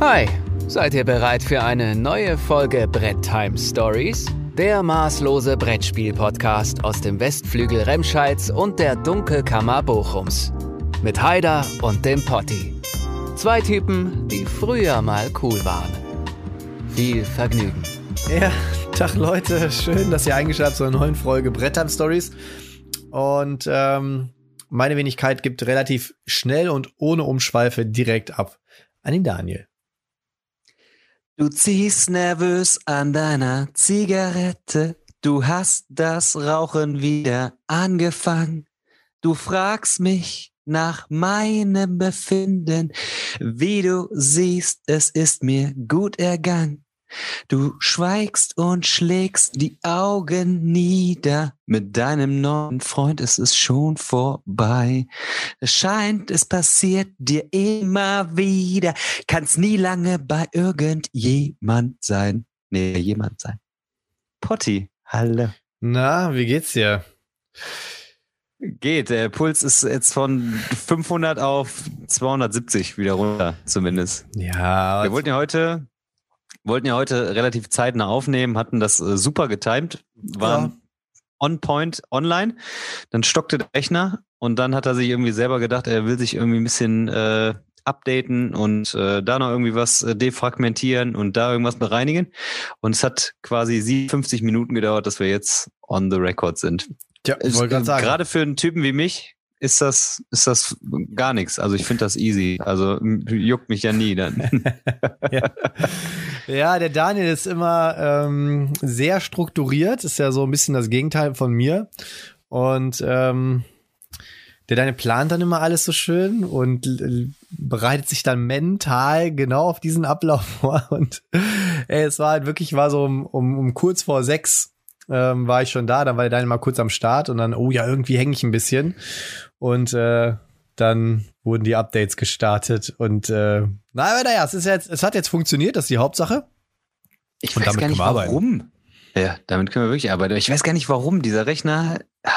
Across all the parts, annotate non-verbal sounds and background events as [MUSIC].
Hi, seid ihr bereit für eine neue Folge Brett Time Stories? Der maßlose Brettspiel-Podcast aus dem Westflügel Remscheids und der Dunkelkammer Bochums. Mit Haider und dem Potti. Zwei Typen, die früher mal cool waren. Viel Vergnügen. Ja, Tag Leute, schön, dass ihr eingeschaltet zur neuen Folge Brett Time Stories. Und ähm, meine Wenigkeit gibt relativ schnell und ohne Umschweife direkt ab an den Daniel. Du ziehst nervös an deiner Zigarette. Du hast das Rauchen wieder angefangen. Du fragst mich nach meinem Befinden. Wie du siehst, es ist mir gut ergangen. Du schweigst und schlägst die Augen nieder. Mit deinem neuen Freund ist es schon vorbei. Es scheint, es passiert dir immer wieder. Kannst nie lange bei irgendjemand sein. Nee, jemand sein. Potti, hallo. Na, wie geht's dir? Geht, der Puls ist jetzt von 500 auf 270 wieder runter, zumindest. Ja. Wir wollten ja heute wollten ja heute relativ zeitnah aufnehmen, hatten das äh, super getimed, waren ja. on point online. Dann stockte der Rechner und dann hat er sich irgendwie selber gedacht, er will sich irgendwie ein bisschen äh, updaten und äh, da noch irgendwie was äh, defragmentieren und da irgendwas bereinigen. Und es hat quasi 57 Minuten gedauert, dass wir jetzt on the record sind. Ja, ich wollte gerade sagen. Gerade für einen Typen wie mich ist das, ist das gar nichts. Also ich finde das easy. Also juckt mich ja nie dann. ja. [LAUGHS] [LAUGHS] ja. der Daniel ist immer ähm, sehr strukturiert, ist ja so ein bisschen das Gegenteil von mir. Und ähm, der Daniel plant dann immer alles so schön und bereitet sich dann mental genau auf diesen Ablauf [LAUGHS] vor. Und ey, es war halt wirklich, war so um, um, um kurz vor sechs ähm, war ich schon da, dann war der Daniel mal kurz am Start und dann, oh ja, irgendwie hänge ich ein bisschen. Und äh, dann wurden die Updates gestartet und äh, na, aber naja, es ist jetzt, es hat jetzt funktioniert, das ist die Hauptsache. Ich und weiß gar nicht warum. Ja, damit können wir wirklich arbeiten. Ich weiß gar nicht warum dieser Rechner. Ah,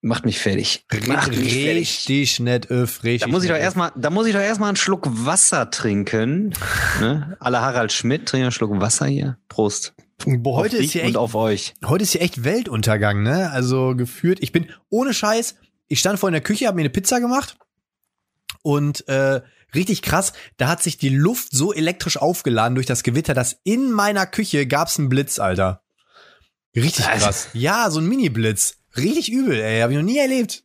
macht mich fertig. Macht mich richtig nett öff, richtig. Da muss ich doch erstmal, da muss ich doch erstmal einen Schluck Wasser trinken. ne? Alle Harald Schmidt trinken einen Schluck Wasser hier. Prost. Boah, heute ist hier echt, auf euch. Heute ist hier echt Weltuntergang, ne? Also geführt. Ich bin ohne Scheiß. Ich stand vor in der Küche, habe mir eine Pizza gemacht und äh, richtig krass. Da hat sich die Luft so elektrisch aufgeladen durch das Gewitter, dass in meiner Küche gab's einen Blitz, Alter. Richtig krass. Also, ja, so ein Mini-Blitz. Richtig übel, ey. Hab ich noch nie erlebt.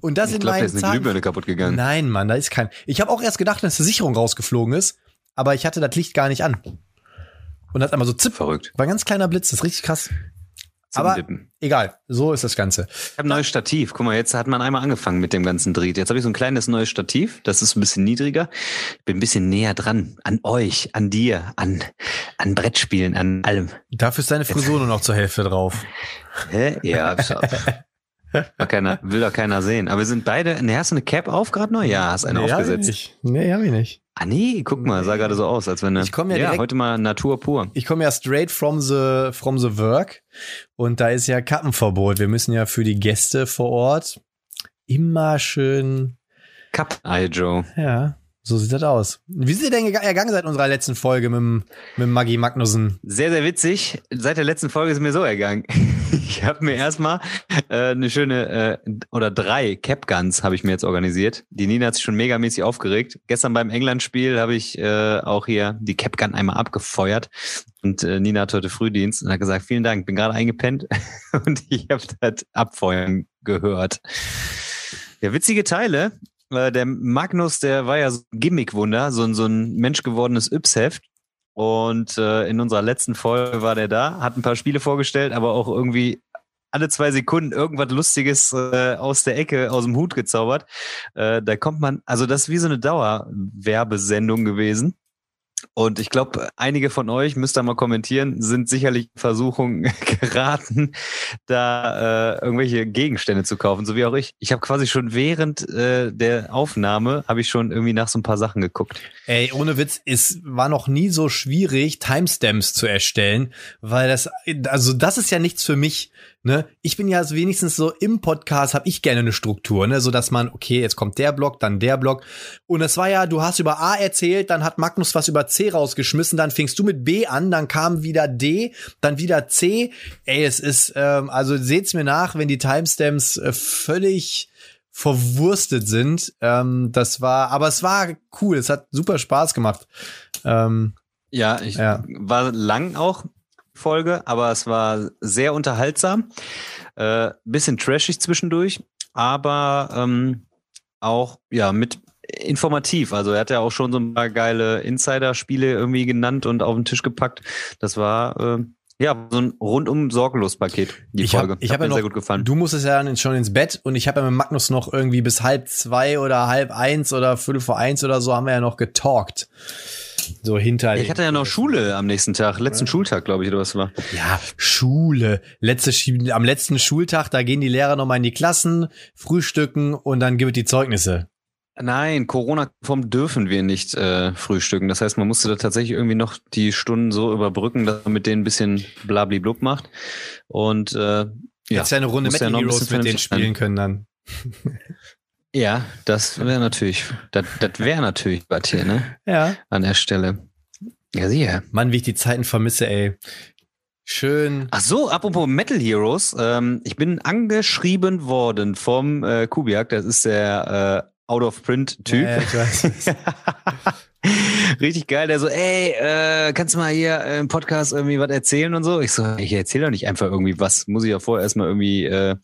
Und das ich in glaub, meinen da ist eine Glühbirne kaputt gegangen. Nein, Mann, da ist kein. Ich habe auch erst gedacht, dass die Sicherung rausgeflogen ist, aber ich hatte das Licht gar nicht an und hat einmal so zipp. Verrückt. War ein ganz kleiner Blitz, das ist richtig krass. Zum Aber Dippen. egal, so ist das Ganze. Ich habe ein neues Stativ. Guck mal, jetzt hat man einmal angefangen mit dem ganzen Dritt. Jetzt habe ich so ein kleines neues Stativ, das ist ein bisschen niedriger. Ich bin ein bisschen näher dran, an euch, an dir, an, an Brettspielen, an allem. Dafür ist deine Frisur nur noch zur Hälfte drauf. Hä? Ja. [LAUGHS] Will, keiner, will doch keiner sehen. Aber wir sind beide. Ne, hast du eine Cap auf gerade noch? Ja, hast eine nee, aufgesetzt. Hab ich nicht. Nee, hab ich nicht. Ah nee, guck mal, sah gerade so aus, als wenn ich komme ja, ja direkt, heute mal Natur pur. Ich komme ja straight from the from the work und da ist ja Kappenverbot. Wir müssen ja für die Gäste vor Ort immer schön Cup Eye Joe. Ja. So sieht das aus. Wie sind ihr denn ergangen seit unserer letzten Folge mit, mit Maggie Magnussen? Sehr, sehr witzig. Seit der letzten Folge ist mir so ergangen. [LAUGHS] Ich habe mir erstmal äh, eine schöne, äh, oder drei Capguns habe ich mir jetzt organisiert. Die Nina hat sich schon megamäßig aufgeregt. Gestern beim England-Spiel habe ich äh, auch hier die Capgun einmal abgefeuert. Und äh, Nina hat heute Frühdienst und hat gesagt, vielen Dank, bin gerade eingepennt [LAUGHS] und ich habe das Abfeuern gehört. Ja, witzige Teile. Äh, der Magnus, der war ja so ein Gimmickwunder, so, so ein menschgewordenes Yps-Heft. Und äh, in unserer letzten Folge war der da, hat ein paar Spiele vorgestellt, aber auch irgendwie alle zwei Sekunden irgendwas Lustiges äh, aus der Ecke, aus dem Hut gezaubert. Äh, da kommt man, also das ist wie so eine Dauerwerbesendung gewesen. Und ich glaube, einige von euch, müsst ihr mal kommentieren, sind sicherlich in Versuchung [LAUGHS] geraten, da äh, irgendwelche Gegenstände zu kaufen, so wie auch ich. Ich habe quasi schon während äh, der Aufnahme, habe ich schon irgendwie nach so ein paar Sachen geguckt. Ey, ohne Witz, es war noch nie so schwierig, Timestamps zu erstellen, weil das, also das ist ja nichts für mich. Ne, ich bin ja wenigstens so im Podcast habe ich gerne eine Struktur, ne, so dass man okay, jetzt kommt der Block, dann der Block und es war ja, du hast über A erzählt, dann hat Magnus was über C rausgeschmissen, dann fingst du mit B an, dann kam wieder D, dann wieder C. Ey, es ist ähm, also seht's mir nach, wenn die Timestamps äh, völlig verwurstet sind. Ähm, das war, aber es war cool, es hat super Spaß gemacht. Ähm, ja, ich ja. war lang auch Folge, aber es war sehr unterhaltsam. Äh, bisschen trashig zwischendurch, aber ähm, auch ja mit informativ. Also er hat ja auch schon so ein paar geile Insider-Spiele irgendwie genannt und auf den Tisch gepackt. Das war äh, ja, so ein rundum sorglos Paket, die ich Folge. Hab, ich habe ja noch, sehr gut gefallen. Du musstest ja dann schon ins Bett und ich habe ja mit Magnus noch irgendwie bis halb zwei oder halb eins oder viertel vor eins oder so haben wir ja noch getalkt. So hinter. Ich hatte ja noch Schule am nächsten Tag, letzten ja. Schultag, glaube ich, oder was war. Ja, Schule. Letzte, am letzten Schultag, da gehen die Lehrer nochmal in die Klassen, frühstücken und dann gibt es die Zeugnisse. Nein, Corona-konform dürfen wir nicht äh, frühstücken. Das heißt, man musste da tatsächlich irgendwie noch die Stunden so überbrücken, dass man mit denen ein bisschen blabli-blub macht. Und äh, ja, Jetzt ja eine Runde Metal ja Heroes mit denen spielen können dann. [LAUGHS] ja, das wäre natürlich, das, das wäre natürlich was hier, ne? Ja. An der Stelle. Ja, sicher. Mann, wie ich die Zeiten vermisse, ey. Schön. Ach so, apropos Metal Heroes. Ähm, ich bin angeschrieben worden vom äh, Kubiak, das ist der äh, Out-of-Print-Typ. Ja, [LAUGHS] [LAUGHS] Richtig geil, der so, ey, äh, kannst du mal hier im Podcast irgendwie was erzählen und so? Ich so, ich erzähle doch nicht einfach irgendwie was. Muss ich ja vorher erstmal irgendwie äh,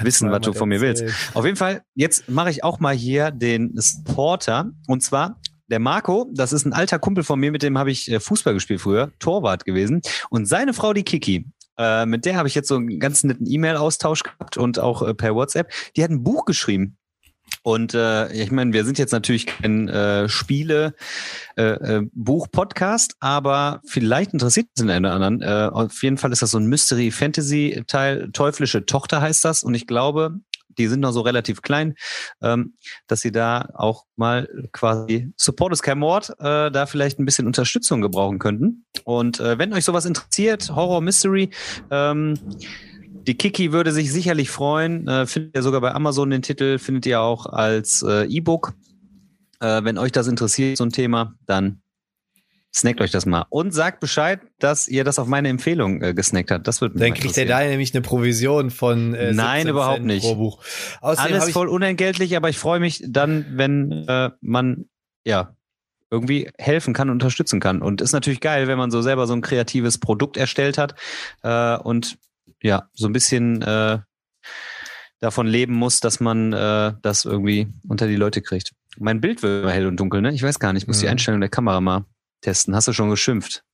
wissen, was du von mir willst. Auf jeden Fall, jetzt mache ich auch mal hier den Supporter. Und zwar der Marco, das ist ein alter Kumpel von mir, mit dem habe ich äh, Fußball gespielt früher, Torwart gewesen. Und seine Frau, die Kiki, äh, mit der habe ich jetzt so einen ganz netten E-Mail-Austausch gehabt und auch äh, per WhatsApp. Die hat ein Buch geschrieben. Und äh, ich meine, wir sind jetzt natürlich kein äh, Spiele äh, äh, Buch Podcast, aber vielleicht interessiert es den einen oder anderen. Äh, auf jeden Fall ist das so ein Mystery Fantasy Teil. Teuflische Tochter heißt das. Und ich glaube, die sind noch so relativ klein, ähm, dass sie da auch mal quasi Support ist kein Mord, äh, da vielleicht ein bisschen Unterstützung gebrauchen könnten. Und äh, wenn euch sowas interessiert, Horror Mystery, ähm, die Kiki würde sich sicherlich freuen. Äh, findet ihr sogar bei Amazon den Titel, findet ihr auch als äh, E-Book. Äh, wenn euch das interessiert, so ein Thema, dann snackt euch das mal. Und sagt Bescheid, dass ihr das auf meine Empfehlung äh, gesnackt habt. Das wird Dann kriegt der da nämlich eine Provision von äh, Nein, überhaupt Cent nicht. Pro Buch. Alles voll unentgeltlich, aber ich freue mich dann, wenn äh, man ja irgendwie helfen kann und unterstützen kann. Und ist natürlich geil, wenn man so selber so ein kreatives Produkt erstellt hat äh, und ja, so ein bisschen äh, davon leben muss, dass man äh, das irgendwie unter die Leute kriegt. Mein Bild wird immer hell und dunkel, ne? Ich weiß gar nicht, ich muss mhm. die Einstellung der Kamera mal testen. Hast du schon geschimpft?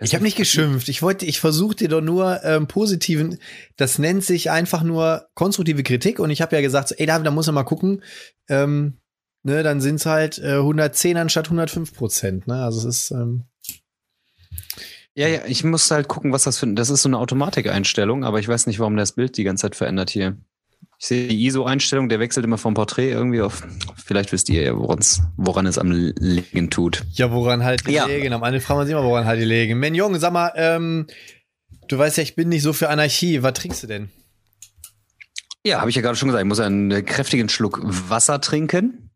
Ich habe nicht geschimpft. Ich wollte, ich versuche dir doch nur ähm, positiven. Das nennt sich einfach nur konstruktive Kritik. Und ich habe ja gesagt, so, ey David, da muss man mal gucken. Ähm, ne, dann sind's halt äh, 110 anstatt 105 Prozent. Ne, also es ist ähm, ja, ja, ich muss halt gucken, was das für Das ist so eine Automatikeinstellung, aber ich weiß nicht, warum das Bild die ganze Zeit verändert hier. Ich sehe die ISO-Einstellung, der wechselt immer vom Porträt irgendwie auf. Vielleicht wisst ihr ja, woran es am Legen tut. Ja, woran halt die ja. Legen. Am Ende fragen wir uns immer, woran halt die Legen. Men Jung, sag mal, ähm, du weißt ja, ich bin nicht so für Anarchie. Was trinkst du denn? Ja, habe ich ja gerade schon gesagt. Ich muss einen kräftigen Schluck Wasser trinken.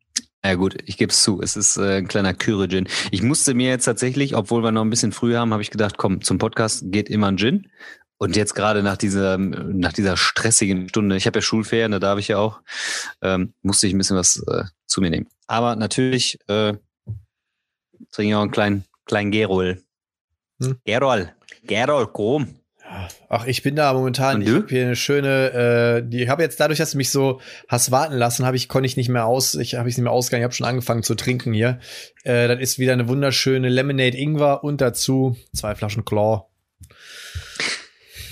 Ja gut, ich gebe es zu, es ist äh, ein kleiner Kyre-Gin. Ich musste mir jetzt tatsächlich, obwohl wir noch ein bisschen früh haben, habe ich gedacht, komm, zum Podcast geht immer ein Gin. Und jetzt gerade nach dieser, nach dieser stressigen Stunde, ich habe ja Schulferien, da darf ich ja auch, ähm, musste ich ein bisschen was äh, zu mir nehmen. Aber natürlich äh, trinke ich auch einen kleinen, kleinen Gerol. Hm? Gerol, Gerol, komm. Ach, ich bin da momentan. Ich habe hier eine schöne. Äh, die habe jetzt dadurch, dass du mich so hast warten lassen, habe ich konnte ich nicht mehr aus. Ich habe ich nicht mehr ausgegangen. Ich habe schon angefangen zu trinken hier. Äh, das ist wieder eine wunderschöne Lemonade Ingwer und dazu zwei Flaschen Claw.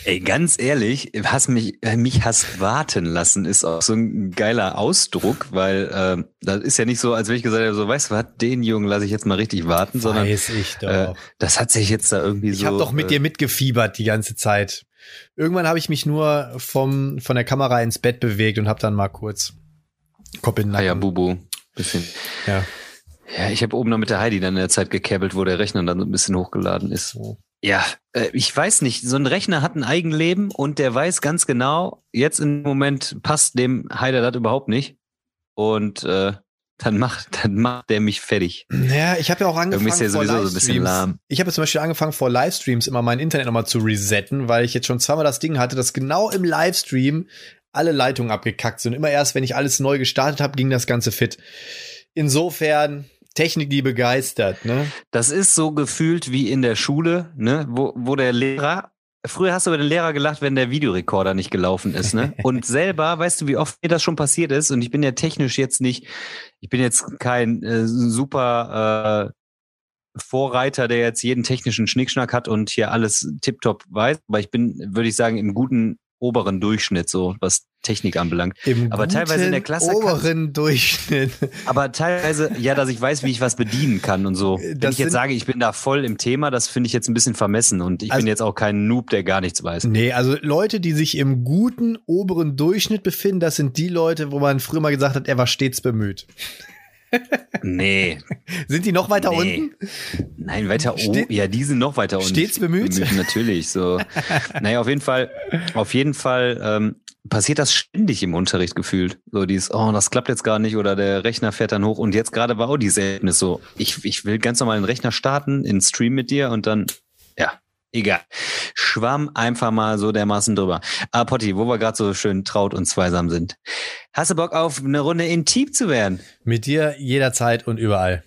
Ey, ganz ehrlich, hast mich, äh, mich hast warten lassen, ist auch so ein geiler Ausdruck, weil äh, das ist ja nicht so, als wenn ich gesagt hätte, so, weißt du was, den Jungen lasse ich jetzt mal richtig warten, sondern Weiß ich doch. Äh, das hat sich jetzt da irgendwie ich so. Ich habe doch mit äh, dir mitgefiebert die ganze Zeit. Irgendwann habe ich mich nur vom von der Kamera ins Bett bewegt und habe dann mal kurz Kopf in den Nacken. Ah ja, Bubu. Bisschen. Ja. Ja, ich habe oben noch mit der Heidi dann in der Zeit gekäbelt, wo der Rechner dann so ein bisschen hochgeladen ist. Ja, äh, ich weiß nicht. So ein Rechner hat ein Eigenleben und der weiß ganz genau, jetzt im Moment passt dem Heider das überhaupt nicht. Und äh, dann macht, dann macht der mich fertig. Ja, ich habe ja auch angefangen. Ist ja sowieso so ein bisschen lahm. Ich habe zum Beispiel angefangen, vor Livestreams immer mein Internet nochmal zu resetten, weil ich jetzt schon zweimal das Ding hatte, dass genau im Livestream alle Leitungen abgekackt sind. Immer erst, wenn ich alles neu gestartet habe, ging das Ganze fit. Insofern, Technik, die begeistert, ne? Das ist so gefühlt wie in der Schule, ne? Wo, wo der Lehrer Früher hast du über den Lehrer gelacht, wenn der Videorekorder nicht gelaufen ist, ne? [LAUGHS] Und selber, weißt du, wie oft mir das schon passiert ist? Und ich bin ja technisch jetzt nicht, ich bin jetzt kein äh, super äh, Vorreiter, der jetzt jeden technischen Schnickschnack hat und hier alles tiptop weiß. Aber ich bin, würde ich sagen, im guten oberen Durchschnitt, so was Technik anbelangt. Im aber teilweise in der Klasse. Oberen Durchschnitt. Aber teilweise, ja, dass ich weiß, wie ich was bedienen kann und so. Wenn Das ich jetzt sind- sage, ich bin da voll im Thema, das finde ich jetzt ein bisschen vermessen und ich Also- bin jetzt auch kein Noob, der gar nichts weiß. Nee, also Leute, die sich im guten oberen Durchschnitt befinden, das sind die Leute, wo man früher mal gesagt hat, er war stets bemüht. Nee, Sind die noch weiter Nee. unten? nein, weiter oben. Ja, die sind noch weiter unten. Stets bemüht? Natürlich, so. naja, auf jeden Fall, auf jeden Fall ähm, passiert das ständig im Unterricht gefühlt. So dieses, oh, das klappt jetzt gar nicht oder der Rechner fährt dann hoch und jetzt gerade war auch dieses Erlebnis so, ich, ich will ganz normal den Rechner starten, in Stream mit dir und dann, egal. Schwamm einfach mal so dermaßen drüber. Ah, Potti, wo wir gerade so schön traut und zweisam sind. Hast du Bock auf eine Runde intim zu werden? Mit dir jederzeit und überall.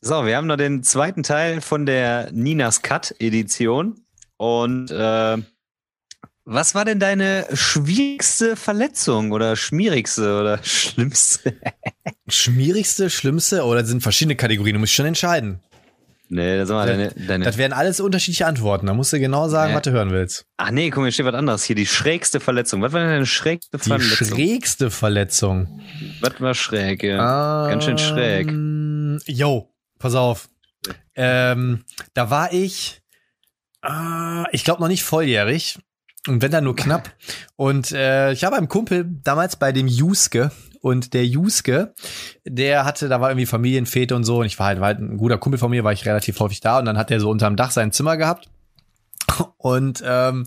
So, wir haben noch den zweiten Teil von der Ninas Cut Edition. Und äh, was war denn deine schwierigste Verletzung oder schmierigste oder [LAUGHS] schlimmste? Schmierigste, schlimmste oder sind verschiedene Kategorien? Du musst schon entscheiden. Nee, sag mal, deine, deine. Das wären alles unterschiedliche Antworten. Da musst du genau sagen, Ja. was du hören willst. Ach nee, guck mal, hier steht was anderes. Hier die schrägste Verletzung. Was war denn deine schrägste Die Verletzung? schrägste Verletzung. was war schräg? Ja. Ganz schön schräg. Ähm, Jo, pass auf. Ähm, da war ich, äh, ich glaube noch nicht volljährig. Und wenn dann nur knapp. Und äh, ich habe einen Kumpel damals bei dem Juske. Und der Juske, der hatte, da war irgendwie Familienfete und so. Und ich war halt, war halt ein guter Kumpel von mir, war ich relativ häufig da. Und dann hat er so unterm Dach sein Zimmer gehabt. Und ähm,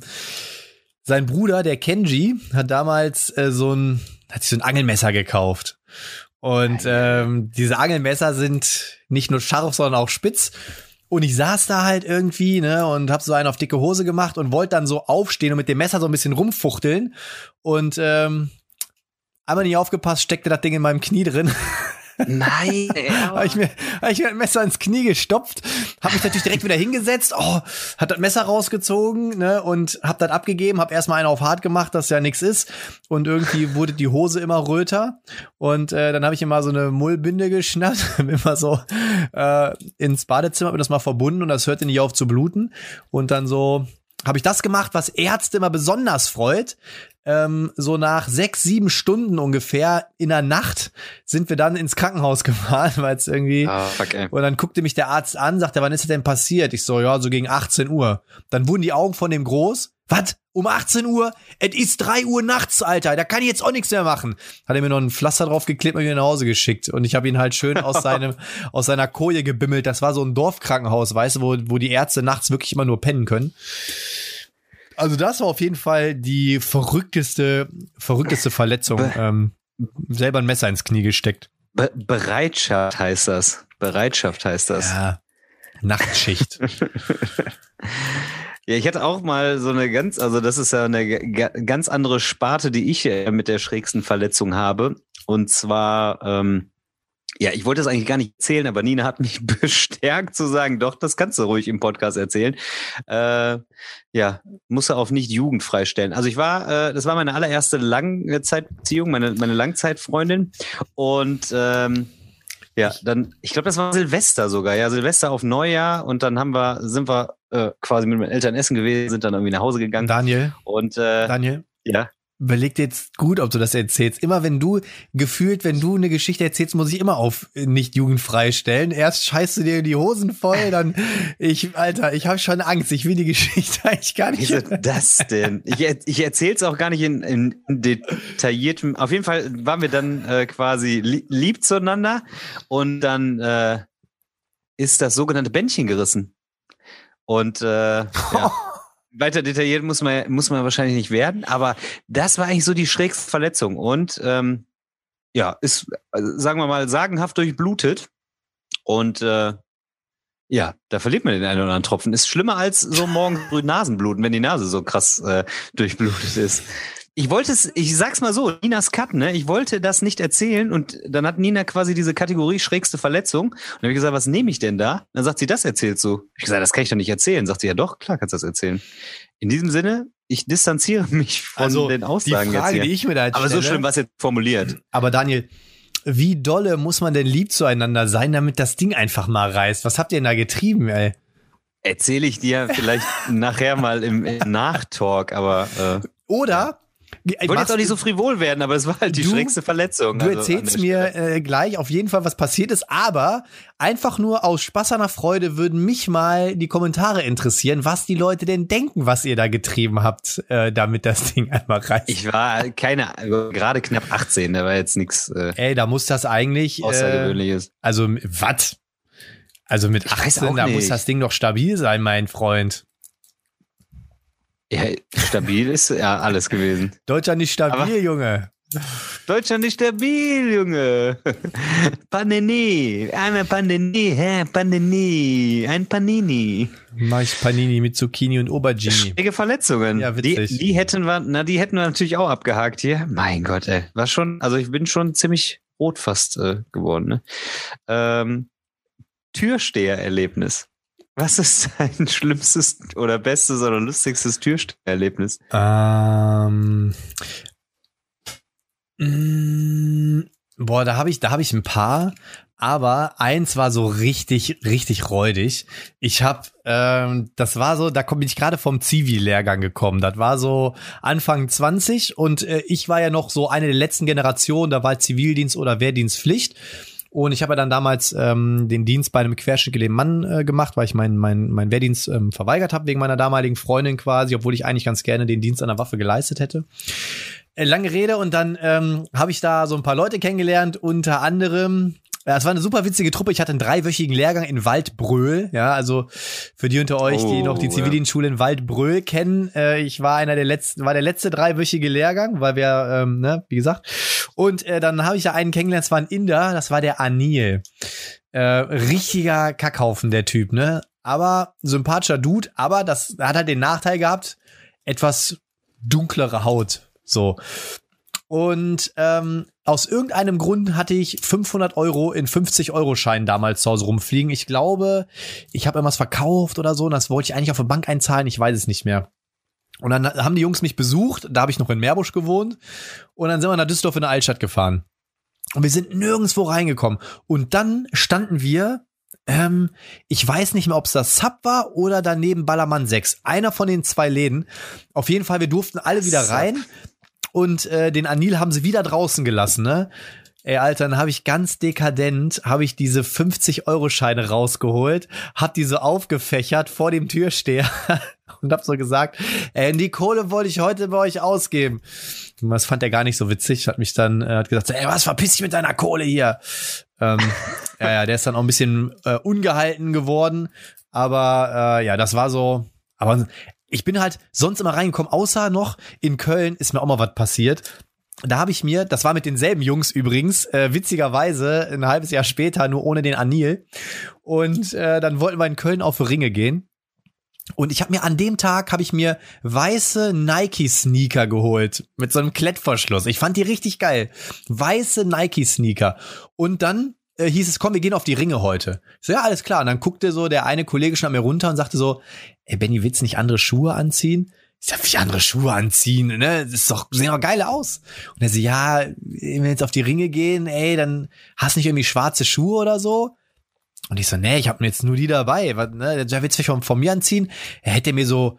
sein Bruder, der Kenji, hat damals äh, so ein, hat sich so ein Angelmesser gekauft. Und ähm, diese Angelmesser sind nicht nur scharf, sondern auch spitz. Und ich saß da halt irgendwie, ne, und hab so einen auf dicke Hose gemacht und wollte dann so aufstehen und mit dem Messer so ein bisschen rumfuchteln. Und ähm, einmal nicht aufgepasst, steckte das Ding in meinem Knie drin. Nein, [LAUGHS] Habe ich, mir, hab ich mir ein Messer ins Knie gestopft, habe mich natürlich direkt wieder hingesetzt, oh, hat das Messer rausgezogen ne, und hab das abgegeben, hab erstmal einen auf hart gemacht, dass ja nichts ist und irgendwie wurde die Hose immer röter und äh, dann habe ich immer so eine Mullbinde geschnappt, [LAUGHS] immer so äh, ins Badezimmer, hab mir das mal verbunden und das hörte nicht auf zu bluten und dann so habe ich das gemacht, was Ärzte immer besonders freut. Ähm, so nach sechs, sieben Stunden ungefähr in der Nacht sind wir dann ins Krankenhaus [LAUGHS] gefahren, weil es irgendwie. Ah, fuck, ey. Und dann guckte mich der Arzt an, sagte, wann ist das denn passiert? Ich so, ja, so gegen 18 Uhr. Dann wurden die Augen von dem groß. Was? Um 18 Uhr? Es ist 3 Uhr nachts, Alter. Da kann ich jetzt auch nichts mehr machen. Hat er mir noch ein Pflaster drauf geklebt und mir nach Hause geschickt. Und ich habe ihn halt schön aus [LAUGHS] seinem, aus seiner Koje gebimmelt. Das war so ein Dorfkrankenhaus, weißt du, wo, wo die Ärzte nachts wirklich immer nur pennen können. Also das war auf jeden Fall die verrückteste, verrückteste Verletzung. Ähm, selber ein Messer ins Knie gesteckt. Be Bereitschaft heißt das. Bereitschaft heißt das. Ja. Nachtschicht. [LAUGHS] Ja, ich hatte auch mal so eine ganz, also das ist ja eine ganz andere Sparte, die ich äh, mit der schrägsten Verletzung habe. Und zwar, ähm, ja, ich wollte das eigentlich gar nicht erzählen, aber Nina hat mich [LAUGHS] bestärkt zu sagen, doch, das kannst du ruhig im Podcast erzählen. Äh, ja, musste auf nicht jugendfrei stellen. Also ich war, äh, das war meine allererste Langzeitbeziehung, meine, meine Langzeitfreundin. Und ähm, ja, dann, ich glaube, das war Silvester sogar, ja, Silvester auf Neujahr und dann haben wir, sind wir äh, quasi mit meinen Eltern essen gewesen, sind dann irgendwie nach Hause gegangen Daniel, und äh, Daniel, ja, überleg dir jetzt gut, ob du das erzählst. Immer wenn du gefühlt, wenn du eine Geschichte erzählst, muss ich immer auf nicht jugendfrei stellen. Erst scheißt du dir die Hosen voll, dann [LAUGHS] ich, Alter, ich habe schon Angst. Ich will die Geschichte [LAUGHS] eigentlich gar nicht. Wie ist das denn? Ich, ich erzähle es auch gar nicht in, in detailliertem. Auf jeden Fall waren wir dann äh, quasi li lieb zueinander und dann äh, ist das sogenannte Bändchen gerissen. Und äh, ja. [LAUGHS] weiter detailliert muss man, muss man wahrscheinlich nicht werden, aber das war eigentlich so die schrägste Verletzung. Und ähm, ja, ist, also, sagen wir mal, sagenhaft durchblutet. Und äh, ja, da verliert man den einen oder anderen Tropfen. Ist schlimmer als so morgens früh Nasenbluten, wenn die Nase so krass äh, durchblutet ist. Ich wollte es, ich sag's mal so, Ninas Cut, ne? Ich wollte das nicht erzählen und dann hat Nina quasi diese Kategorie schrägste Verletzung. Und dann habe ich gesagt, was nehme ich denn da? Dann sagt sie, das erzählst du. Ich gesagt, das kann ich doch nicht erzählen. Sagt sie, ja doch, klar kannst du das erzählen. In diesem Sinne, ich distanziere mich von Also, den Aussagen die Frage, jetzt hier. die ich mir da jetzt Aber so stelle- schlimm was jetzt formuliert. Aber Daniel, wie dolle muss man denn lieb zueinander sein, damit das Ding einfach mal reißt? Was habt ihr denn da getrieben, ey? Erzähle ich dir vielleicht [LAUGHS] nachher mal im, im Nachtalk, aber äh, Oder ich wollte jetzt auch nicht so frivol werden, aber es war halt die Du- schrägste Verletzung. Du also erzählst mir äh, gleich auf jeden Fall, was passiert ist, aber einfach nur aus Spaß an der Freude würden mich mal die Kommentare interessieren, was die Leute denn denken, was ihr da getrieben habt, äh, damit das Ding einmal reißt. Ich war keine, gerade knapp 18, da war jetzt nichts äh, Ey, da muss das eigentlich, äh, Außergewöhnliches. also was? Also mit Ich weiß 18, auch da muss das Ding doch stabil sein, mein Freund. Ja, stabil ist ja alles gewesen. Deutschland nicht stabil, Aber- Junge. Deutschland ist stabil, Junge. Panini, einmal Panini, hä, Panini, ein Panini. Mach ich Panini mit Zucchini und Aubergine. Schräge Verletzungen. Ja, die, witzig. die hätten wir, na, die hätten wir natürlich auch abgehakt hier. Mein Gott, ey. War schon, also ich bin schon ziemlich rot fast äh, geworden, ne? Ähm, Türstehererlebnis. Was ist dein [LAUGHS] schlimmstes oder bestes oder lustigstes Türstehererlebnis? Ähm, mm, boah, da habe ich, da ich ein paar, aber eins war so richtig, richtig räudig. Ich habe, ähm, das war so, da bin ich gerade vom Zivi-Lehrgang gekommen. Das war so Anfang 20 und äh, ich war ja noch so eine der letzten Generationen, da war Zivildienst oder Wehrdienstpflicht. Und ich habe ja dann damals ähm, den Dienst bei einem querschnittgelähmten Mann äh, gemacht, weil ich meinen mein, mein Wehrdienst ähm, verweigert habe wegen meiner damaligen Freundin quasi, obwohl ich eigentlich ganz gerne den Dienst an der Waffe geleistet hätte. Äh, lange Rede und dann ähm, habe ich da so ein paar Leute kennengelernt, unter anderem ja, es war eine super witzige Truppe. Ich hatte einen dreiwöchigen Lehrgang in Waldbröl. Ja, also für die unter euch, die Oh, noch die ja. Zivildienstschule in Waldbröl kennen, äh, ich war einer der letzten, war der letzte dreiwöchige Lehrgang, weil wir, ähm, ne, wie gesagt. Und äh, dann habe ich da einen kennengelernt, das war ein Inder, das war der Anil. Äh, richtiger Kackhaufen, der Typ, ne? Aber sympathischer Dude, aber das hat halt den Nachteil gehabt, etwas dunklere Haut. So. Und ähm, aus irgendeinem Grund hatte ich 500 Euro in 50 Euro Scheinen damals zu Hause rumfliegen. Ich glaube, ich habe irgendwas verkauft oder so. Und das wollte ich eigentlich auf eine Bank einzahlen. Ich weiß es nicht mehr. Und dann haben die Jungs mich besucht. Da habe ich noch in Meerbusch gewohnt. Und dann sind wir nach Düsseldorf in der Altstadt gefahren. Und wir sind nirgendwo reingekommen. Und dann standen wir, ähm, ich weiß nicht mehr, ob es das Sub war oder daneben Ballermann 6. Einer von den zwei Läden. Auf jeden Fall, wir durften alle wieder rein. Und äh, den Anil haben sie wieder draußen gelassen, ne? Ey, Alter, dann habe ich ganz dekadent, habe ich diese 50-Euro-Scheine rausgeholt, hab die so aufgefächert vor dem Türsteher [LAUGHS] und hab so gesagt, ey, die Kohle wollte ich heute bei euch ausgeben. Das fand er gar nicht so witzig, hat mich dann, äh, hat gesagt, ey, was, verpiss dich mit deiner Kohle hier. Ähm, ja, ja, der ist dann auch ein bisschen äh, ungehalten geworden, aber äh, ja, das war so, aber ich bin halt sonst immer reingekommen, außer noch in Köln ist mir auch mal was passiert. Da habe ich mir, das war mit denselben Jungs übrigens, äh, witzigerweise ein halbes Jahr später, nur ohne den Anil. Und äh, dann wollten wir in Köln auf Ringe gehen. Und ich habe mir an dem Tag habe ich mir weiße Nike Sneaker geholt mit so einem Klettverschluss. Ich fand die richtig geil. Weiße Nike Sneaker. Und dann äh, hieß es, komm, wir gehen auf die Ringe heute. Ich so, ja, alles klar. Und dann guckte so der eine Kollege schon an mir runter und sagte so, ey, Benny, willst du nicht andere Schuhe anziehen? Ich sag, wie andere Schuhe anziehen, ne? Das ist doch, sehen doch geil aus. Und er so, ja, wenn wir jetzt auf die Ringe gehen, ey, dann hast du nicht irgendwie schwarze Schuhe oder so? Und ich so, nee, ich habe jetzt nur die dabei. Was, ne? Willst du mich von, von mir anziehen? Er hätte mir so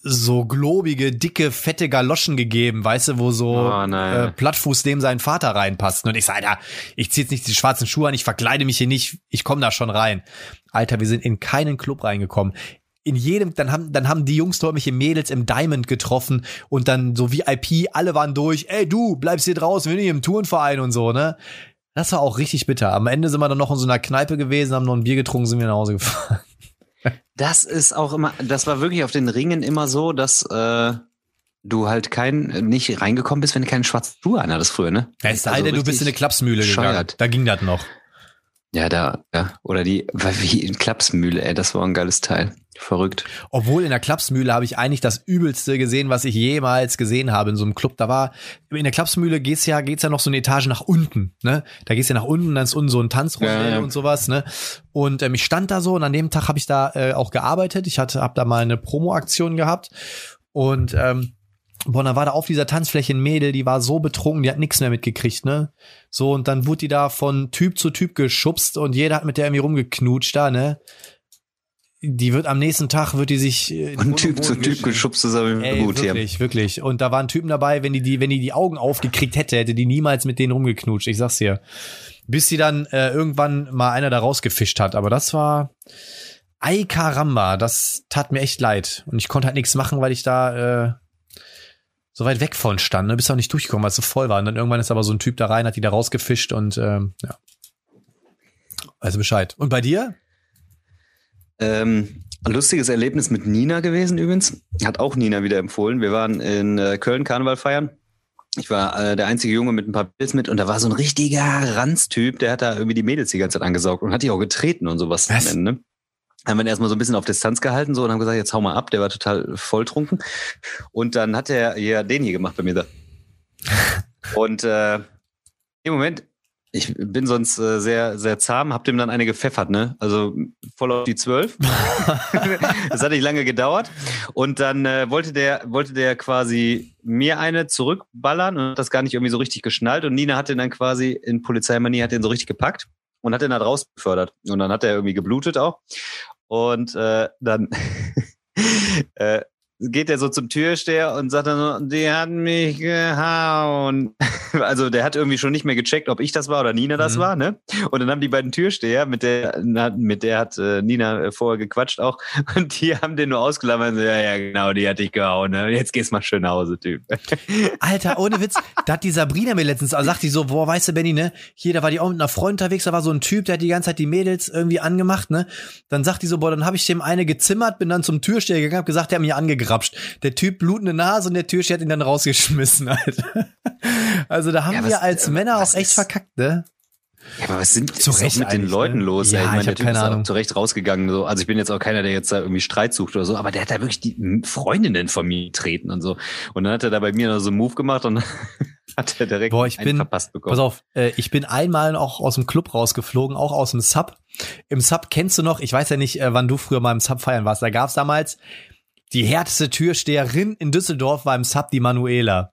so globige, dicke, fette Galoschen gegeben, weißt du, wo so Oh, äh, Plattfuß neben seinen Vater reinpasst. Und ich sag, Alter, ich zieh jetzt nicht die schwarzen Schuhe an, ich verkleide mich hier nicht, ich komme da schon rein. Alter, wir sind in keinen Club reingekommen. In jedem, dann haben, dann haben die Jungs dort mich im Mädels im Diamond getroffen und dann so VIP, alle waren durch, ey du, bleibst hier draußen, wir sind hier im Turnverein und so, ne? Das war auch richtig bitter. Am Ende sind wir dann noch in so einer Kneipe gewesen, haben noch ein Bier getrunken, sind wir nach Hause gefahren. Das ist auch immer, das war wirklich auf den Ringen immer so, dass äh, du halt kein, nicht reingekommen bist, wenn du keine schwarze Schuhe anhattest früher, ne? Ja, es sei also denn, du bist in eine Klapsmühle gegangen. bescheuert. Da ging das noch. Ja, da, ja. Oder die, [LAUGHS] wie in Klapsmühle, ey, das war ein geiles Teil. Verrückt. Obwohl in der Klapsmühle habe ich eigentlich das Übelste gesehen, was ich jemals gesehen habe in so einem Club. Da war, in der Klapsmühle geht's ja, geht's ja noch so eine Etage nach unten, ne? Da geht's ja nach unten, dann ist unten so ein Tanzrondell Ja, ja. und sowas, ne? Und ähm, ich stand da so und an dem Tag habe ich da äh, auch gearbeitet. Ich hatte, hab da mal eine Promo-Aktion gehabt und ähm, Boah, dann war da auf dieser Tanzfläche ein Mädel, die war so betrunken, die hat nichts mehr mitgekriegt, ne? So, und dann wurde die da von Typ zu Typ geschubst und jeder hat mit der irgendwie rumgeknutscht da, ne? Die wird am nächsten Tag, wird die sich äh, Grund Typ zu Typ geschubst aber Ey, gut, ja. wirklich, wirklich. Und da waren Typen dabei, wenn die, die, wenn die die Augen aufgekriegt hätte, hätte die niemals mit denen rumgeknutscht. Ich sag's dir. Bis sie dann äh, irgendwann mal einer da rausgefischt hat. Aber das war, Ay Caramba, das tat mir echt leid. Und ich konnte halt nichts machen, weil ich da äh, so weit weg von stand. Ne? Bist auch nicht durchgekommen, weil es so voll war. Und dann irgendwann ist aber so ein Typ da rein, hat die da rausgefischt und ähm, ja. Also Bescheid. Und bei dir? Ähm, ein lustiges Erlebnis mit Nina gewesen übrigens. Hat auch Nina wieder empfohlen. Wir waren in äh, Köln Karneval feiern. Ich war äh, der einzige Junge mit ein paar Pilz mit und da war so ein richtiger Ranztyp, der hat da irgendwie die Mädels die ganze Zeit angesaugt und hat die auch getreten und sowas Was? am Ende. Haben wir ihn erstmal so ein bisschen auf Distanz gehalten so und haben gesagt, jetzt hau mal ab, der war total volltrunken. Und dann hat er ja den hier gemacht bei mir da. [LAUGHS] Und äh, im Moment, ich bin sonst äh, sehr, sehr zahm, hab dem dann eine gepfeffert, ne? Also voll auf die zwölf. [LAUGHS] das hat nicht lange gedauert. Und dann äh, wollte der, wollte der quasi mir eine zurückballern und hat das gar nicht irgendwie so richtig geschnallt. Und Nina hat den dann quasi in Polizeimanie, hat den so richtig gepackt und hat den da raus befördert. Und dann hat er irgendwie geblutet auch. Und äh, dann [LAUGHS] äh, geht er so zum Türsteher und sagt dann so, die hat mich gehauen. [LAUGHS] Also der hat irgendwie schon nicht mehr gecheckt, ob ich das war oder Nina das Mhm. war, ne? Und dann haben die beiden Türsteher, mit der, mit der hat äh, Nina äh, vorher gequatscht auch, [LAUGHS] und die haben den nur ausgelammert. So, ja, ja, genau, die hat dich gehauen, ne? Jetzt gehst mal schön nach Hause, Typ. [LAUGHS] Alter, ohne Witz, da hat die Sabrina mir letztens, also sagt die so, boah, weißt du, Benny, ne, hier, da war die auch mit einer Freundin unterwegs, da war so ein Typ, der hat die ganze Zeit die Mädels irgendwie angemacht, ne, dann sagt die so, boah, dann habe ich dem eine gezimmert, bin dann zum Türsteher gegangen, hab gesagt, der hat mich angegrapscht. Der Typ blutende Nase und der Türsteher hat ihn dann rausgeschmissen, [LAUGHS] Alter. Also da haben Ja, wir was- als äh, Männer auch echt ist- verkackt, ne? Ja, aber was sind Zu Recht mit den eigentlich, Leuten ne? los? Ja, ey? ich meine, hab der Typ keine ist Ahnung. zu Recht rausgegangen. So. Also ich bin jetzt auch keiner, der jetzt da irgendwie Streit sucht oder so, aber der hat da wirklich die Freundinnen von mir getreten und so. Und dann hat er da bei mir noch so einen Move gemacht und [LAUGHS] hat er direkt Boah, ich einen bin- verpasst bekommen. Pass auf, äh, ich bin einmal auch aus dem Club rausgeflogen, auch aus dem Sub. Im Sub kennst du noch, ich weiß ja nicht, äh, wann du früher mal im Sub feiern warst, da gab's damals die härteste Türsteherin in Düsseldorf war im Sub die Manuela.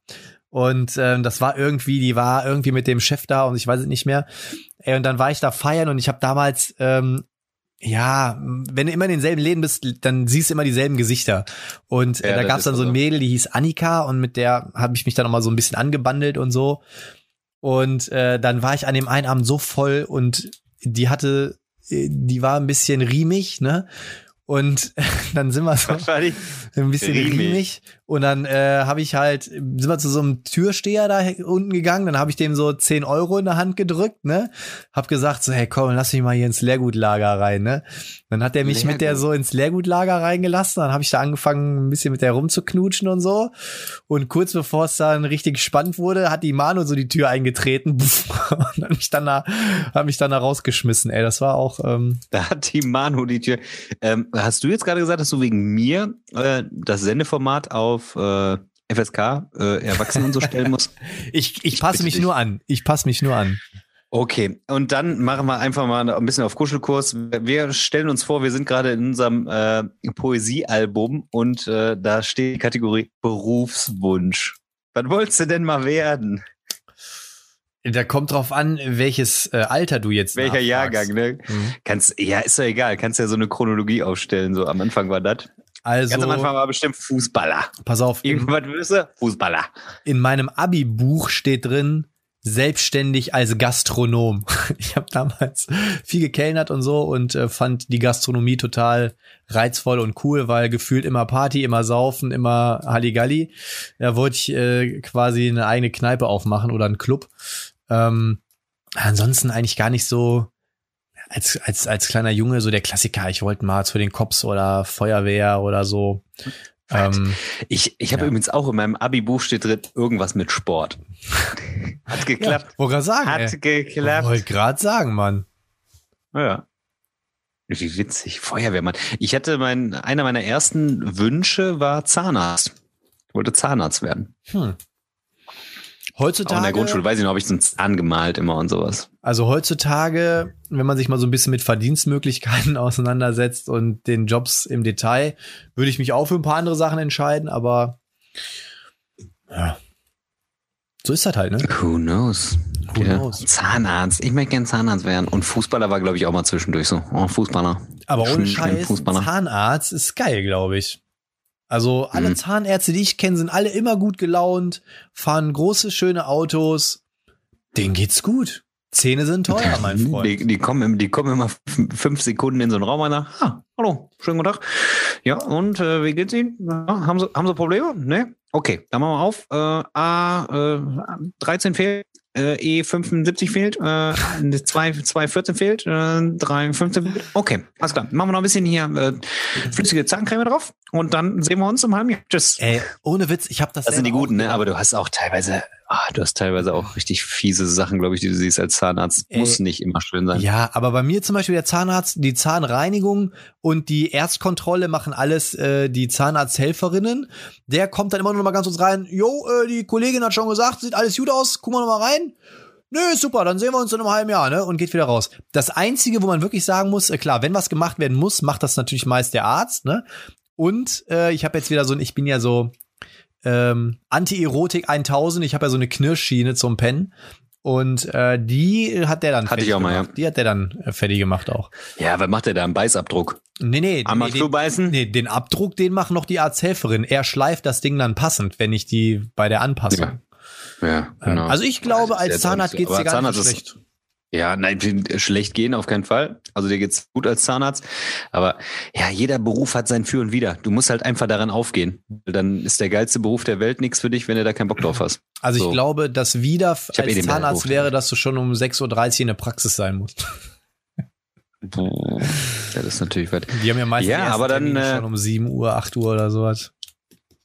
Und ähm, das war irgendwie, die war irgendwie mit dem Chef da und ich weiß es nicht mehr. Ey, und dann war ich da feiern und ich habe damals, ähm, ja, wenn du immer in denselben Läden bist, dann siehst du immer dieselben Gesichter. Und äh, Ja, da gab's dann so ein. Mädel, die hieß Annika und mit der habe ich mich dann noch mal so ein bisschen angebandelt und so. Und äh, dann war ich an dem einen Abend so voll und die hatte, äh, die war ein bisschen riemig, ne? Und [LAUGHS] dann sind wir so ein bisschen Riemig. Und dann äh, habe ich halt, sind wir zu so einem Türsteher da unten gegangen, dann habe ich dem so 10 Euro in der Hand gedrückt, ne? Hab gesagt, so, hey komm, lass mich mal hier ins Leergutlager rein, ne? Dann hat er mich mit der Leergut. so ins Leergutlager reingelassen, dann habe ich da angefangen, ein bisschen mit der rumzuknutschen und so. Und kurz bevor es dann richtig spannend wurde, hat die Manu so die Tür eingetreten puff, [LAUGHS] und hat mich dann da, hat mich dann da rausgeschmissen, ey. Das war auch, ähm, Da hat die Manu die Tür. Ähm, hast du jetzt gerade gesagt, dass du wegen mir äh, das Sendeformat auf äh, FSK äh, Erwachsenen und so stellen musst? [LAUGHS] ich, ich Ich passe mich dich. nur an. Ich passe mich nur an. Okay, und dann machen wir einfach mal ein bisschen auf Kuschelkurs. Wir stellen uns vor, wir sind gerade in unserem äh, Poesiealbum und äh, da steht die Kategorie Berufswunsch. Was wolltest du denn mal werden? Da kommt drauf an, welches äh, Alter du jetzt Welcher nachfragst. Jahrgang, ne? Mhm. Kannst, ja, ist doch egal. Kannst ja so eine Chronologie aufstellen. So am Anfang war das. Also, Ganz am Anfang war bestimmt Fußballer. pass auf, Irgendwas du? Fußballer. in meinem Abi-Buch steht drin, selbstständig als Gastronom. [LAUGHS] Ich habe damals viel gekellnert und so und äh, fand die Gastronomie total reizvoll und cool, weil gefühlt immer Party, immer Saufen, immer Halligalli. Da wollte ich äh, quasi eine eigene Kneipe aufmachen oder einen Club. Ähm, ansonsten eigentlich gar nicht so, als, als, als kleiner Junge so der Klassiker, ich wollte mal zu den Cops oder Feuerwehr oder so. Ähm, ich ich habe ja. übrigens auch in meinem Abi-Buch steht drin irgendwas mit Sport. [LAUGHS] Hat geklappt. Ja, wollte sagen. Hat ey. geklappt. Wollte gerade sagen, Mann. Ja. Wie witzig, Feuerwehrmann. Ich hatte mein, einer meiner ersten Wünsche war Zahnarzt. Ich wollte Zahnarzt werden. Hm. Heutzutage. Auch in der Grundschule weiß ich noch, habe ich so einen Zahn gemalt immer und sowas. Also heutzutage, wenn man sich mal so ein bisschen mit Verdienstmöglichkeiten [LAUGHS] auseinandersetzt und den Jobs im Detail, würde ich mich auch für ein paar andere Sachen entscheiden, aber ja. So ist das halt, ne? Who knows? Who ja. knows? Zahnarzt. Ich möchte gerne Zahnarzt werden. Und Fußballer war, glaube ich, auch mal zwischendurch so. Oh, Fußballer. Aber ohne Scheiß, Zahnarzt ist geil, glaube ich. Also alle mhm. Zahnärzte, die ich kenne, sind alle immer gut gelaunt, fahren große, schöne Autos. Denen geht's gut. Zähne sind teuer, mein Freund. Die, die, kommen, die kommen immer fünf Sekunden in so einen Raum und sagen, ah, hallo, schönen guten Tag. Ja, und äh, wie geht's Ihnen? Ja, haben, Sie, haben Sie Probleme? Ne? Okay, dann machen wir auf. Äh, A, äh, 13 fehlt, äh, E75 fehlt, äh, 2, 214 fehlt, äh, 315 fehlt. Okay, alles klar. Machen wir noch ein bisschen hier äh, flüssige Zahncreme drauf und dann sehen wir uns im halben Jahr. Tschüss. Ey, ohne Witz, ich habe das. Das sind die guten, ne? Aber du hast auch teilweise Ah, du hast teilweise auch richtig fiese Sachen, glaube ich, die du siehst als Zahnarzt. Ey, Muss nicht immer schön sein. Ja, aber bei mir zum Beispiel der Zahnarzt, die Zahnreinigung und die Erstkontrolle machen alles äh, die Zahnarzthelferinnen. Der kommt dann immer nur noch mal ganz kurz rein. Jo, äh, die Kollegin hat schon gesagt, sieht alles gut aus. Gucken wir noch mal rein. Nö, super, dann sehen wir uns in einem halben Jahr, ne? Und geht wieder raus. Das Einzige, wo man wirklich sagen muss, äh, klar, wenn was gemacht werden muss, macht das natürlich meist der Arzt, ne? Und äh, ich habe jetzt wieder so ein, ich bin ja so, ähm, Anti-Erotik 1000. Ich habe ja so eine Knirschschiene zum Pennen. Und äh, die hat der dann Hatte ich auch mal, gemacht. Ja. Die hat der dann äh, fertig gemacht auch. Ja, was macht der da? Einen Beißabdruck? Nee, nee. Einmal nee, beißen? Nee, den Abdruck, den macht noch die Arzthelferin. Er schleift das Ding dann passend, wenn ich die bei der Anpassung. Ja, ja genau. Also ich glaube, als Zahnarzt geht's dir gar nicht schlecht. Ja, nein, schlecht gehen auf keinen Fall. Also dir geht's gut als Zahnarzt. Aber ja, jeder Beruf hat sein Für und Wider. Du musst halt einfach daran aufgehen. Dann ist der geilste Beruf der Welt nichts für dich, wenn du da keinen Bock drauf hast. [CLEARS THROAT] Also so. ich glaube, das Wider als eh Zahnarzt wäre, dass du schon um 6.30 Uhr in der Praxis sein musst. [LAUGHS] Ja, das ist natürlich weit. Die haben ja meistens ja, aber dann, äh, schon um 7 Uhr, 8 Uhr oder sowas.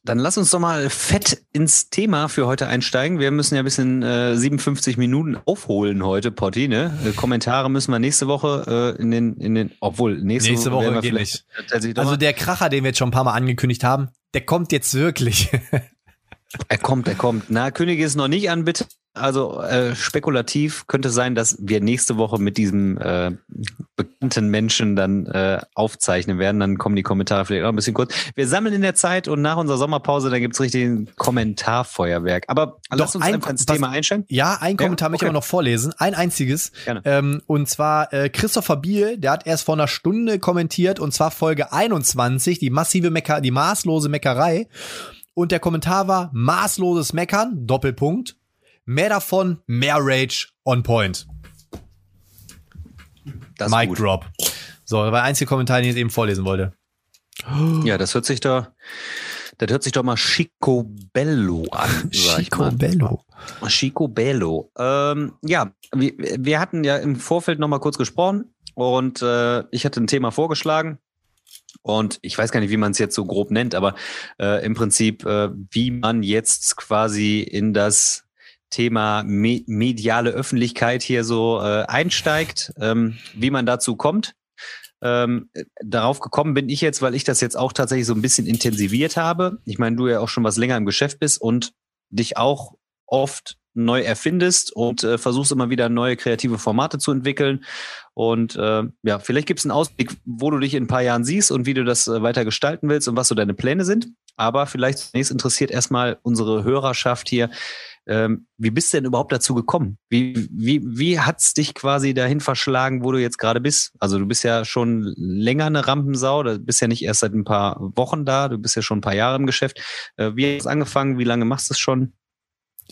Dann lass uns doch mal fett ins Thema für heute einsteigen. Wir müssen ja ein bisschen äh, 57 Minuten aufholen heute, Potti. Ne? Äh, Kommentare müssen wir nächste Woche äh, in den, in den, obwohl nächste, nächste Woche, Woche geht nicht. Also der Kracher, den wir jetzt schon ein paar Mal angekündigt haben, der kommt jetzt wirklich. [LAUGHS] er kommt, er kommt. Na, König ist noch nicht an, bitte. Also äh, spekulativ könnte sein, dass wir nächste Woche mit diesem äh, bekannten Menschen dann äh, aufzeichnen werden. Dann kommen die Kommentare vielleicht auch ein bisschen kurz. Wir sammeln in der Zeit und nach unserer Sommerpause, dann gibt's richtig ein Kommentarfeuerwerk. Aber Doch, lass uns ein, einfach ins Thema einsteigen. Ja, ein Kommentar ja? möchte ich aber noch vorlesen. Ein einziges. Gerne. Ähm, und zwar äh, Christopher Biel, der hat erst vor einer Stunde kommentiert und zwar Folge 21, die massive Mecker, die maßlose Meckerei. Und der Kommentar war maßloses Meckern, Doppelpunkt Mehr davon, mehr Rage on point. Das Mic gut. Drop. So, das war der einzige Kommentar, den ich jetzt eben vorlesen wollte. Ja, das hört sich doch, das hört sich doch mal Chico Bello an. Chico Bello. Ähm, ja, wir, wir hatten ja im Vorfeld noch mal kurz gesprochen und äh, ich hatte ein Thema vorgeschlagen. Und ich weiß gar nicht, wie man es jetzt so grob nennt, aber äh, im Prinzip, äh, wie man jetzt quasi in das Thema me mediale Öffentlichkeit hier so äh, einsteigt, ähm, wie man dazu kommt. Ähm, darauf gekommen bin ich jetzt, weil ich das jetzt auch tatsächlich so ein bisschen intensiviert habe. Ich meine, du ja auch schon was länger im Geschäft bist und dich auch oft neu erfindest und äh, versuchst immer wieder neue kreative Formate zu entwickeln. Und äh, ja, vielleicht gibt es einen Ausblick, wo du dich in ein paar Jahren siehst und wie du das äh, weiter gestalten willst und was so deine Pläne sind. Aber vielleicht zunächst interessiert erstmal unsere Hörerschaft hier, ähm, wie bist du denn überhaupt dazu gekommen? Wie, wie, wie hat's dich quasi dahin verschlagen, wo du jetzt gerade bist? Also du bist ja schon länger eine Rampensau, du bist ja nicht erst seit ein paar Wochen da, du bist ja schon ein paar Jahre im Geschäft. Äh, wie hast du angefangen? Wie lange machst du es schon?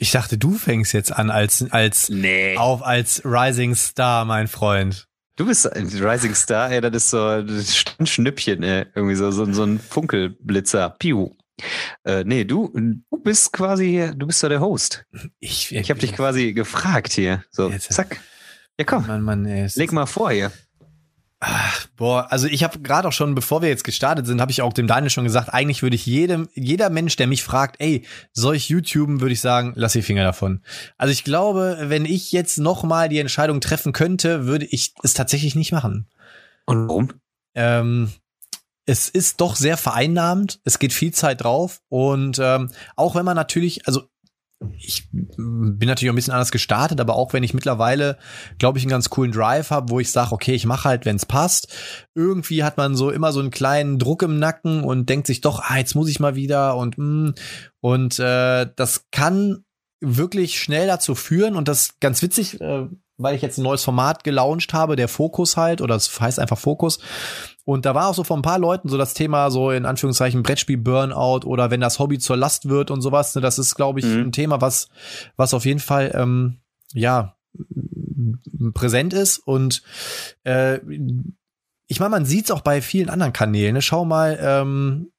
Ich dachte, du fängst jetzt an als, als, nee. auf als Rising Star, mein Freund. Du bist ein Rising Star, ey, das ist so ein Schnüppchen, ey. irgendwie so, so, so ein Funkelblitzer. Piu. Äh, nee, du, du bist quasi du bist ja der Host. Ich, ich habe dich quasi gefragt hier. So, jetzt, zack. Ja, komm. Mann, Mann, ey, leg mal vor hier. Ach, boah, also ich habe gerade auch schon, bevor wir jetzt gestartet sind, habe ich auch dem Daniel schon gesagt, eigentlich würde ich jedem, jeder Mensch, der mich fragt, ey, soll ich YouTuben, würde ich sagen, lass die Finger davon. Also ich glaube, wenn ich jetzt noch mal die Entscheidung treffen könnte, würde ich es tatsächlich nicht machen. Und warum? Ähm, es ist doch sehr vereinnahmend, es geht viel Zeit drauf und ähm, auch wenn man natürlich, also ich bin natürlich auch ein bisschen anders gestartet, aber auch wenn ich mittlerweile, glaube ich, einen ganz coolen Drive habe, wo ich sage, okay, ich mache halt, wenn es passt. Irgendwie hat man so immer so einen kleinen Druck im Nacken und denkt sich doch, ah, jetzt muss ich mal wieder und mm, und äh, das kann wirklich schnell dazu führen und das ganz witzig, äh, weil ich jetzt ein neues Format gelauncht habe, der Fokus halt, oder es heißt einfach Fokus. Und da war auch so von ein paar Leuten so das Thema so in Anführungszeichen Brettspiel Burnout oder wenn das Hobby zur Last wird und sowas. Ne, das ist, glaube ich, mhm. ein Thema, was, was auf jeden Fall, ähm, ja, präsent ist und äh, ich meine, man sieht es auch bei vielen anderen Kanälen. Ne? Schau mal, ähm,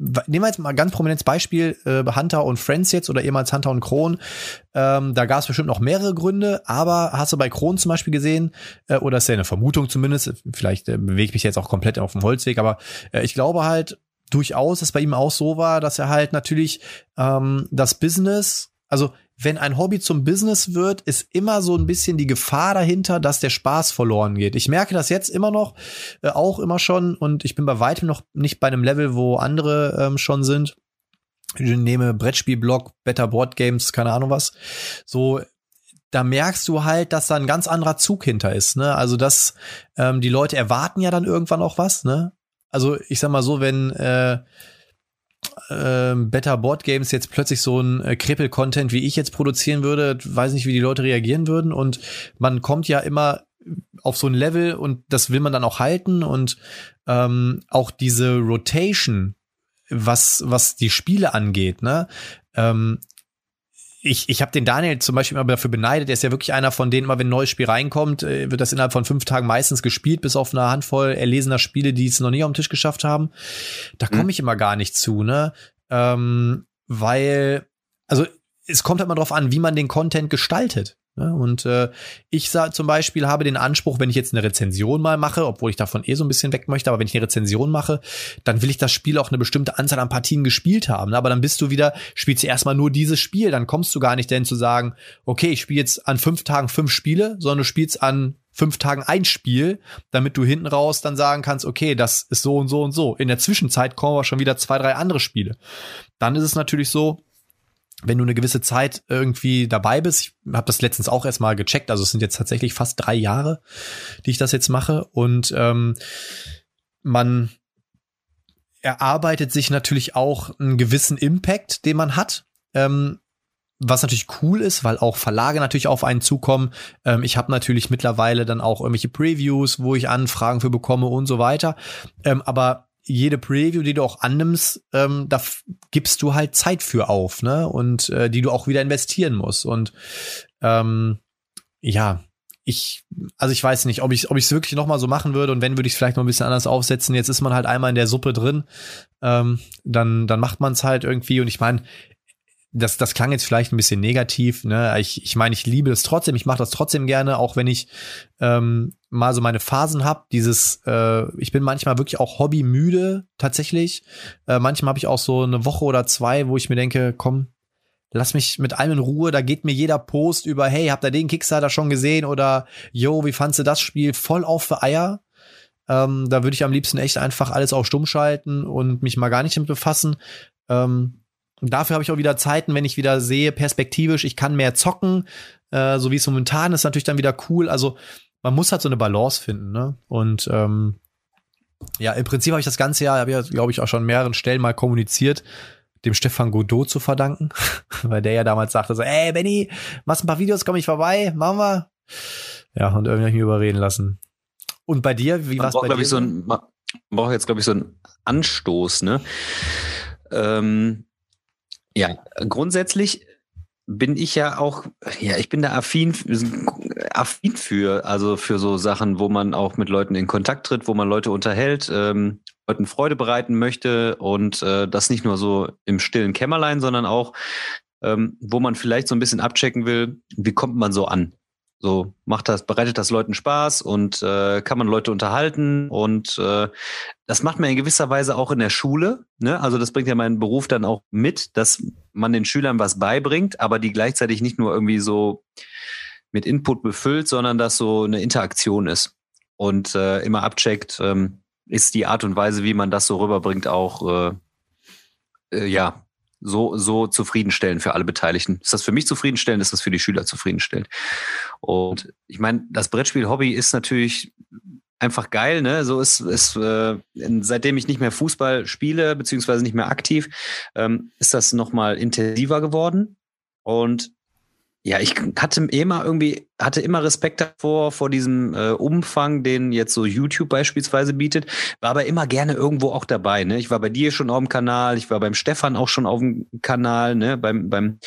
nehmen wir jetzt mal ganz prominentes Beispiel, äh, Hunter und Friends jetzt oder ehemals Hunter und Kron. Ähm, da gab es bestimmt noch mehrere Gründe, aber hast du bei Kron zum Beispiel gesehen, äh, oder ist ja eine Vermutung zumindest, vielleicht äh, bewege ich mich jetzt auch komplett auf dem Holzweg, aber äh, ich glaube halt durchaus, dass bei ihm auch so war, dass er halt natürlich ähm, das Business, also wenn ein Hobby zum Business wird, ist immer so ein bisschen die Gefahr dahinter, dass der Spaß verloren geht. Ich merke das jetzt immer noch, äh, auch immer schon, und ich bin bei weitem noch nicht bei einem Level, wo andere ähm, schon sind. Ich nehme Brettspielblog, Better Board Games, keine Ahnung was. So, da merkst du halt, dass da ein ganz anderer Zug hinter ist. Ne? Also, dass ähm, die Leute erwarten ja dann irgendwann auch was. Ne? Also, ich sag mal so, wenn äh, äh, Better Board Games jetzt plötzlich so ein äh, Krepel-Content wie ich jetzt produzieren würde, weiß nicht, wie die Leute reagieren würden. Und man kommt ja immer auf so ein Level und das will man dann auch halten und ähm, auch diese Rotation, was was die Spiele angeht, ne, ähm, ich, ich habe den Daniel zum Beispiel immer dafür beneidet. Er ist ja wirklich einer von denen, immer wenn ein neues Spiel reinkommt, äh, wird das innerhalb von fünf Tagen meistens gespielt, bis auf eine Handvoll erlesener Spiele, die es noch nie auf den Tisch geschafft haben. Da komme mhm. ich immer gar nicht zu, ne? Ähm, weil, also es kommt halt mal drauf an, wie man den Content gestaltet. Ne? Und äh, ich sag, zum Beispiel habe den Anspruch, wenn ich jetzt eine Rezension mal mache, obwohl ich davon eh so ein bisschen weg möchte, aber wenn ich eine Rezension mache, dann will ich das Spiel auch eine bestimmte Anzahl an Partien gespielt haben. Ne? Aber dann bist du wieder, spielst du erstmal nur dieses Spiel, dann kommst du gar nicht denn zu sagen, okay, ich spiele jetzt an fünf Tagen fünf Spiele, sondern du spielst an fünf Tagen ein Spiel, damit du hinten raus dann sagen kannst, okay, das ist so und so und so. In der Zwischenzeit kommen aber schon wieder zwei, drei andere Spiele. Dann ist es natürlich so, wenn du eine gewisse Zeit irgendwie dabei bist, ich habe das letztens auch erstmal gecheckt, also es sind jetzt tatsächlich fast drei Jahre, die ich das jetzt mache und ähm, man erarbeitet sich natürlich auch einen gewissen Impact, den man hat. Ähm, was natürlich cool ist, weil auch Verlage natürlich auf einen zukommen. Ähm, ich habe natürlich mittlerweile dann auch irgendwelche Previews, wo ich Anfragen für bekomme und so weiter. Ähm, aber jede Preview, die du auch annimmst, ähm, da gibst du halt Zeit für auf, ne? Und äh, die du auch wieder investieren musst. Und ähm, ja, ich, also ich weiß nicht, ob ich ob ich es wirklich noch mal so machen würde und wenn würde ich es vielleicht noch ein bisschen anders aufsetzen. Jetzt ist man halt einmal in der Suppe drin, ähm, dann dann macht man es halt irgendwie und ich meine, das, das klang jetzt vielleicht ein bisschen negativ. Ne? Ich, ich meine, ich liebe es trotzdem, ich mache das trotzdem gerne, auch wenn ich ähm, mal so meine Phasen habe. Dieses, äh, ich bin manchmal wirklich auch hobbymüde tatsächlich. Äh, manchmal habe ich auch so eine Woche oder zwei, wo ich mir denke, komm, lass mich mit allem in Ruhe. Da geht mir jeder Post über, hey, habt ihr den Kickstarter schon gesehen? Oder, yo, wie fandst du das Spiel? Voll auf für Eier. Ähm, da würde ich am liebsten echt einfach alles auf stumm schalten und mich mal gar nicht damit befassen. Ähm, und dafür habe ich auch wieder Zeiten, wenn ich wieder sehe, perspektivisch, ich kann mehr zocken, äh, so wie es momentan ist, natürlich dann wieder cool. Also man muss halt so eine Balance finden, ne? Und ähm, ja, im Prinzip habe ich das ganze Jahr, habe ich ja, glaube ich, auch schon mehreren Stellen mal kommuniziert, dem Stefan Godot zu verdanken, [LAUGHS] weil der ja damals sagte so, ey Benny, machst ein paar Videos, komm ich vorbei, machen wir. Ja, und irgendwie habe ich mich überreden lassen. Und bei dir, wie war es bei dir? Ich, so ein, man braucht jetzt, glaube ich, so einen Anstoß, ne? Ähm, ja, grundsätzlich bin ich ja auch, ja, ich bin da affin, affin für, also für so Sachen, wo man auch mit Leuten in Kontakt tritt, wo man Leute unterhält, ähm, Leuten Freude bereiten möchte und äh, das nicht nur so im stillen Kämmerlein, sondern auch, ähm, wo man vielleicht so ein bisschen abchecken will, wie kommt man so an. So macht das, bereitet das Leuten Spaß und äh, kann man Leute unterhalten und äh, das macht man in gewisser Weise auch in der Schule. Ne? Also das bringt ja meinen Beruf dann auch mit, dass man den Schülern was beibringt, aber die gleichzeitig nicht nur irgendwie so mit Input befüllt, sondern dass so eine Interaktion ist und äh, immer abcheckt, ähm, ist die Art und Weise, wie man das so rüberbringt, auch äh, äh, ja so, so zufriedenstellend für alle Beteiligten. Ist das für mich zufriedenstellend, ist das für die Schüler zufriedenstellend? Und ich meine, das Brettspiel-Hobby ist natürlich einfach geil, ne? So ist es, äh, seitdem ich nicht mehr Fußball spiele, beziehungsweise nicht mehr aktiv, ähm, ist das nochmal intensiver geworden. Und ja, ich hatte immer irgendwie, hatte immer Respekt davor, vor diesem äh, Umfang, den jetzt so YouTube beispielsweise bietet, war aber immer gerne irgendwo auch dabei. Ne? Ich war bei dir schon auf dem Kanal, ich war beim Stefan auch schon auf dem Kanal, ne? beim, beim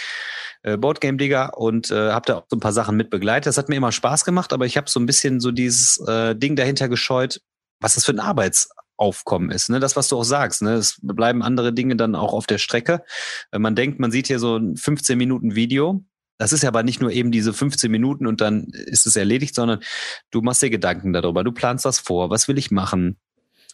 äh, Boardgame Digger und äh, habe da auch so ein paar Sachen mit begleitet. Das hat mir immer Spaß gemacht, aber ich habe so ein bisschen so dieses äh, Ding dahinter gescheut, was das für ein Arbeitsaufkommen ist. Ne? Das, was du auch sagst. Ne? Es bleiben andere Dinge dann auch auf der Strecke. Äh, man denkt, man sieht hier so ein 15 Minuten Video das ist ja aber nicht nur eben diese 15 Minuten und dann ist es erledigt, sondern du machst dir Gedanken darüber, du planst das vor, was will ich machen,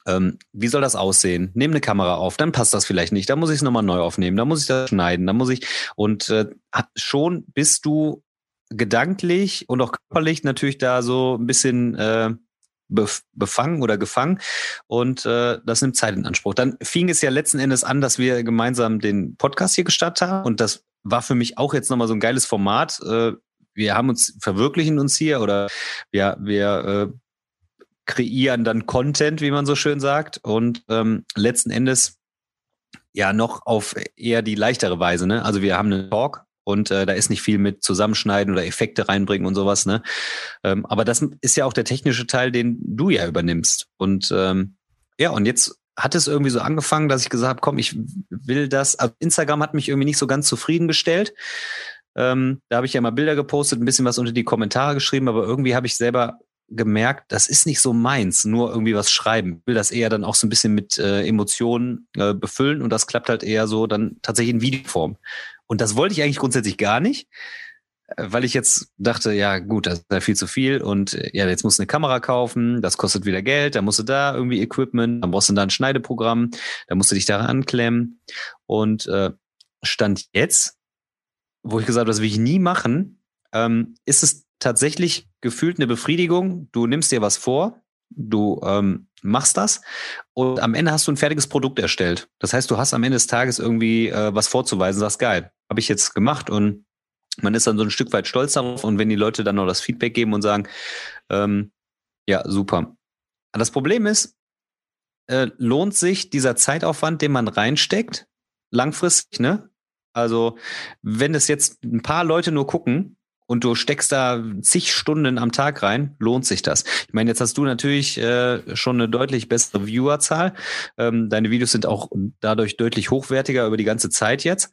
ähm, wie soll das aussehen? Nehm eine Kamera auf, dann passt das vielleicht nicht, dann muss ich es nochmal neu aufnehmen, dann muss ich das schneiden, dann muss ich und äh, schon bist du gedanklich und auch körperlich natürlich da so ein bisschen äh, befangen oder gefangen und äh, das nimmt Zeit in Anspruch. Dann fing es ja letzten Endes an, dass wir gemeinsam den Podcast hier gestartet haben und das war für mich auch jetzt nochmal so ein geiles Format. Äh, wir haben uns, verwirklichen uns hier oder wir, wir äh, kreieren dann Content, wie man so schön sagt. Und ähm, letzten Endes ja noch auf eher die leichtere Weise. Ne? Also wir haben einen Talk und äh, da ist nicht viel mit Zusammenschneiden oder Effekte reinbringen und sowas. Ne? Ähm, aber das ist ja auch der technische Teil, den du ja übernimmst. Und ähm, ja, und jetzt hat es irgendwie so angefangen, dass ich gesagt habe, komm, ich will das. Also Instagram hat mich irgendwie nicht so ganz zufriedengestellt. Ähm, da habe ich ja mal Bilder gepostet, ein bisschen was unter die Kommentare geschrieben, aber irgendwie habe ich selber gemerkt, das ist nicht so meins, nur irgendwie was schreiben. Ich will das eher dann auch so ein bisschen mit äh, Emotionen äh, befüllen und das klappt halt eher so dann tatsächlich in Videoform. Und das wollte ich eigentlich grundsätzlich gar nicht weil ich jetzt dachte, ja gut, das ist ja viel zu viel und äh, ja, jetzt musst du eine Kamera kaufen, das kostet wieder Geld, dann musst du da irgendwie Equipment, dann brauchst du da ein Schneideprogramm, dann musst du dich daran anklemmen und äh, Stand jetzt, wo ich gesagt habe, das will ich nie machen, ähm, ist es tatsächlich gefühlt eine Befriedigung. Du nimmst dir was vor, du ähm, machst das und am Ende hast du ein fertiges Produkt erstellt. Das heißt, du hast am Ende des Tages irgendwie äh, was vorzuweisen, sagst geil, habe ich jetzt gemacht und man ist dann so ein Stück weit stolz darauf und wenn die Leute dann noch das Feedback geben und sagen, ähm, ja, super. Das Problem ist, äh, lohnt sich dieser Zeitaufwand, den man reinsteckt, langfristig, ne? Also, wenn es jetzt ein paar Leute nur gucken und du steckst da zig Stunden am Tag rein, lohnt sich das. Ich meine, jetzt hast du natürlich äh, schon eine deutlich bessere Viewerzahl. Ähm, deine Videos sind auch dadurch deutlich hochwertiger über die ganze Zeit jetzt.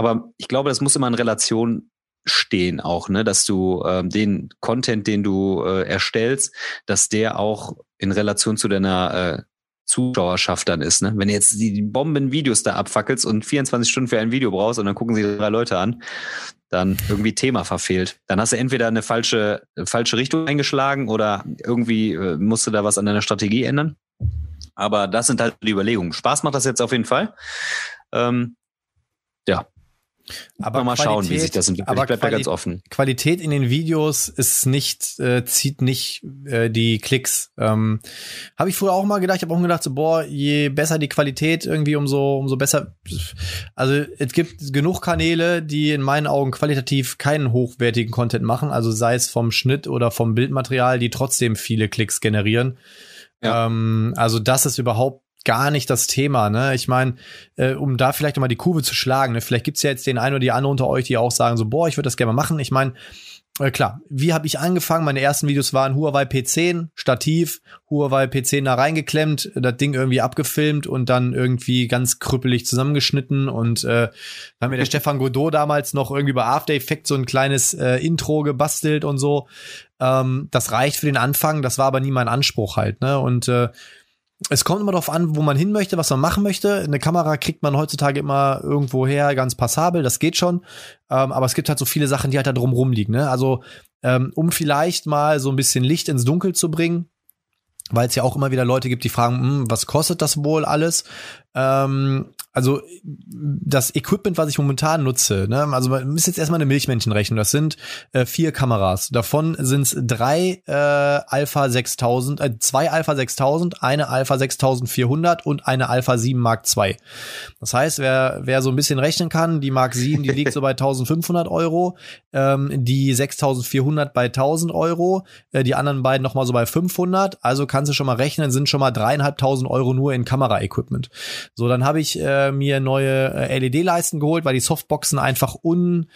Aber ich glaube, das muss immer in Relation stehen auch, ne, dass du ähm, den Content, den du äh, erstellst, dass der auch in Relation zu deiner äh, Zuschauerschaft dann ist. Ne? Wenn du jetzt die Bomben-Videos da abfackelst und 24 Stunden für ein Video brauchst und dann gucken sie drei Leute an, dann irgendwie Thema verfehlt. Dann hast du entweder eine falsche, falsche Richtung eingeschlagen oder irgendwie äh, musst du da was an deiner Strategie ändern. Aber das sind halt die Überlegungen. Spaß macht das jetzt auf jeden Fall. Ähm, ja, aber mal schauen, wie sich das entwickelt. Aber ich bleib Quali da ganz offen. Qualität in den Videos ist nicht, äh, zieht nicht äh, die Klicks. Ähm, habe ich früher auch mal gedacht. Ich habe auch gedacht, so, boah, je besser die Qualität irgendwie, umso, umso besser. Also es gibt genug Kanäle, die in meinen Augen qualitativ keinen hochwertigen Content machen. Also sei es vom Schnitt oder vom Bildmaterial, die trotzdem viele Klicks generieren. Ja. Ähm, also das ist überhaupt gar nicht das Thema. Ne? Ich meine, äh, um da vielleicht nochmal die Kurve zu schlagen, ne? vielleicht gibt's ja jetzt den einen oder die andere unter euch, die auch sagen so, boah, ich würde das gerne mal machen. Ich meine, äh, klar, wie habe ich angefangen? Meine ersten Videos waren Huawei P10, Stativ, Huawei P10 da reingeklemmt, das Ding irgendwie abgefilmt und dann irgendwie ganz krüppelig zusammengeschnitten und äh, dann hat mir der Stefan Godot damals noch irgendwie bei After Effects so ein kleines äh, Intro gebastelt und so. Ähm, das reicht für den Anfang, das war aber nie mein Anspruch halt, ne? Und äh, es kommt immer darauf an, wo man hin möchte, was man machen möchte. Eine Kamera kriegt man heutzutage immer irgendwo her, ganz passabel, das geht schon. Ähm, aber es gibt halt so viele Sachen, die halt da drum rumliegen. Ne? Also ähm, um vielleicht mal so ein bisschen Licht ins Dunkel zu bringen weil es ja auch immer wieder Leute gibt, die fragen, hm, was kostet das wohl alles? Ähm, also das Equipment, was ich momentan nutze, ne, also man muss jetzt erstmal eine Milchmännchen rechnen. Das sind äh, vier Kameras. Davon sind es drei äh, Alpha 6000, äh, zwei Alpha 6000, eine Alpha 6400 und eine Alpha 7 Mark II. Das heißt, wer wer so ein bisschen rechnen kann, die Mark 7, die liegt so bei [LAUGHS] 1500 Euro, ähm, die 6400 bei 1000 Euro, äh, die anderen beiden noch mal so bei 500. Also kannst du schon mal rechnen, sind schon mal dreieinhalbtausend Euro nur in Kamera-Equipment. So, dann habe ich äh, mir neue äh, LED-Leisten geholt, weil die Softboxen einfach un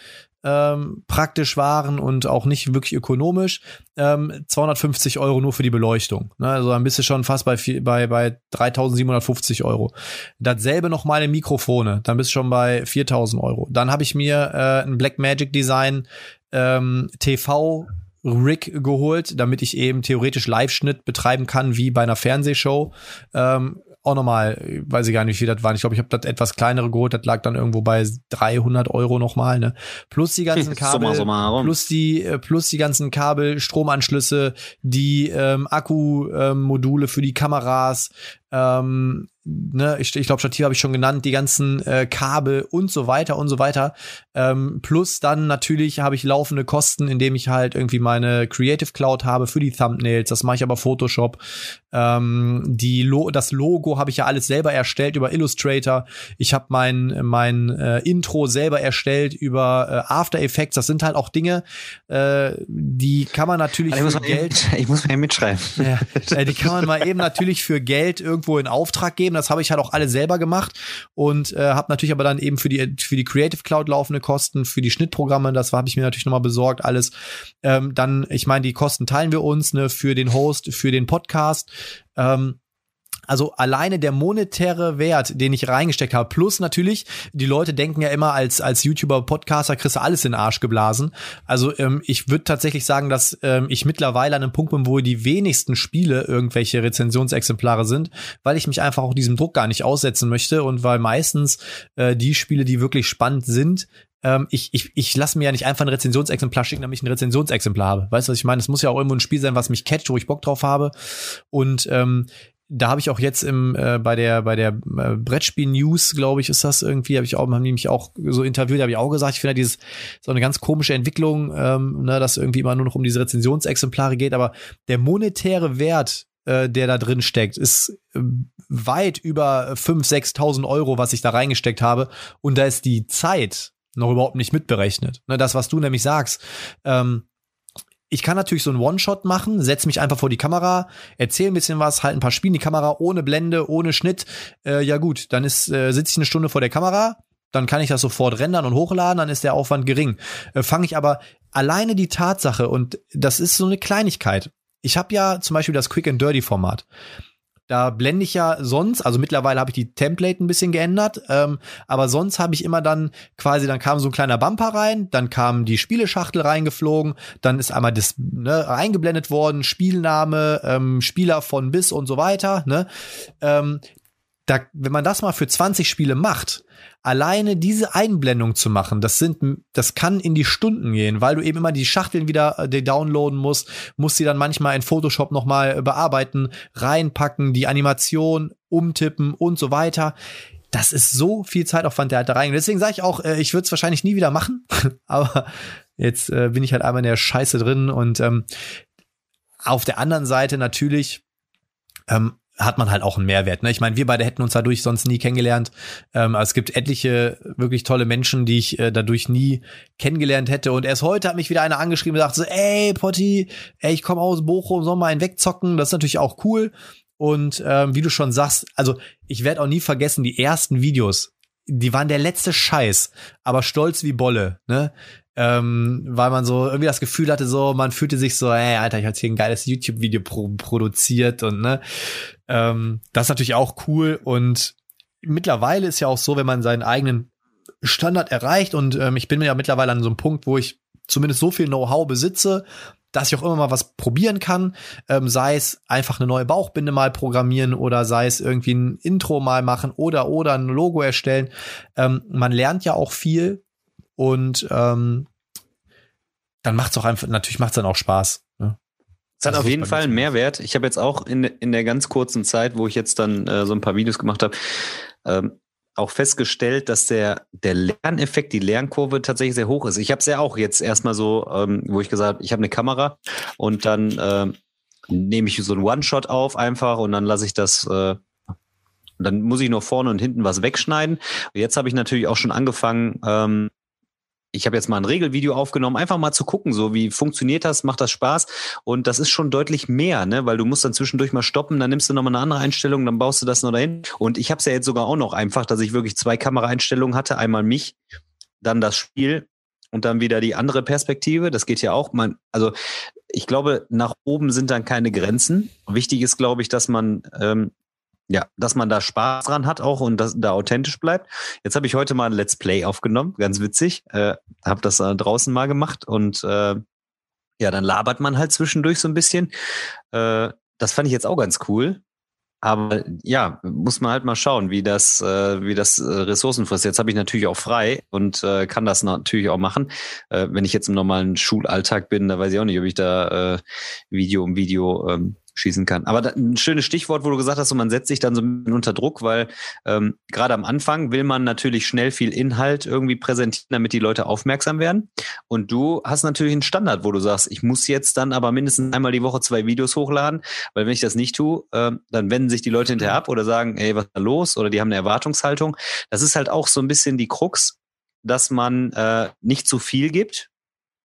ähm, praktisch waren und auch nicht wirklich ökonomisch. Ähm, 250 Euro nur für die Beleuchtung. Ne? Also dann bist du schon fast bei, bei, bei 3750 Euro. Dasselbe noch meine Mikrofone. Dann bist du schon bei 4000 Euro. Dann habe ich mir äh, ein Blackmagic Design ähm, TV Rig geholt, damit ich eben theoretisch Live-Schnitt betreiben kann, wie bei einer Fernsehshow. Ähm, auch nochmal, weiß ich gar nicht, wie das war. Ich glaube, ich habe das etwas kleinere geholt, das lag dann irgendwo bei 300 Euro nochmal, ne? Plus die ganzen [LAUGHS] Kabel, Sommer, Sommer plus die, äh, plus die ganzen Kabel, Stromanschlüsse, die ähm, Akkumodule ähm, für die Kameras, ähm, ne, ich, ich glaube, Stativ habe ich schon genannt, die ganzen äh, Kabel und so weiter und so weiter. Ähm, plus dann natürlich habe ich laufende Kosten, indem ich halt irgendwie meine Creative Cloud habe für die Thumbnails. Das mache ich aber Photoshop. Ähm, die Lo das Logo habe ich ja alles selber erstellt über Illustrator. Ich habe mein mein äh, Intro selber erstellt über äh, After Effects. Das sind halt auch Dinge, äh, die kann man natürlich also für Geld. Eben, [LAUGHS] ich muss mal mitschreiben. Ja, äh, die kann man mal eben natürlich für Geld irgendwo in Auftrag geben. Das habe ich halt auch alle selber gemacht und äh, habe natürlich aber dann eben für die für die Creative Cloud laufende Kosten, für die Schnittprogramme, das habe ich mir natürlich nochmal besorgt, alles. Ähm, dann, ich meine, die Kosten teilen wir uns ne, für den Host, für den Podcast. Ähm, also alleine der monetäre Wert, den ich reingesteckt habe, plus natürlich, die Leute denken ja immer, als, als YouTuber, Podcaster kriegst du alles in den Arsch geblasen. Also ähm, ich würde tatsächlich sagen, dass ähm, ich mittlerweile an einem Punkt bin, wo die wenigsten Spiele irgendwelche Rezensionsexemplare sind, weil ich mich einfach auch diesem Druck gar nicht aussetzen möchte und weil meistens äh, die Spiele, die wirklich spannend sind, ähm, ich, ich, ich lasse mir ja nicht einfach ein Rezensionsexemplar schicken, damit ich ein Rezensionsexemplar habe. Weißt du, was ich meine? Es muss ja auch irgendwo ein Spiel sein, was mich catcht, wo ich Bock drauf habe. Und ähm, da habe ich auch jetzt im äh, bei der bei der äh, Brettspiel News, glaube ich, ist das irgendwie, habe ich auch haben die mich auch so interviewt, habe ich auch gesagt, ich finde dieses so eine ganz komische Entwicklung, ähm, ne, dass irgendwie immer nur noch um diese Rezensionsexemplare geht, aber der monetäre Wert äh, der da drin steckt, ist äh, weit über 5.000, 6.000 Euro, was ich da reingesteckt habe. Und da ist die Zeit noch überhaupt nicht mitberechnet. Ne, das, was du nämlich sagst, ähm, ich kann natürlich so einen One-Shot machen, setze mich einfach vor die Kamera, erzähle ein bisschen was, halt ein paar Spiele in die Kamera, ohne Blende, ohne Schnitt. Äh, ja gut, dann ist äh, sitze ich eine Stunde vor der Kamera, dann kann ich das sofort rendern und hochladen, dann ist der Aufwand gering. Äh, Fange ich aber alleine die Tatsache, und das ist so eine Kleinigkeit. Ich habe ja zum Beispiel das Quick and Dirty Format. Da blende ich ja sonst, also mittlerweile habe ich die Template ein bisschen geändert, ähm, aber sonst habe ich immer dann quasi, dann kam so ein kleiner Bumper rein, dann kam die Spieleschachtel reingeflogen, dann ist einmal das ne, eingeblendet worden, Spielname, ähm, Spieler von bis und so weiter. Ne? Ähm, da, wenn man das mal für 20 Spiele macht, alleine diese Einblendung zu machen, das sind, das kann in die Stunden gehen, weil du eben immer die Schachteln wieder äh, downloaden musst, musst sie dann manchmal in Photoshop nochmal bearbeiten, reinpacken, die Animation umtippen und so weiter. Das ist so viel Zeitaufwand, der halt da rein. Deswegen sage ich auch, äh, ich würde es wahrscheinlich nie wieder machen, [LAUGHS] aber jetzt äh, bin ich halt einmal in der Scheiße drin und ähm, auf der anderen Seite natürlich ähm, hat man halt auch einen Mehrwert. Ne? Ich meine, wir beide hätten uns dadurch sonst nie kennengelernt. Ähm, es gibt etliche wirklich tolle Menschen, die ich äh, dadurch nie kennengelernt hätte. Und erst heute hat mich wieder einer angeschrieben und sagt so, ey, Potti, ey, ich komme aus Bochum, soll mal einen wegzocken. Das ist natürlich auch cool. Und ähm, wie du schon sagst, also ich werde auch nie vergessen, die ersten Videos, die waren der letzte Scheiß, aber stolz wie Bolle, ne? ähm, weil man so irgendwie das Gefühl hatte, so man fühlte sich so, ey, Alter, ich habe hier ein geiles YouTube-Video pro produziert und ne, ähm, das ist natürlich auch cool und mittlerweile ist ja auch so, wenn man seinen eigenen Standard erreicht und ähm, ich bin mir ja mittlerweile an so einem Punkt, wo ich zumindest so viel Know-how besitze, dass ich auch immer mal was probieren kann, ähm, sei es einfach eine neue Bauchbinde mal programmieren oder sei es irgendwie ein Intro mal machen oder oder ein Logo erstellen. Ähm, man lernt ja auch viel und ähm, dann macht's auch einfach, natürlich macht's dann auch Spaß. Es hat auf jeden Fall einen Mehrwert. Ich habe jetzt auch in, in der ganz kurzen Zeit, wo ich jetzt dann äh, so ein paar Videos gemacht habe, ähm, auch festgestellt, dass der, der Lerneffekt, die Lernkurve tatsächlich sehr hoch ist. Ich habe es ja auch jetzt erstmal so, ähm, wo ich gesagt habe, ich habe eine Kamera und dann ähm, nehme ich so einen One-Shot auf einfach und dann lasse ich das äh, dann muss ich nur vorne und hinten was wegschneiden. Und jetzt habe ich natürlich auch schon angefangen, ähm, ich habe jetzt mal ein Regelvideo aufgenommen, einfach mal zu gucken, so wie funktioniert das, macht das Spaß? Und das ist schon deutlich mehr, ne, weil du musst dann zwischendurch mal stoppen, dann nimmst du nochmal eine andere Einstellung, dann baust du das noch dahin. Und ich habe es ja jetzt sogar auch noch einfach, dass ich wirklich zwei Kameraeinstellungen hatte, einmal mich, dann das Spiel und dann wieder die andere Perspektive, das geht ja auch, man, also ich glaube, nach oben sind dann keine Grenzen. Wichtig ist, glaube ich, dass man ähm, ja, dass man da Spaß dran hat auch und dass da authentisch bleibt. Jetzt habe ich heute mal ein Let's Play aufgenommen, ganz witzig. Äh, habe das äh, draußen mal gemacht und äh, ja, dann labert man halt zwischendurch so ein bisschen. Äh, das fand ich jetzt auch ganz cool. Aber ja, muss man halt mal schauen, wie das, äh, wie das äh, Ressourcen frisst. Jetzt habe ich natürlich auch frei und äh, kann das natürlich auch machen. Äh, wenn ich jetzt im normalen Schulalltag bin, da weiß ich auch nicht, ob ich da äh, Video um Video ähm, schießen kann. Aber da, ein schönes Stichwort, wo du gesagt hast, so man setzt sich dann so unter Druck, weil ähm, gerade am Anfang will man natürlich schnell viel Inhalt irgendwie präsentieren, damit die Leute aufmerksam werden. Und du hast natürlich einen Standard, wo du sagst, ich muss jetzt dann aber mindestens einmal die Woche zwei Videos hochladen, weil wenn ich das nicht tue, äh, dann wenden sich die Leute hinterher ab oder sagen, ey, was ist da los? Oder die haben eine Erwartungshaltung. Das ist halt auch so ein bisschen die Krux, dass man äh, nicht zu viel gibt,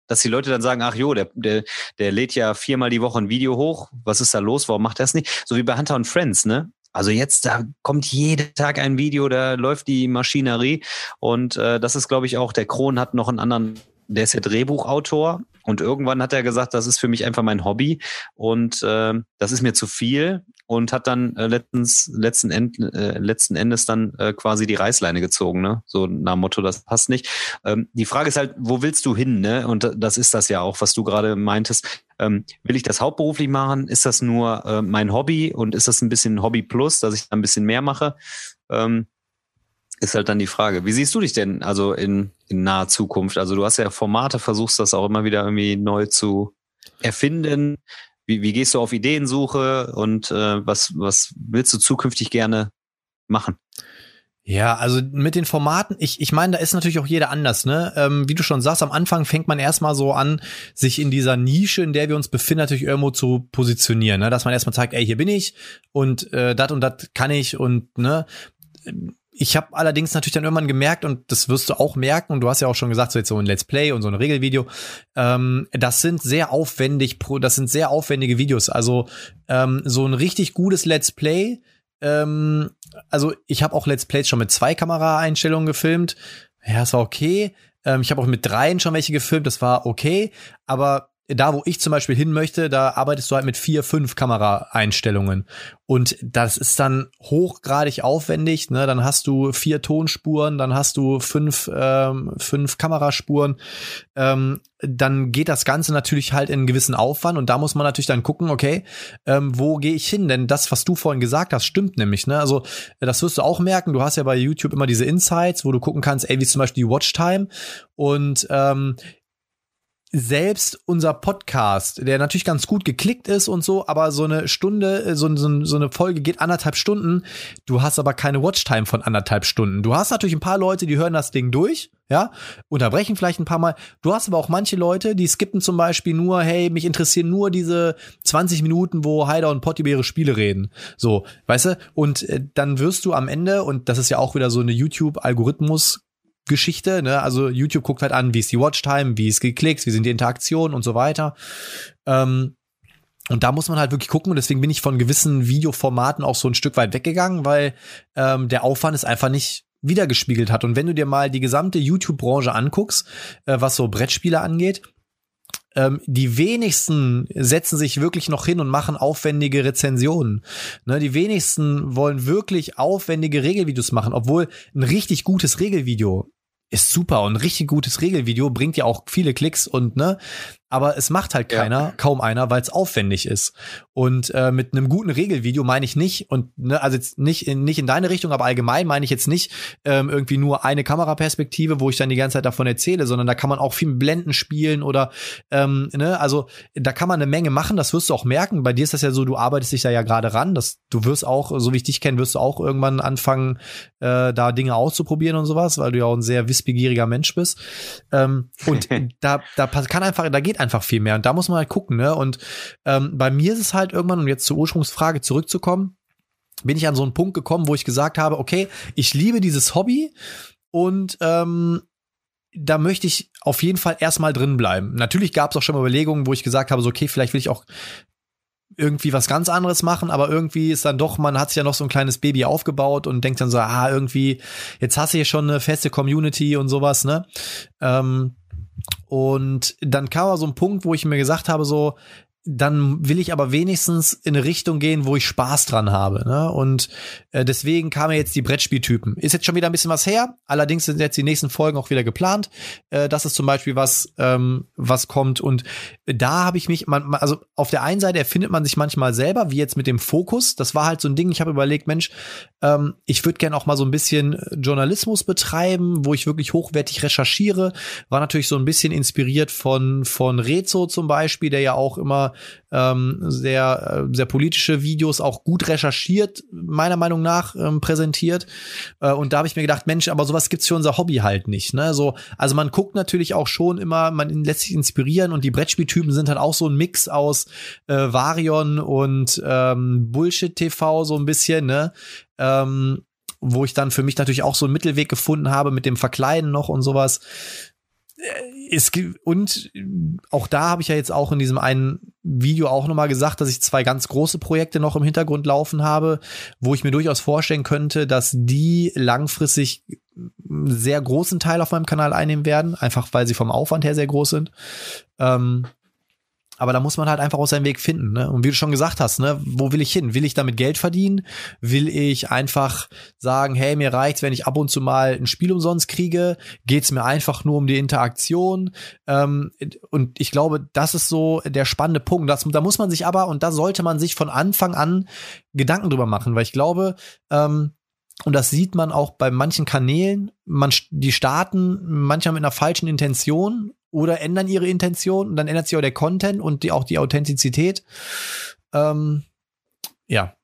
dass die Leute dann sagen, ach jo, der, der, der lädt ja viermal die Woche ein Video hoch, was ist da los, warum macht er es nicht? So wie bei Hunter und Friends, ne? Also jetzt, da kommt jeden Tag ein Video, da läuft die Maschinerie. Und äh, das ist, glaube ich, auch, der Kron hat noch einen anderen, der ist ja Drehbuchautor. Und irgendwann hat er gesagt, das ist für mich einfach mein Hobby. Und äh, das ist mir zu viel und hat dann äh, letztens, letzten, End, äh, letzten Endes dann äh, quasi die Reißleine gezogen, ne? So nach dem Motto, das passt nicht. Ähm, die Frage ist halt, wo willst du hin, ne? Und das ist das ja auch, was du gerade meintest. Ähm, will ich das hauptberuflich machen? Ist das nur äh, mein Hobby und ist das ein bisschen Hobby plus, dass ich da ein bisschen mehr mache? Ähm, ist halt dann die Frage. Wie siehst du dich denn also in, in naher Zukunft? Also du hast ja Formate, versuchst das auch immer wieder irgendwie neu zu erfinden. Wie, wie gehst du auf Ideensuche und äh, was, was willst du zukünftig gerne machen? Ja, also mit den Formaten, ich, ich meine, da ist natürlich auch jeder anders, ne? Ähm, wie du schon sagst, am Anfang fängt man erstmal so an, sich in dieser Nische, in der wir uns befinden, natürlich irgendwo zu positionieren, ne? Dass man erstmal zeigt, ey, hier bin ich und äh, dat und dat kann ich und ne ich habe allerdings natürlich dann irgendwann gemerkt, und das wirst du auch merken, und du hast ja auch schon gesagt, so jetzt so ein Let's Play und so ein Regelvideo, ähm, das sind sehr aufwendig, das sind sehr aufwendige Videos. Also ähm, so ein richtig gutes Let's Play, ähm, also ich habe auch Let's Plays schon mit zwei Kameraeinstellungen gefilmt. Ja, das war okay. Ähm, ich habe auch mit dreien schon welche gefilmt, das war okay. Aber da, wo ich zum Beispiel hin möchte, da arbeitest du halt mit vier, fünf Kameraeinstellungen. Und das ist dann hochgradig aufwendig. Ne? Dann hast du vier Tonspuren, dann hast du fünf, ähm, fünf Kameraspuren. Ähm, dann geht das Ganze natürlich halt in einen gewissen Aufwand. Und da muss man natürlich dann gucken, okay, ähm, wo gehe ich hin? Denn das, was du vorhin gesagt hast, stimmt nämlich. Ne? Also das wirst du auch merken. Du hast ja bei YouTube immer diese Insights, wo du gucken kannst, ey, wie zum Beispiel die Watchtime. Und ähm, selbst unser Podcast, der natürlich ganz gut geklickt ist und so, aber so eine Stunde, äh, so, so, so, eine Folge geht anderthalb Stunden. Du hast aber keine Watchtime von anderthalb Stunden. Du hast natürlich ein paar Leute, die hören das Ding durch, ja, unterbrechen vielleicht ein paar Mal. Du hast aber auch manche Leute, die skippen zum Beispiel nur, hey, mich interessieren nur diese 20 Minuten, wo Heider und Potti über ihre Spiele reden. So, weißt du? Und äh, dann wirst du am Ende, und das ist ja auch wieder so eine YouTube-Algorithmus- Geschichte. Ne? Also YouTube guckt halt an, wie ist die Watchtime, wie ist geklickt, wie sind die Interaktionen und so weiter. Ähm, und da muss man halt wirklich gucken und deswegen bin ich von gewissen Videoformaten auch so ein Stück weit weggegangen, weil ähm, der Aufwand ist einfach nicht wiedergespiegelt hat. Und wenn du dir mal die gesamte YouTube-Branche anguckst, äh, was so Brettspiele angeht, ähm, die wenigsten setzen sich wirklich noch hin und machen aufwendige Rezensionen. Ne, die wenigsten wollen wirklich aufwendige Regelvideos machen, obwohl ein richtig gutes Regelvideo ist super und richtig gutes Regelvideo bringt ja auch viele Klicks und ne, aber es macht halt keiner, ja. kaum einer, weil es aufwendig ist. Und äh, mit einem guten Regelvideo meine ich nicht, und ne, also jetzt nicht in, nicht in deine Richtung, aber allgemein meine ich jetzt nicht ähm, irgendwie nur eine Kameraperspektive, wo ich dann die ganze Zeit davon erzähle, sondern da kann man auch viel mit Blenden spielen oder ähm, ne, also da kann man eine Menge machen, das wirst du auch merken. Bei dir ist das ja so, du arbeitest dich da ja gerade ran, dass du wirst auch, so wie ich dich kenne, wirst du auch irgendwann anfangen, äh, da Dinge auszuprobieren und sowas, weil du ja auch ein sehr wissbegieriger Mensch bist. Ähm, und [LAUGHS] da, da kann einfach, da geht einfach viel mehr. Und da muss man halt gucken, ne? Und ähm, bei mir ist es halt irgendwann, um jetzt zur Ursprungsfrage zurückzukommen, bin ich an so einen Punkt gekommen, wo ich gesagt habe, okay, ich liebe dieses Hobby und ähm, da möchte ich auf jeden Fall erstmal drin bleiben. Natürlich gab es auch schon mal Überlegungen, wo ich gesagt habe, so, okay, vielleicht will ich auch irgendwie was ganz anderes machen, aber irgendwie ist dann doch, man hat sich ja noch so ein kleines Baby aufgebaut und denkt dann so, ah, irgendwie, jetzt hast du hier schon eine feste Community und sowas, ne? Ähm, und dann kam so ein Punkt, wo ich mir gesagt habe, so, dann will ich aber wenigstens in eine Richtung gehen, wo ich Spaß dran habe. Ne? Und äh, deswegen kamen jetzt die Brettspieltypen. Ist jetzt schon wieder ein bisschen was her. Allerdings sind jetzt die nächsten Folgen auch wieder geplant. Äh, das ist zum Beispiel was, ähm, was kommt. Und da habe ich mich, man, also auf der einen Seite erfindet man sich manchmal selber, wie jetzt mit dem Fokus. Das war halt so ein Ding. Ich habe überlegt, Mensch, ähm, ich würde gerne auch mal so ein bisschen Journalismus betreiben, wo ich wirklich hochwertig recherchiere. War natürlich so ein bisschen inspiriert von von Rezo zum Beispiel, der ja auch immer ähm, sehr, äh, sehr politische Videos auch gut recherchiert, meiner Meinung nach, ähm, präsentiert. Äh, und da habe ich mir gedacht, Mensch, aber sowas gibt's für unser Hobby halt nicht. Ne? So, also man guckt natürlich auch schon immer, man lässt sich inspirieren und die Brettspieltypen sind halt auch so ein Mix aus äh, Varion und ähm, Bullshit-TV so ein bisschen, ne? Ähm, wo ich dann für mich natürlich auch so einen Mittelweg gefunden habe mit dem Verkleiden noch und sowas. Äh, es und auch da habe ich ja jetzt auch in diesem einen Video auch nochmal gesagt, dass ich zwei ganz große Projekte noch im Hintergrund laufen habe, wo ich mir durchaus vorstellen könnte, dass die langfristig einen sehr großen Teil auf meinem Kanal einnehmen werden, einfach weil sie vom Aufwand her sehr groß sind. Ähm, aber da muss man halt einfach auch seinen Weg finden. Ne? Und wie du schon gesagt hast, ne, wo will ich hin? Will ich damit Geld verdienen? Will ich einfach sagen, hey, mir reicht's, wenn ich ab und zu mal ein Spiel umsonst kriege? Geht's mir einfach nur um die Interaktion? Ähm, und ich glaube, das ist so der spannende Punkt. Das, da muss man sich aber, und da sollte man sich von Anfang an Gedanken drüber machen, weil ich glaube, ähm, und das sieht man auch bei manchen Kanälen. Man, die starten manchmal mit einer falschen Intention oder ändern ihre Intention und dann ändert sich auch der Content und die, auch die Authentizität. Ähm, ja,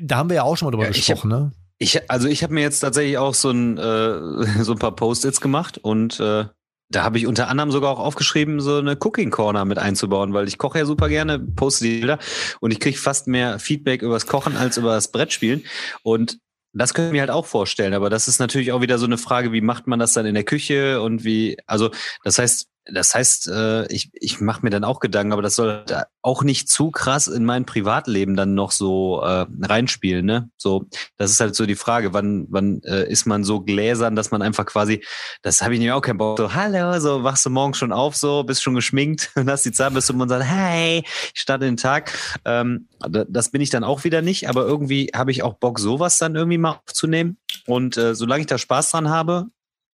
da haben wir ja auch schon mal drüber ja, gesprochen, hab, ne? Ich, also ich habe mir jetzt tatsächlich auch so ein, äh, [LAUGHS] so ein paar Post-its gemacht und äh, da habe ich unter anderem sogar auch aufgeschrieben, so eine Cooking Corner mit einzubauen, weil ich koche ja super gerne, poste die Bilder und ich kriege fast mehr Feedback übers Kochen als über das Brettspielen. Und das können wir halt auch vorstellen, aber das ist natürlich auch wieder so eine Frage, wie macht man das dann in der Küche und wie, also das heißt, das heißt, äh, ich, ich mache mir dann auch Gedanken, aber das soll auch nicht zu krass in mein Privatleben dann noch so äh, reinspielen. Ne? So, das ist halt so die Frage, wann, wann äh, ist man so gläsern, dass man einfach quasi, das habe ich nämlich auch keinen Bock. So, hallo, so wachst du morgens schon auf, so bist schon geschminkt [LAUGHS] und hast die Zeit bis du und sagst, hey, ich starte den Tag. Ähm, das bin ich dann auch wieder nicht, aber irgendwie habe ich auch Bock, sowas dann irgendwie mal aufzunehmen. Und äh, solange ich da Spaß dran habe,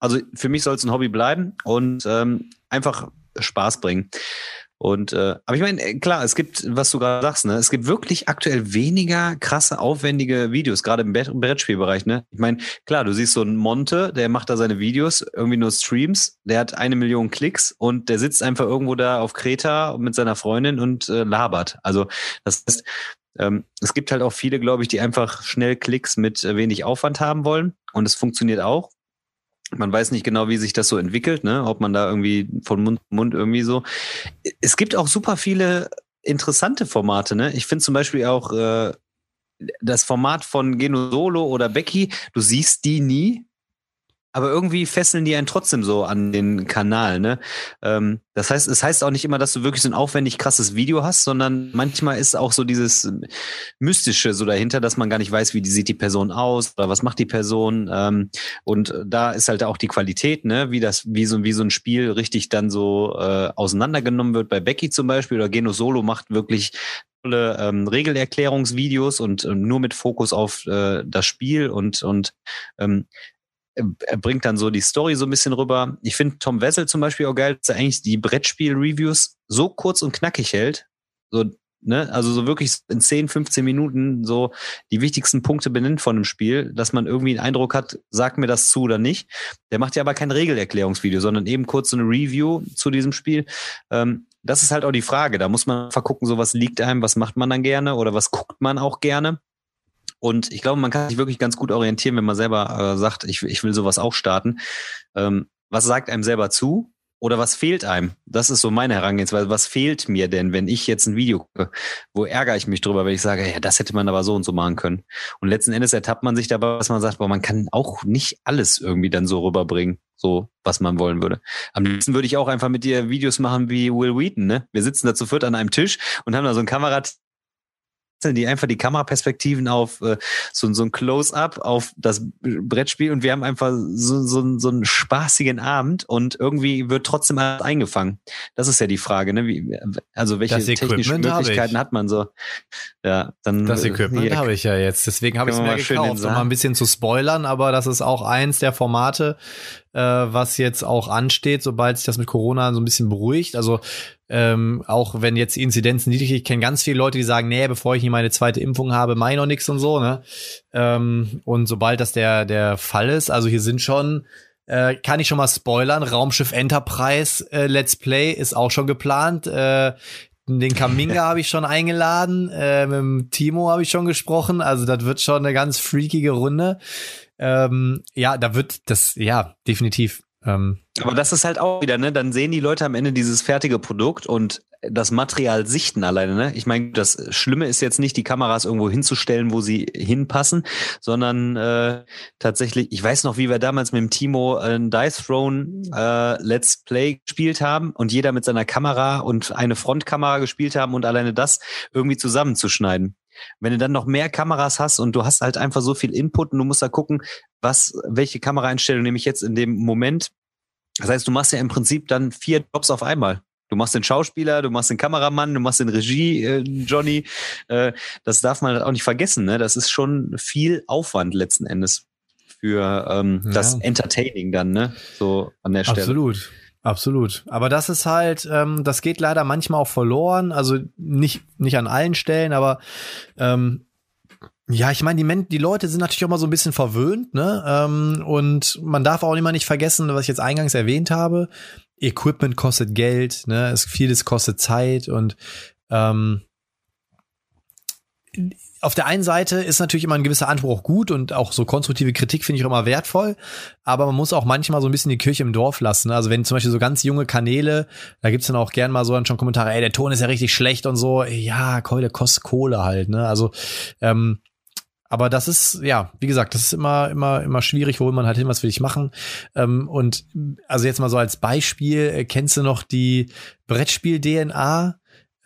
also für mich soll es ein Hobby bleiben und ähm, einfach Spaß bringen. Und äh, aber ich meine, äh, klar, es gibt, was du gerade sagst, ne, es gibt wirklich aktuell weniger krasse, aufwendige Videos, gerade im Brettspielbereich, ne? Ich meine, klar, du siehst so einen Monte, der macht da seine Videos, irgendwie nur Streams, der hat eine Million Klicks und der sitzt einfach irgendwo da auf Kreta mit seiner Freundin und äh, labert. Also das heißt, ähm, es gibt halt auch viele, glaube ich, die einfach schnell Klicks mit äh, wenig Aufwand haben wollen. Und es funktioniert auch man weiß nicht genau, wie sich das so entwickelt, ne? ob man da irgendwie von Mund zu Mund irgendwie so. Es gibt auch super viele interessante Formate. Ne? Ich finde zum Beispiel auch äh, das Format von Geno Solo oder Becky, du siehst die nie, aber irgendwie fesseln die einen trotzdem so an den Kanal, ne? Ähm, das heißt, es heißt auch nicht immer, dass du wirklich so ein aufwendig krasses Video hast, sondern manchmal ist auch so dieses Mystische so dahinter, dass man gar nicht weiß, wie die sieht die Person aus oder was macht die Person. Ähm, und da ist halt auch die Qualität, ne? Wie das, wie so, wie so ein Spiel richtig dann so äh, auseinandergenommen wird. Bei Becky zum Beispiel oder Geno Solo macht wirklich tolle ähm, Regelerklärungsvideos und ähm, nur mit Fokus auf äh, das Spiel und und ähm, er bringt dann so die Story so ein bisschen rüber. Ich finde Tom Wessel zum Beispiel auch geil, dass er eigentlich die Brettspiel-Reviews so kurz und knackig hält. So, ne, also so wirklich in 10, 15 Minuten so die wichtigsten Punkte benennt von dem Spiel, dass man irgendwie einen Eindruck hat, sagt mir das zu oder nicht. Der macht ja aber kein Regelerklärungsvideo, sondern eben kurz so eine Review zu diesem Spiel. Ähm, das ist halt auch die Frage. Da muss man vergucken, so was liegt einem, was macht man dann gerne oder was guckt man auch gerne. Und ich glaube, man kann sich wirklich ganz gut orientieren, wenn man selber äh, sagt, ich, ich will sowas auch starten. Ähm, was sagt einem selber zu? Oder was fehlt einem? Das ist so meine Herangehensweise. Was fehlt mir denn, wenn ich jetzt ein Video gucke? Wo ärgere ich mich drüber, wenn ich sage, ja, das hätte man aber so und so machen können. Und letzten Endes ertappt man sich dabei, dass man sagt, boah, man kann auch nicht alles irgendwie dann so rüberbringen, so was man wollen würde. Am liebsten würde ich auch einfach mit dir Videos machen wie Will Wheaton, ne? Wir sitzen da zu viert an einem Tisch und haben da so ein Kamerateam die einfach die Kameraperspektiven auf äh, so, so ein Close-up auf das Brettspiel und wir haben einfach so, so, so einen spaßigen Abend und irgendwie wird trotzdem alles eingefangen. Das ist ja die Frage, ne? Wie, also welche technischen Möglichkeiten hat man so? Ja, dann das Equipment habe ich ja jetzt, deswegen habe ich es mir gekauft, um mal ein bisschen zu spoilern, aber das ist auch eins der Formate, äh, was jetzt auch ansteht, sobald sich das mit Corona so ein bisschen beruhigt. Also ähm, auch wenn jetzt die Inzidenzen niedrig, ich kenne ganz viele Leute, die sagen, nee, bevor ich hier meine zweite Impfung habe, mach ich noch nichts und so, ne? Ähm, und sobald das der, der Fall ist, also hier sind schon, äh, kann ich schon mal spoilern, Raumschiff Enterprise äh, Let's Play ist auch schon geplant. Äh, den Kaminga [LAUGHS] habe ich schon eingeladen, äh, mit dem Timo habe ich schon gesprochen, also das wird schon eine ganz freakige Runde. Ähm, ja, da wird das, ja, definitiv. Ähm, aber das ist halt auch wieder, ne? Dann sehen die Leute am Ende dieses fertige Produkt und das Material sichten alleine, ne? Ich meine, das Schlimme ist jetzt nicht, die Kameras irgendwo hinzustellen, wo sie hinpassen, sondern äh, tatsächlich, ich weiß noch, wie wir damals mit dem Timo ein Dice Throne äh, Let's Play gespielt haben und jeder mit seiner Kamera und eine Frontkamera gespielt haben und alleine das irgendwie zusammenzuschneiden. Wenn du dann noch mehr Kameras hast und du hast halt einfach so viel Input und du musst da gucken, was, welche Kameraeinstellung nehme ich jetzt in dem Moment. Das heißt, du machst ja im Prinzip dann vier Jobs auf einmal. Du machst den Schauspieler, du machst den Kameramann, du machst den Regie, äh, Johnny. Äh, das darf man auch nicht vergessen. Ne? Das ist schon viel Aufwand letzten Endes für ähm, ja. das Entertaining dann, ne? So an der Stelle. Absolut. Absolut. Aber das ist halt, ähm, das geht leider manchmal auch verloren. Also nicht, nicht an allen Stellen, aber ähm, ja, ich meine, die, Men die Leute sind natürlich auch mal so ein bisschen verwöhnt, ne? Ähm, und man darf auch immer nicht vergessen, was ich jetzt eingangs erwähnt habe. Equipment kostet Geld, ne? Es, vieles kostet Zeit und ähm, auf der einen Seite ist natürlich immer ein gewisser Anspruch gut und auch so konstruktive Kritik finde ich auch immer wertvoll, aber man muss auch manchmal so ein bisschen die Kirche im Dorf lassen. Also wenn zum Beispiel so ganz junge Kanäle, da gibt's dann auch gern mal so dann schon Kommentare, ey, der Ton ist ja richtig schlecht und so. Ja, Keule kostet Kohle halt, ne? Also ähm, aber das ist, ja, wie gesagt, das ist immer, immer, immer schwierig, wo man halt hin, was will ich machen. Ähm, und also jetzt mal so als Beispiel, äh, kennst du noch die Brettspiel-DNA?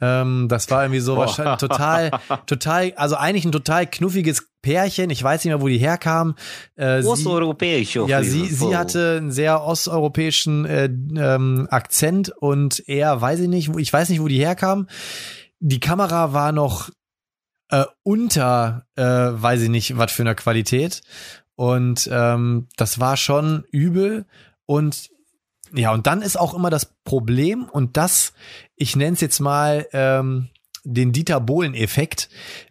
Ähm, das war irgendwie so oh. wahrscheinlich total, [LAUGHS] total, also eigentlich ein total knuffiges Pärchen. Ich weiß nicht mehr, wo die herkamen. Äh, Osteuropäisch. Ja, sie, sie hatte einen sehr osteuropäischen äh, ähm, Akzent und er, weiß ich nicht, ich weiß nicht, wo die herkamen. Die Kamera war noch äh, unter, äh, weiß ich nicht, was für eine Qualität. Und ähm, das war schon übel. Und ja, und dann ist auch immer das Problem, und das, ich nenne es jetzt mal ähm, den Dieter Bohlen-Effekt.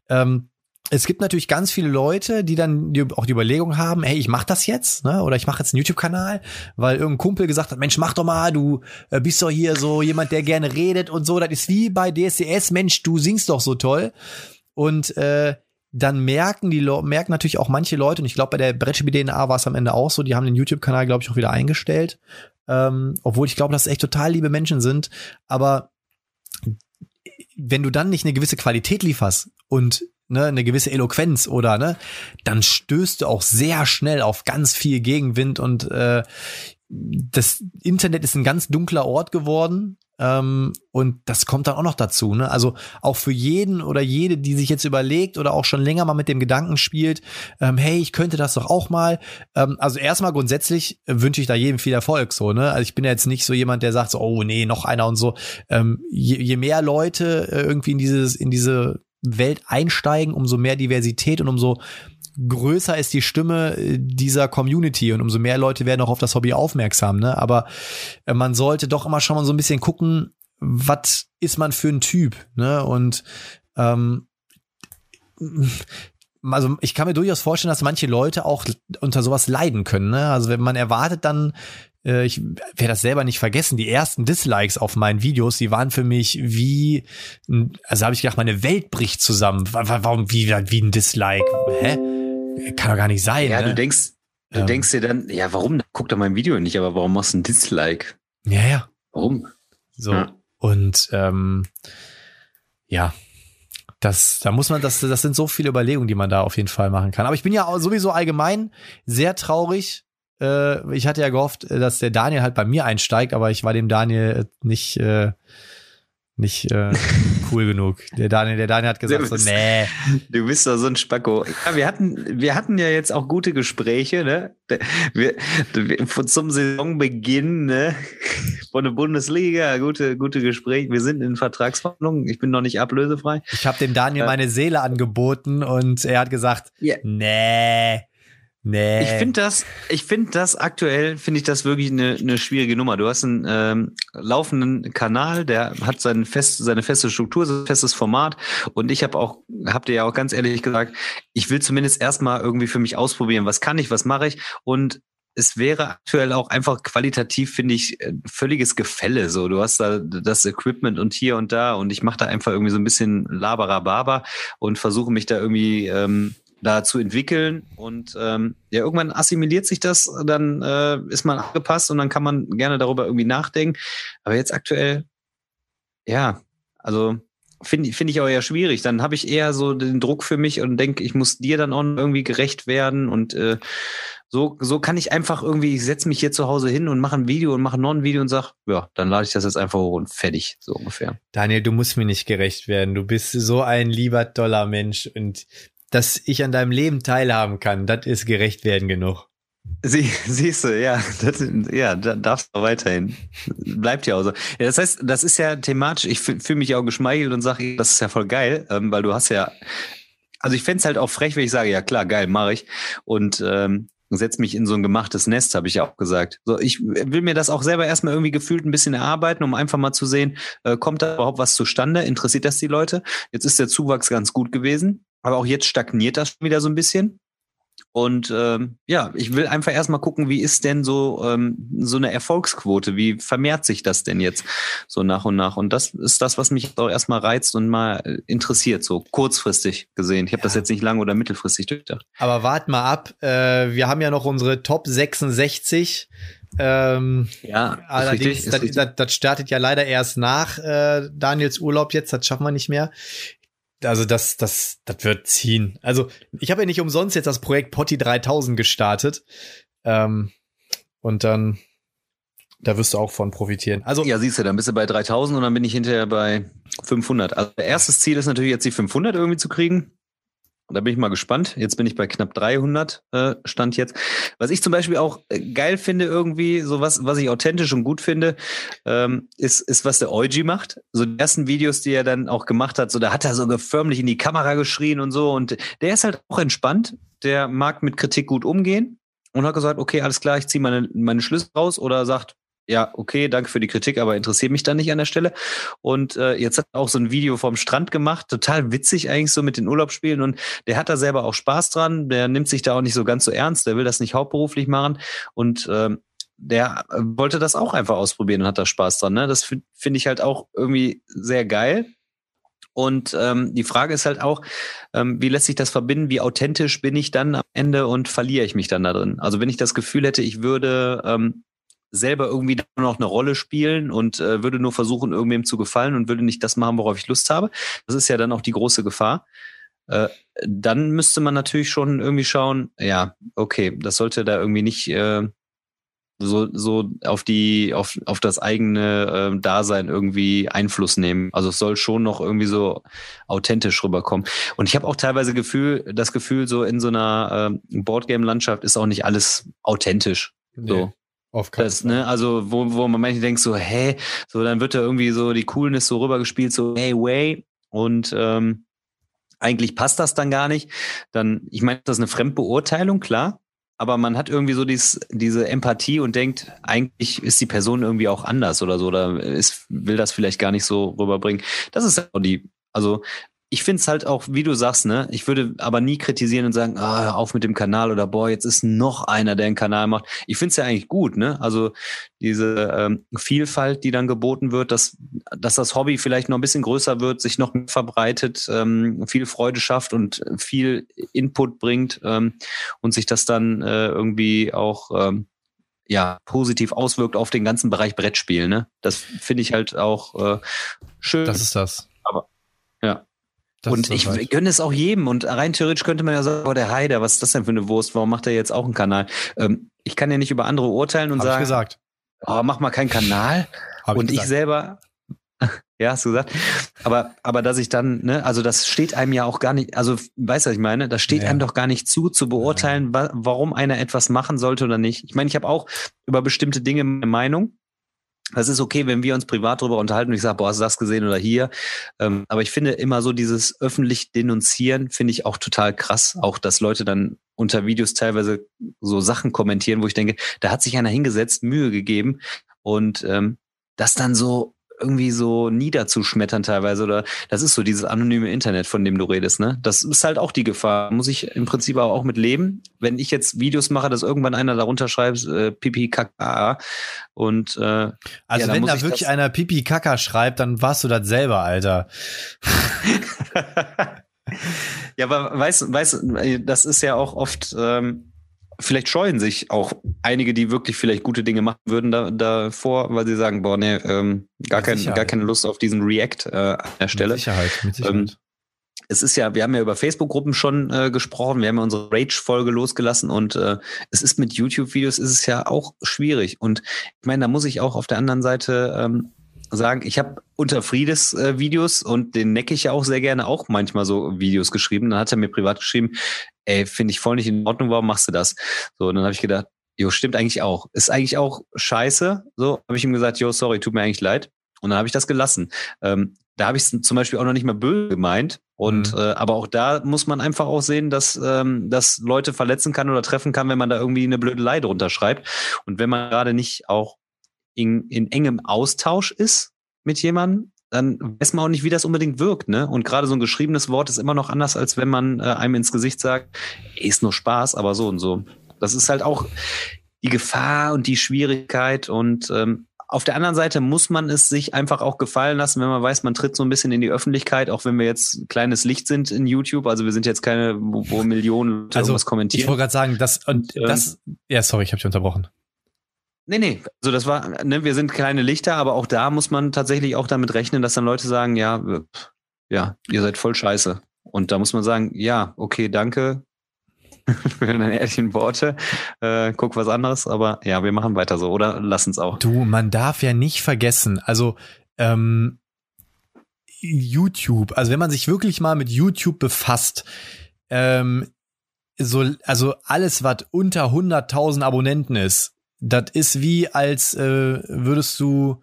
Ähm, es gibt natürlich ganz viele Leute, die dann die, auch die Überlegung haben, hey, ich mach das jetzt, ne? Oder ich mache jetzt einen YouTube-Kanal, weil irgendein Kumpel gesagt hat, Mensch, mach doch mal, du äh, bist doch hier so jemand, der gerne redet und so. Das ist wie bei DSCS, Mensch, du singst doch so toll. Und äh, dann merken die Le merken natürlich auch manche Leute, und ich glaube, bei der Brettspiel DNA war es am Ende auch so, die haben den YouTube-Kanal, glaube ich, auch wieder eingestellt. Ähm, obwohl ich glaube, dass es echt total liebe Menschen sind. Aber wenn du dann nicht eine gewisse Qualität lieferst und ne, eine gewisse Eloquenz oder ne, dann stößt du auch sehr schnell auf ganz viel Gegenwind und äh, das Internet ist ein ganz dunkler Ort geworden ähm, und das kommt dann auch noch dazu. Ne? Also auch für jeden oder jede, die sich jetzt überlegt oder auch schon länger mal mit dem Gedanken spielt, ähm, hey, ich könnte das doch auch mal. Ähm, also erstmal grundsätzlich wünsche ich da jedem viel Erfolg. So, ne? Also ich bin ja jetzt nicht so jemand, der sagt so, oh nee, noch einer und so. Ähm, je, je mehr Leute äh, irgendwie in dieses in diese Welt einsteigen, umso mehr Diversität und umso größer ist die Stimme äh, dieser Community und umso mehr Leute werden auch auf das Hobby aufmerksam. Ne? Aber äh, man sollte doch immer schon mal so ein bisschen gucken, was ist man für ein Typ. Ne? Und ähm, also ich kann mir durchaus vorstellen, dass manche Leute auch unter sowas leiden können. Ne? Also wenn man erwartet dann, äh, ich werde das selber nicht vergessen, die ersten Dislikes auf meinen Videos, die waren für mich wie, also habe ich gedacht, meine Welt bricht zusammen. Warum wie, wie ein Dislike? Hä? Kann doch gar nicht sein. Ja, ne? du denkst, du ähm, denkst dir dann, ja, warum? Guck doch mein Video nicht, aber warum machst du ein Dislike? Ja, ja. Warum? So. Ja. Und ähm, ja, das, da muss man, das, das sind so viele Überlegungen, die man da auf jeden Fall machen kann. Aber ich bin ja sowieso allgemein sehr traurig. Äh, ich hatte ja gehofft, dass der Daniel halt bei mir einsteigt, aber ich war dem Daniel nicht, äh, nicht äh, cool genug. Der Daniel, der Daniel hat gesagt bist, so, nee. Du bist doch so ein Spacko. Ja, wir hatten, wir hatten ja jetzt auch gute Gespräche, ne? Wir, wir, zum Saisonbeginn, ne? Von der Bundesliga, gute, gute Gespräche. Wir sind in Vertragsverhandlungen. Ich bin noch nicht ablösefrei. Ich habe dem Daniel meine Seele angeboten und er hat gesagt, yeah. nee. Nee. Ich finde das, ich finde das aktuell, finde ich das wirklich eine, eine schwierige Nummer. Du hast einen ähm, laufenden Kanal, der hat seinen fest, seine feste Struktur, sein festes Format. Und ich habe auch, habt ihr ja auch ganz ehrlich gesagt, ich will zumindest erstmal irgendwie für mich ausprobieren, was kann ich, was mache ich. Und es wäre aktuell auch einfach qualitativ, finde ich, äh, völliges Gefälle. So, du hast da das Equipment und hier und da und ich mache da einfach irgendwie so ein bisschen Laberababa und versuche mich da irgendwie ähm, da zu entwickeln. Und ähm, ja, irgendwann assimiliert sich das, dann äh, ist man angepasst und dann kann man gerne darüber irgendwie nachdenken. Aber jetzt aktuell, ja, also finde find ich auch eher schwierig. Dann habe ich eher so den Druck für mich und denke, ich muss dir dann auch irgendwie gerecht werden. Und äh, so, so kann ich einfach irgendwie, ich setze mich hier zu Hause hin und mache ein Video und mache noch ein Video und sag, ja, dann lade ich das jetzt einfach hoch und fertig, so ungefähr. Daniel, du musst mir nicht gerecht werden. Du bist so ein lieber, toller Mensch und dass ich an deinem Leben teilhaben kann, das ist gerecht werden genug. Sie, siehst du, ja, das, ja, da darfst du weiterhin. Bleibt ja auch so. Ja, das heißt, das ist ja thematisch, ich fühle mich auch geschmeichelt und sage, das ist ja voll geil, ähm, weil du hast ja, also ich fände halt auch frech, wenn ich sage, ja klar, geil, mache ich. Und ähm, setz mich in so ein gemachtes Nest, habe ich ja auch gesagt. So, ich will mir das auch selber erstmal irgendwie gefühlt ein bisschen erarbeiten, um einfach mal zu sehen, äh, kommt da überhaupt was zustande? Interessiert das die Leute? Jetzt ist der Zuwachs ganz gut gewesen. Aber auch jetzt stagniert das wieder so ein bisschen. Und ähm, ja, ich will einfach erstmal gucken, wie ist denn so ähm, so eine Erfolgsquote? Wie vermehrt sich das denn jetzt so nach und nach? Und das ist das, was mich auch erstmal reizt und mal interessiert, so kurzfristig gesehen. Ich habe ja. das jetzt nicht lang oder mittelfristig durchdacht. Aber wart mal ab, äh, wir haben ja noch unsere Top 66. Ähm, ja, allerdings, richtig, das, das, das, startet ja leider erst nach äh, Daniels Urlaub jetzt, das schaffen wir nicht mehr also das, das, das wird ziehen. Also ich habe ja nicht umsonst jetzt das Projekt Potti 3000 gestartet. Ähm, und dann, da wirst du auch von profitieren. Also ja, siehst du, dann bist du bei 3000 und dann bin ich hinterher bei 500. Also erstes Ziel ist natürlich jetzt die 500 irgendwie zu kriegen. Da bin ich mal gespannt. Jetzt bin ich bei knapp 300 äh, Stand jetzt. Was ich zum Beispiel auch äh, geil finde irgendwie, so was, was ich authentisch und gut finde, ähm, ist, ist, was der Euji macht. So die ersten Videos, die er dann auch gemacht hat, so da hat er sogar förmlich in die Kamera geschrien und so. Und der ist halt auch entspannt. Der mag mit Kritik gut umgehen und hat gesagt, okay, alles klar, ich ziehe meine, meine Schlüsse raus oder sagt, ja, okay, danke für die Kritik, aber interessiert mich dann nicht an der Stelle. Und äh, jetzt hat er auch so ein Video vom Strand gemacht, total witzig eigentlich so mit den Urlaubsspielen und der hat da selber auch Spaß dran, der nimmt sich da auch nicht so ganz so ernst, der will das nicht hauptberuflich machen und ähm, der wollte das auch einfach ausprobieren und hat da Spaß dran. Ne? Das finde ich halt auch irgendwie sehr geil. Und ähm, die Frage ist halt auch, ähm, wie lässt sich das verbinden? Wie authentisch bin ich dann am Ende und verliere ich mich dann da drin? Also wenn ich das Gefühl hätte, ich würde ähm, selber irgendwie nur noch eine Rolle spielen und äh, würde nur versuchen, irgendwem zu gefallen und würde nicht das machen, worauf ich Lust habe. Das ist ja dann auch die große Gefahr. Äh, dann müsste man natürlich schon irgendwie schauen, ja, okay, das sollte da irgendwie nicht äh, so, so auf die, auf, auf das eigene äh, Dasein irgendwie Einfluss nehmen. Also es soll schon noch irgendwie so authentisch rüberkommen. Und ich habe auch teilweise Gefühl, das Gefühl, so in so einer äh, Boardgame-Landschaft ist auch nicht alles authentisch. Nee. Auf keinen das, ne, also wo, wo man manchmal denkt so, hä, so dann wird da irgendwie so die Coolness so rübergespielt, so hey way und ähm, eigentlich passt das dann gar nicht. Dann, ich meine, das ist eine Fremdbeurteilung, klar. Aber man hat irgendwie so dies, diese Empathie und denkt, eigentlich ist die Person irgendwie auch anders oder so, oder ist, will das vielleicht gar nicht so rüberbringen. Das ist auch die, also ich finde es halt auch, wie du sagst, ne, ich würde aber nie kritisieren und sagen, ah, auf mit dem Kanal oder boah, jetzt ist noch einer, der einen Kanal macht. Ich finde es ja eigentlich gut, ne? Also diese ähm, Vielfalt, die dann geboten wird, dass, dass das Hobby vielleicht noch ein bisschen größer wird, sich noch verbreitet, ähm, viel Freude schafft und viel Input bringt ähm, und sich das dann äh, irgendwie auch ähm, ja, positiv auswirkt auf den ganzen Bereich Brettspiel, ne? Das finde ich halt auch äh, schön. Das ist das. Aber. Das und ich soweit. gönne es auch jedem. Und rein theoretisch könnte man ja sagen, oh, der Heider, was ist das denn für eine Wurst? Warum macht er jetzt auch einen Kanal? Ähm, ich kann ja nicht über andere urteilen und Hab ich sagen, gesagt. oh, mach mal keinen Kanal. [LAUGHS] Hab und ich, gesagt. selber, [LAUGHS] ja, hast du gesagt. Aber, aber dass ich dann, ne, also das steht einem ja auch gar nicht, also weißt du, was ich meine? Das steht Ja. einem doch gar nicht zu, zu beurteilen, wa warum einer etwas machen sollte oder nicht. Ich meine, ich habe auch über bestimmte Dinge eine Meinung. Das ist okay, wenn wir uns privat darüber unterhalten und ich sage, boah, hast du das gesehen oder hier. Ähm, aber ich finde immer so dieses öffentlich denunzieren, finde ich auch total krass. Auch, dass Leute dann unter Videos teilweise so Sachen kommentieren, wo ich denke, da hat sich einer hingesetzt, Mühe gegeben und ähm, das dann so irgendwie so niederzuschmettern teilweise oder das ist so dieses anonyme Internet, von dem du redest, ne? Das ist halt auch die Gefahr. Muss ich im Prinzip aber auch mit leben. Wenn ich jetzt Videos mache, dass irgendwann einer darunter schreibt, äh, pipi, kaka und äh, Also Ja, wenn da ich wirklich einer Pipi Kaka schreibt, dann warst du das selber, Alter. [LAUGHS] ja, aber weißt, weißt, das ist ja auch oft, ähm, vielleicht scheuen sich auch einige, die wirklich vielleicht gute Dinge machen würden, da, davor, weil sie sagen, boah, nee, ähm, gar, kein, gar keine Lust auf diesen React äh, an der Stelle. Mit Sicherheit, mit Sicherheit. Ähm, es ist ja, wir haben ja über Facebook-Gruppen schon äh, gesprochen, wir haben ja unsere Rage-Folge losgelassen und äh, es ist mit YouTube-Videos ist es ja auch schwierig. Und ich meine, da muss ich auch auf der anderen Seite ähm, sagen, ich habe unter Friedes äh, Videos und den necke ich ja auch sehr gerne auch manchmal so Videos geschrieben. Dann hat er mir privat geschrieben, ey, finde ich voll nicht in Ordnung, warum machst du das? So, und dann habe ich gedacht, jo, stimmt eigentlich auch. Ist eigentlich auch scheiße. So, habe ich ihm gesagt, jo, sorry, tut mir eigentlich leid. Und dann habe ich das gelassen. Ähm, da habe ich es zum Beispiel auch noch nicht mal böse gemeint. Und Mhm. äh, aber auch da muss man einfach auch sehen, dass ähm, das Leute verletzen kann oder treffen kann, wenn man da irgendwie eine Blödelei drunter schreibt. Und wenn man gerade nicht auch in, in engem Austausch ist mit jemandem, dann weiß man auch nicht, wie das unbedingt wirkt, ne? Und gerade so ein geschriebenes Wort ist immer noch anders, als wenn man äh, einem ins Gesicht sagt, "Ey, ist nur Spaß, aber so und so. Das ist halt auch die Gefahr und die Schwierigkeit und ähm, auf der anderen Seite muss man es sich einfach auch gefallen lassen, wenn man weiß, man tritt so ein bisschen in die Öffentlichkeit, auch wenn wir jetzt ein kleines Licht sind in YouTube. Also wir sind jetzt keine, wo, wo Millionen Leute Also, irgendwas Ich kommentieren. wollte gerade sagen, das und Und, ähm, das. Ja, sorry, ich habe dich unterbrochen. Nee, nee, also das war, ne, wir sind kleine Lichter, aber auch da muss man tatsächlich auch damit rechnen, dass dann Leute sagen, ja, ja, ihr seid voll scheiße. Und da muss man sagen, ja, okay, danke [LAUGHS] für deine ehrlichen Worte. Äh, guck was anderes, aber ja, wir machen weiter so, oder? Lass uns auch. Du, man darf ja nicht vergessen, also ähm, YouTube, also wenn man sich wirklich mal mit YouTube befasst, ähm, so, also alles, was unter 100.000 Abonnenten ist, das ist wie, als äh, würdest du,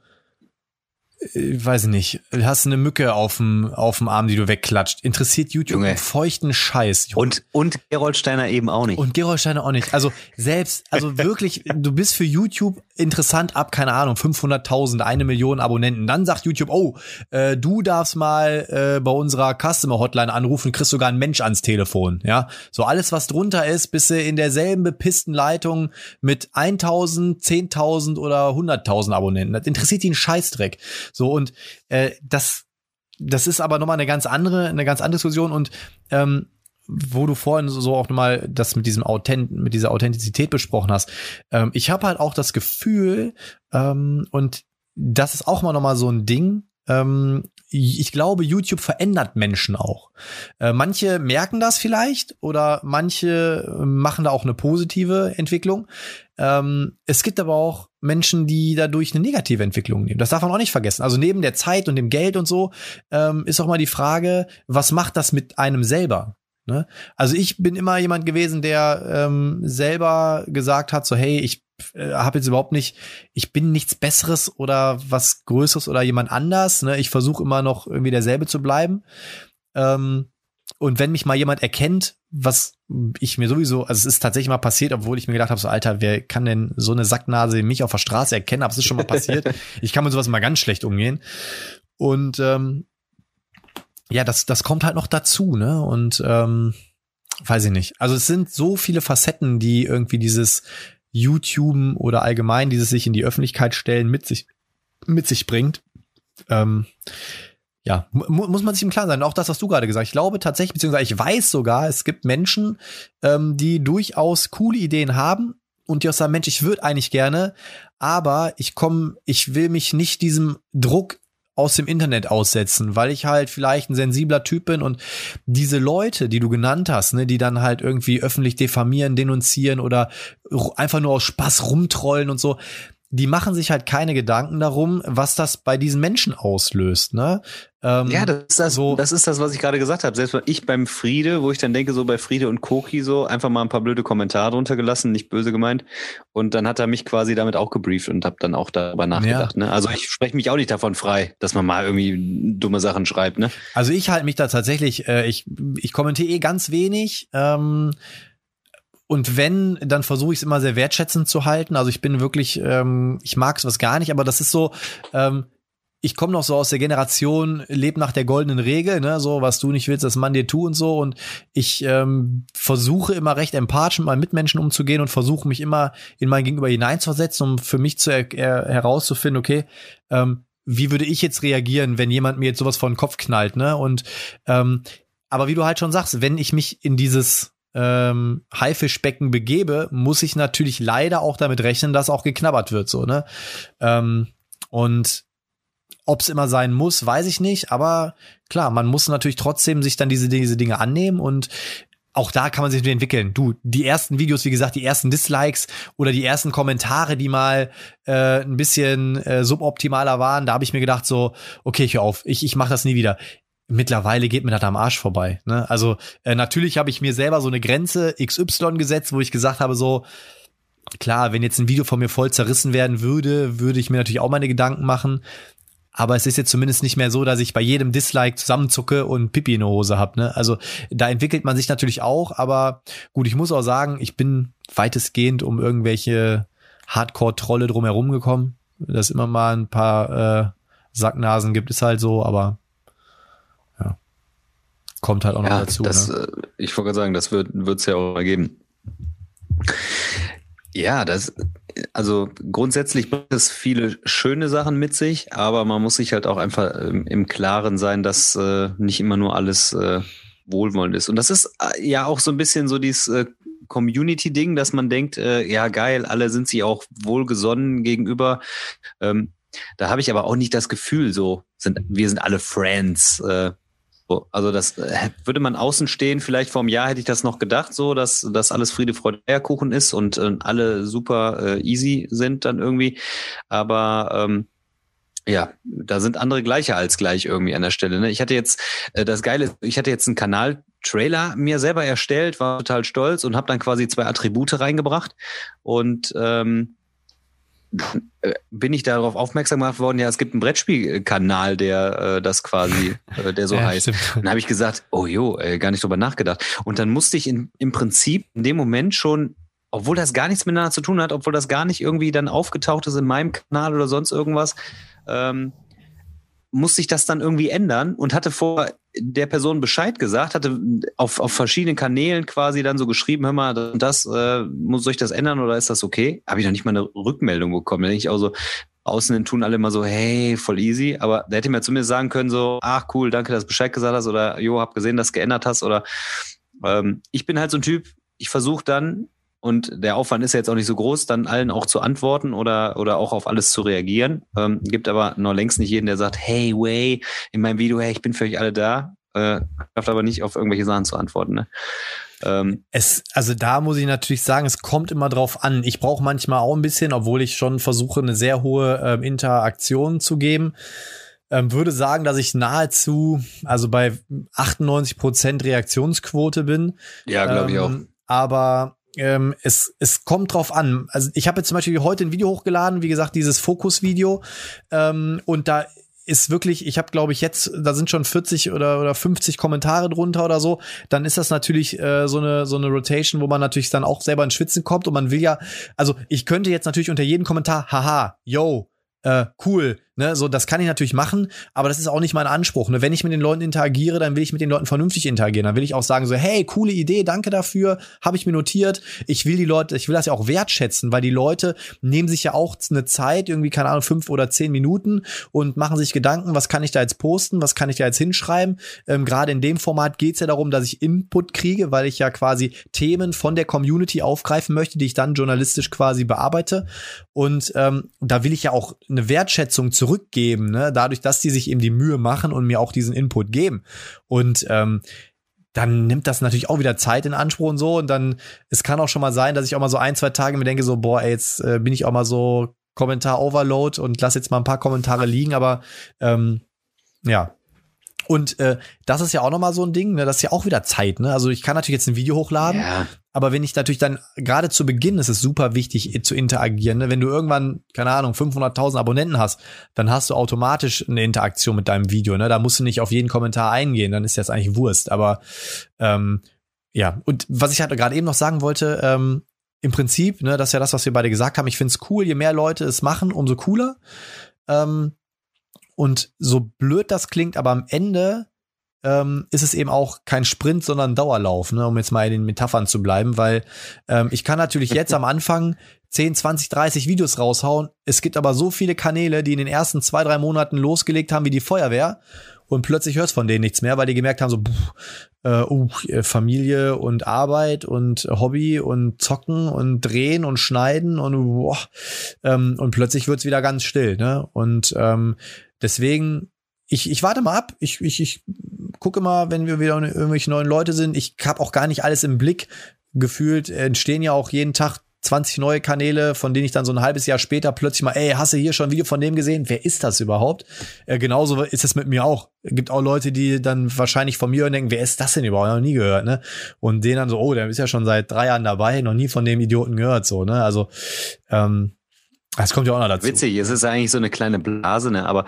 äh, weiß ich nicht, hast eine Mücke auf dem, auf dem Arm, die du wegklatscht. Interessiert YouTube Junge. einen feuchten Scheiß. Und, und Gerold Steiner eben auch nicht. Und Gerold Steiner auch nicht. Also selbst, also [LAUGHS] wirklich, du bist für YouTube interessant ab, keine Ahnung, 500.000, eine Million Abonnenten. Dann sagt YouTube, oh, äh, du darfst mal äh, bei unserer Customer Hotline anrufen, kriegst sogar einen Mensch ans Telefon. Ja, so alles, was drunter ist, bist du in derselben bepissten Leitung mit 1.000, 10.000 oder 100.000 Abonnenten. Das interessiert ihn Scheißdreck. So und äh, das, das ist aber nochmal eine ganz andere, eine ganz andere Diskussion und ähm, wo du vorhin so auch nochmal das mit diesem Authent mit dieser Authentizität besprochen hast. Ähm, ich habe halt auch das Gefühl, ähm, und das ist auch mal nochmal so ein Ding, ähm, ich glaube, YouTube verändert Menschen auch. Äh, manche merken das vielleicht oder manche äh, machen da auch eine positive Entwicklung. Ähm, es gibt aber auch Menschen, die dadurch eine negative Entwicklung nehmen. Das darf man auch nicht vergessen. Also neben der Zeit und dem Geld und so ähm, ist auch mal die Frage, was macht das mit einem selber? Ne? Also ich bin immer jemand gewesen, der ähm, selber gesagt hat, so hey, ich äh, habe jetzt überhaupt nicht, ich bin nichts Besseres oder was Größeres oder jemand anders. Ne? Ich versuche immer noch irgendwie derselbe zu bleiben. Ähm, und wenn mich mal jemand erkennt, was ich mir sowieso, also es ist tatsächlich mal passiert, obwohl ich mir gedacht habe, so Alter, wer kann denn so eine Sacknase mich auf der Straße erkennen? Aber es ist schon mal passiert. [LAUGHS] ich kann mit sowas mal ganz schlecht umgehen. Und ähm, ja, das, das kommt halt noch dazu, ne? Und ähm, weiß ich nicht. Also es sind so viele Facetten, die irgendwie dieses YouTube oder allgemein dieses sich in die Öffentlichkeit stellen mit sich mit sich bringt. Ähm, ja, mu muss man sich im Klaren sein. Auch das, was du gerade gesagt hast. Ich glaube tatsächlich, beziehungsweise ich weiß sogar, es gibt Menschen, ähm, die durchaus coole Ideen haben und die auch sagen, Mensch, ich würde eigentlich gerne, aber ich komme, ich will mich nicht diesem Druck aus dem Internet aussetzen, weil ich halt vielleicht ein sensibler Typ bin und diese Leute, die du genannt hast, ne, die dann halt irgendwie öffentlich diffamieren, denunzieren oder einfach nur aus Spaß rumtrollen und so, die machen sich halt keine Gedanken darum, was das bei diesen Menschen auslöst. Ne? Ähm, ja, das ist das, so, das ist das, was ich gerade gesagt habe. Selbst ich beim Friede, wo ich dann denke, so bei Friede und Koki so, einfach mal ein paar blöde Kommentare drunter gelassen, nicht böse gemeint. Und dann hat er mich quasi damit auch gebrieft und habe dann auch darüber nachgedacht. Ja. Ne? Also ich spreche mich auch nicht davon frei, dass man mal irgendwie dumme Sachen schreibt. Ne? Also ich halte mich da tatsächlich, äh, ich, ich kommentiere eh ganz wenig. Ähm, und wenn, dann versuche ich es immer sehr wertschätzend zu halten. Also ich bin wirklich, ähm, ich mag was gar nicht, aber das ist so, ähm, ich komme noch so aus der Generation, leb nach der goldenen Regel, ne, so was du nicht willst, das man dir tu und so. Und ich ähm, versuche immer recht empathisch mit meinen Mitmenschen umzugehen und versuche mich immer in mein Gegenüber hineinzuversetzen, um für mich zu er herauszufinden, okay, ähm, wie würde ich jetzt reagieren, wenn jemand mir jetzt sowas vor den Kopf knallt, ne? Und ähm, aber wie du halt schon sagst, wenn ich mich in dieses ähm, Haifischbecken begebe, muss ich natürlich leider auch damit rechnen, dass auch geknabbert wird, so, ne? Ähm, und ob es immer sein muss, weiß ich nicht, aber klar, man muss natürlich trotzdem sich dann diese, diese Dinge annehmen und auch da kann man sich entwickeln. Du, die ersten Videos, wie gesagt, die ersten Dislikes oder die ersten Kommentare, die mal äh, ein bisschen äh, suboptimaler waren, da habe ich mir gedacht so, okay, ich hör auf, ich, ich mache das nie wieder mittlerweile geht mir das am Arsch vorbei. Ne? Also äh, natürlich habe ich mir selber so eine Grenze XY gesetzt, wo ich gesagt habe, so, klar, wenn jetzt ein Video von mir voll zerrissen werden würde, würde ich mir natürlich auch meine Gedanken machen. Aber es ist jetzt zumindest nicht mehr so, dass ich bei jedem Dislike zusammenzucke und Pipi in der Hose hab. Ne? Also da entwickelt man sich natürlich auch, aber gut, ich muss auch sagen, ich bin weitestgehend um irgendwelche Hardcore-Trolle drumherum gekommen. Dass immer mal ein paar äh, Sacknasen gibt, ist halt so, aber kommt halt auch noch ja, dazu. Das, ne? Äh, ich wollte gerade sagen, das wird es ja auch ergeben. Ja, das, also grundsätzlich bringt es viele schöne Sachen mit sich, aber man muss sich halt auch einfach ähm, im Klaren sein, dass äh, nicht immer nur alles äh, wohlwollend ist. Und das ist äh, ja auch so ein bisschen so dieses äh, Community-Ding, dass man denkt, äh, ja geil, alle sind sich auch wohlgesonnen gegenüber. Ähm, da habe ich aber auch nicht das Gefühl, so sind wir sind alle Friends. Äh, also das äh, würde man außen stehen, vielleicht vor einem Jahr hätte ich das noch gedacht, so dass das alles Friede, Freude, Eierkuchen ist und äh, alle super äh, easy sind dann irgendwie. Aber ähm, ja, da sind andere gleicher als gleich irgendwie an der Stelle. Ne? Ich hatte jetzt äh, das Geile, ich hatte jetzt einen Kanal Trailer mir selber erstellt, war total stolz und habe dann quasi zwei Attribute reingebracht und ähm, äh, bin ich darauf aufmerksam gemacht worden, ja, es gibt einen Brettspielkanal, der äh, das quasi, [LAUGHS] äh, der so ja, heißt. Stimmt. Dann habe ich gesagt, oh jo, äh, gar nicht drüber nachgedacht. Und dann musste ich in, im Prinzip in dem Moment schon, obwohl das gar nichts miteinander zu tun hat, obwohl das gar nicht irgendwie dann aufgetaucht ist in meinem Kanal oder sonst irgendwas, ähm, musste ich das dann irgendwie ändern und hatte vor der Person Bescheid gesagt, hatte auf, auf verschiedenen Kanälen quasi dann so geschrieben, hör mal, das, äh, muss ich das ändern oder ist das okay? Habe ich noch nicht mal eine Rückmeldung bekommen. Da denke ich auch so, außen tun alle immer so, hey, voll easy. Aber der hätte mir zumindest sagen können, so, ach cool, danke, dass du Bescheid gesagt hast oder jo, hab gesehen, dass du geändert hast oder ähm, ich bin halt so ein Typ, ich versuche dann und der Aufwand ist ja jetzt auch nicht so groß, dann allen auch zu antworten oder, oder auch auf alles zu reagieren. Ähm, gibt aber noch längst nicht jeden, der sagt, hey, way, in meinem Video, hey, ich bin für euch alle da. Äh, schafft aber nicht auf irgendwelche Sachen zu antworten. Ne? Ähm, es, also da muss ich natürlich sagen, es kommt immer drauf an. Ich brauche manchmal auch ein bisschen, obwohl ich schon versuche, eine sehr hohe ähm, Interaktion zu geben. Ähm, würde sagen, dass ich nahezu, also bei 98 Prozent Reaktionsquote bin. Ja, glaube ich auch. Ähm, aber ähm, es, es kommt drauf an. Also ich habe jetzt zum Beispiel heute ein Video hochgeladen, wie gesagt, dieses Fokus-Video. Ähm, und da ist wirklich, ich habe glaube ich jetzt, da sind schon 40 oder, oder 50 Kommentare drunter oder so, dann ist das natürlich äh, so eine so eine Rotation, wo man natürlich dann auch selber ins Schwitzen kommt und man will ja, also ich könnte jetzt natürlich unter jedem Kommentar, haha, yo, äh, cool, Ne, so, das kann ich natürlich machen, aber das ist auch nicht mein Anspruch. Ne? Wenn ich mit den Leuten interagiere, dann will ich mit den Leuten vernünftig interagieren. Dann will ich auch sagen so, hey, coole Idee, danke dafür, habe ich mir notiert. Ich will die Leute, ich will das ja auch wertschätzen, weil die Leute nehmen sich ja auch eine Zeit, irgendwie, keine Ahnung, fünf oder zehn Minuten und machen sich Gedanken, was kann ich da jetzt posten, was kann ich da jetzt hinschreiben. Ähm, Gerade in dem Format geht's ja darum, dass ich Input kriege, weil ich ja quasi Themen von der Community aufgreifen möchte, die ich dann journalistisch quasi bearbeite. Und ähm, da will ich ja auch eine Wertschätzung zurück zurückgeben, ne? dadurch, dass die sich eben die Mühe machen und mir auch diesen Input geben. Und ähm, dann nimmt das natürlich auch wieder Zeit in Anspruch und so. Und dann, es kann auch schon mal sein, dass ich auch mal so ein, zwei Tage mir denke, so, boah, ey, jetzt äh, bin ich auch mal so Kommentar-Overload und lass jetzt mal ein paar Kommentare liegen, aber ähm, ja, und äh, das ist ja auch nochmal so ein Ding, ne? das ist ja auch wieder Zeit. Ne? Also ich kann natürlich jetzt ein Video hochladen, ja. Aber wenn ich natürlich dann, gerade zu Beginn ist es super wichtig zu interagieren. Ne? Wenn du irgendwann, keine Ahnung, 500.000 Abonnenten hast, dann hast du automatisch eine Interaktion mit deinem Video. Ne? Da musst du nicht auf jeden Kommentar eingehen, dann ist das eigentlich Wurst. Aber ähm, ja, und was ich halt gerade eben noch sagen wollte, ähm, im Prinzip, ne, das ist ja das, was wir beide gesagt haben, ich finde es cool, je mehr Leute es machen, umso cooler. Ähm, und so blöd das klingt, aber am Ende ähm, ist es eben auch kein Sprint, sondern Dauerlauf, ne, um jetzt mal in den Metaphern zu bleiben, weil ähm, ich kann natürlich jetzt am Anfang 10, 20, 30 Videos raushauen. Es gibt aber so viele Kanäle, die in den ersten zwei, drei Monaten losgelegt haben wie die Feuerwehr und plötzlich hörst von denen nichts mehr, weil die gemerkt haben, so, pff, äh, uh, Familie und Arbeit und Hobby und Zocken und Drehen und Schneiden und boah, ähm, und plötzlich wird's wieder ganz still, ne? Und ähm, Deswegen, ich, ich warte mal ab. Ich, ich, ich gucke mal, wenn wir wieder irgendwelche neuen Leute sind. Ich habe auch gar nicht alles im Blick. Gefühlt entstehen ja auch jeden Tag 20 neue Kanäle, von denen ich dann so ein halbes Jahr später plötzlich mal, ey, hast du hier schon ein Video von dem gesehen? Wer ist das überhaupt? Äh, genauso ist es mit mir auch. Gibt auch Leute, die dann wahrscheinlich von mir denken, wer ist das denn überhaupt? Noch nie gehört, ne? Und denen dann so, oh, der ist ja schon seit drei Jahren dabei, noch nie von dem Idioten gehört, so, ne? Also, ähm, das kommt ja auch noch dazu. Witzig, es ist eigentlich so eine kleine Blase, ne? Aber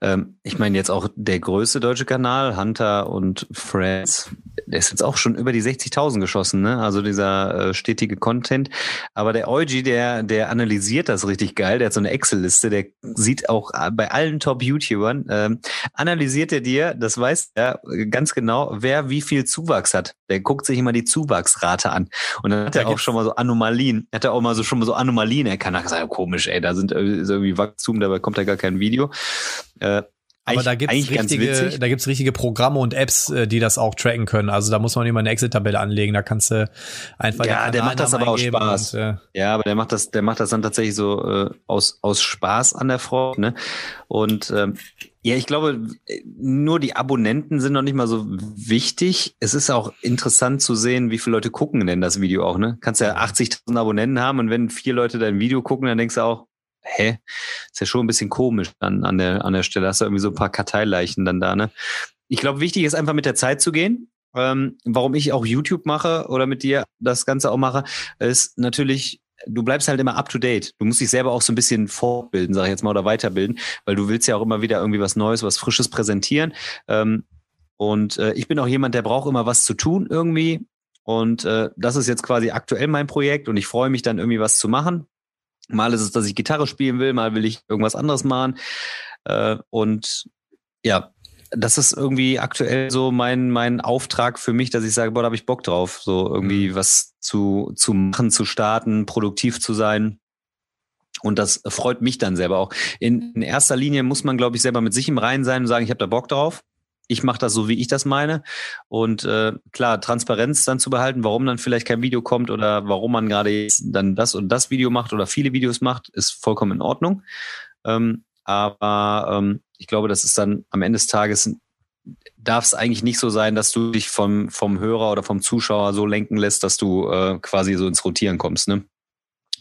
ähm, ich meine jetzt auch der größte deutsche Kanal, Hunter und Friends, der ist jetzt auch schon über die 60.000 geschossen, ne? Also dieser äh, stetige Content. Aber der Eugi, der, der analysiert das richtig geil. Der hat so eine Excel-Liste, der sieht auch bei allen Top-YouTubern, ähm, analysiert er dir, das weiß er ganz genau, wer wie viel Zuwachs hat. Der guckt sich immer die Zuwachsrate an. Und dann hat er auch schon mal so Anomalien, hat er auch mal so schon mal so Anomalien erkannt. Er hat gesagt, komisch, ey, da sind irgendwie Wachstum, dabei kommt da gar kein Video. Äh, aber da gibt's richtige, da gibt's richtige Programme und Apps, äh, die das auch tracken können. Also da muss man immer eine Excel-Tabelle anlegen. Da kannst du einfach ja, der macht das aber aus Spaß. Und, äh ja, aber der macht das, der macht das dann tatsächlich so äh, aus aus Spaß an der Freude. Ne? Und ähm, ja, ich glaube, nur die Abonnenten sind noch nicht mal so wichtig. Es ist auch interessant zu sehen, wie viele Leute gucken denn das Video auch, ne? Kannst ja 80.000 Abonnenten haben und wenn vier Leute dein Video gucken, dann denkst du auch, hä? Ist ja schon ein bisschen komisch dann an der, an der Stelle. Hast du irgendwie so ein paar Karteileichen dann da, ne? Ich glaube, wichtig ist einfach mit der Zeit zu gehen. Ähm, warum ich auch YouTube mache oder mit dir das Ganze auch mache, ist natürlich du bleibst halt immer up to date. Du musst dich selber auch so ein bisschen fortbilden, sag ich jetzt mal, oder weiterbilden, weil du willst ja auch immer wieder irgendwie was Neues, was Frisches präsentieren. Ähm, und äh, ich bin auch jemand, der braucht immer was zu tun irgendwie. Und äh, das ist jetzt quasi aktuell mein Projekt und ich freue mich dann irgendwie was zu machen. Mal ist es, dass ich Gitarre spielen will, mal will ich irgendwas anderes machen. Äh, und ja, das ist irgendwie aktuell so mein, mein Auftrag für mich, dass ich sage, boah, da habe ich Bock drauf, so irgendwie mhm. was zu, zu machen, zu starten, produktiv zu sein. Und das freut mich dann selber auch. In, in erster Linie muss man, glaube ich, selber mit sich im Reinen sein und sagen, ich habe da Bock drauf. Ich mache das so, wie ich das meine. Und äh, klar, Transparenz dann zu behalten, warum dann vielleicht kein Video kommt oder warum man gerade dann das und das Video macht oder viele Videos macht, ist vollkommen in Ordnung. Ähm, aber ähm, ich glaube, das ist dann am Ende des Tages darf es eigentlich nicht so sein, dass du dich vom, vom Hörer oder vom Zuschauer so lenken lässt, dass du äh, quasi so ins Rotieren kommst. Ne?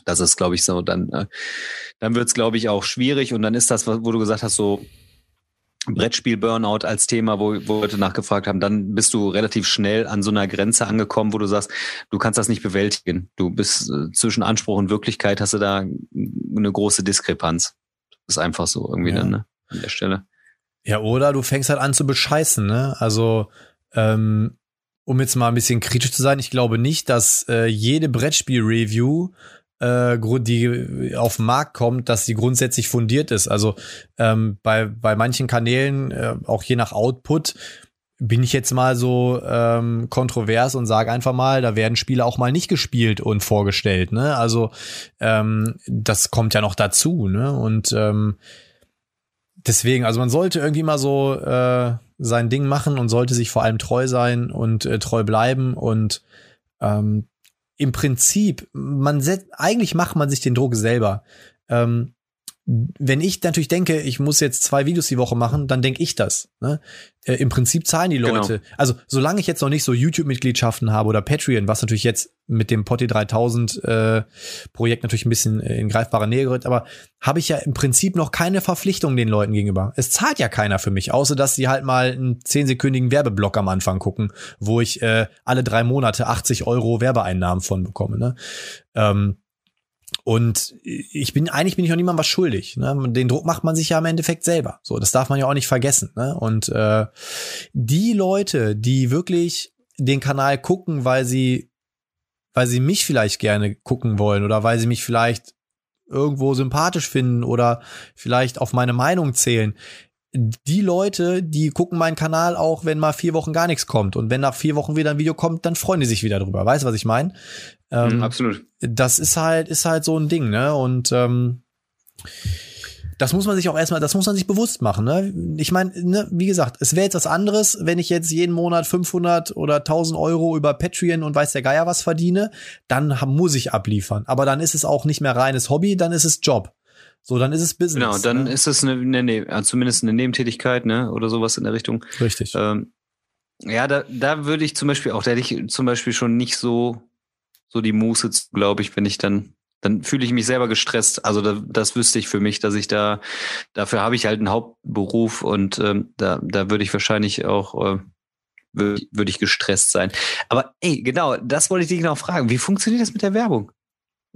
Das ist, glaube ich, so. Dann, äh, dann wird es, glaube ich, auch schwierig. Und dann ist das, wo du gesagt hast, so Brettspiel-Burnout als Thema, wo, wo Leute nachgefragt haben, dann bist du relativ schnell an so einer Grenze angekommen, wo du sagst, du kannst das nicht bewältigen. Du bist äh, zwischen Anspruch und Wirklichkeit hast du da eine große Diskrepanz. Das ist einfach so irgendwie ja. dann, ne? An der Stelle. Ja, oder du fängst halt an zu bescheißen, ne? Also, ähm, um jetzt mal ein bisschen kritisch zu sein, ich glaube nicht, dass äh, jede Brettspiel-Review äh, die auf den Markt kommt, dass die grundsätzlich fundiert ist. Also ähm, bei, bei manchen Kanälen, äh, auch je nach Output, bin ich jetzt mal so ähm, kontrovers und sage einfach mal, da werden Spiele auch mal nicht gespielt und vorgestellt. Ne? Also ähm, das kommt ja noch dazu. Ne? Und ähm, deswegen, also man sollte irgendwie mal so äh, sein Ding machen und sollte sich vor allem treu sein und äh, treu bleiben und ähm, im Prinzip, man set, eigentlich macht man sich den Druck selber. Ähm, wenn ich natürlich denke, ich muss jetzt zwei Videos die Woche machen, dann denke ich das. Ne? Äh, Im Prinzip zahlen die genau. Leute. Genau. Also solange ich jetzt noch nicht so YouTube-Mitgliedschaften habe oder Patreon, was natürlich jetzt mit dem Potti 3000 äh, Projekt natürlich ein bisschen in greifbare Nähe gerückt, aber habe ich ja im Prinzip noch keine Verpflichtung den Leuten gegenüber. Es zahlt ja keiner für mich, außer dass sie halt mal einen zehnsekündigen Werbeblock am Anfang gucken, wo ich äh, alle drei Monate 80 Euro Werbeeinnahmen von bekomme. Ne? Ähm, und ich bin, eigentlich bin ich auch niemandem was schuldig. Ne? Den Druck macht man sich ja im Endeffekt selber. So, das darf man ja auch nicht vergessen. Ne? Und äh, die Leute, die wirklich den Kanal gucken, weil sie, weil sie mich vielleicht gerne gucken wollen oder weil sie mich vielleicht irgendwo sympathisch finden oder vielleicht auf meine Meinung zählen, die Leute, die gucken meinen Kanal auch, wenn mal vier Wochen gar nichts kommt. Und wenn nach vier Wochen wieder ein Video kommt, dann freuen die sich wieder drüber. Weißt du, was ich meine? Ähm, mhm, absolut. Das ist halt, ist halt so ein Ding, ne? Und ähm, das muss man sich auch erstmal, das muss man sich bewusst machen. Ne? Ich meine, ne, wie gesagt, es wäre jetzt was anderes, wenn ich jetzt jeden Monat 500 oder 1000 Euro über Patreon und weiß der Geier was verdiene, dann muss ich abliefern. Aber dann ist es auch nicht mehr reines Hobby, dann ist es Job. So, dann ist es Business. Genau, dann ne? ist es eine, eine, eine, zumindest eine Nebentätigkeit, ne, oder sowas in der Richtung. Richtig. Ähm, ja, da, da würde ich zum Beispiel auch, da hätte ich zum Beispiel schon nicht so, so die Muße, glaube ich, wenn ich dann, dann fühle ich mich selber gestresst. Also da, das wüsste ich für mich, dass ich da, dafür habe ich halt einen Hauptberuf und ähm, da, da würde ich wahrscheinlich auch, äh, würde würd ich gestresst sein. Aber ey, genau, das wollte ich dich genau fragen. Wie funktioniert das mit der Werbung?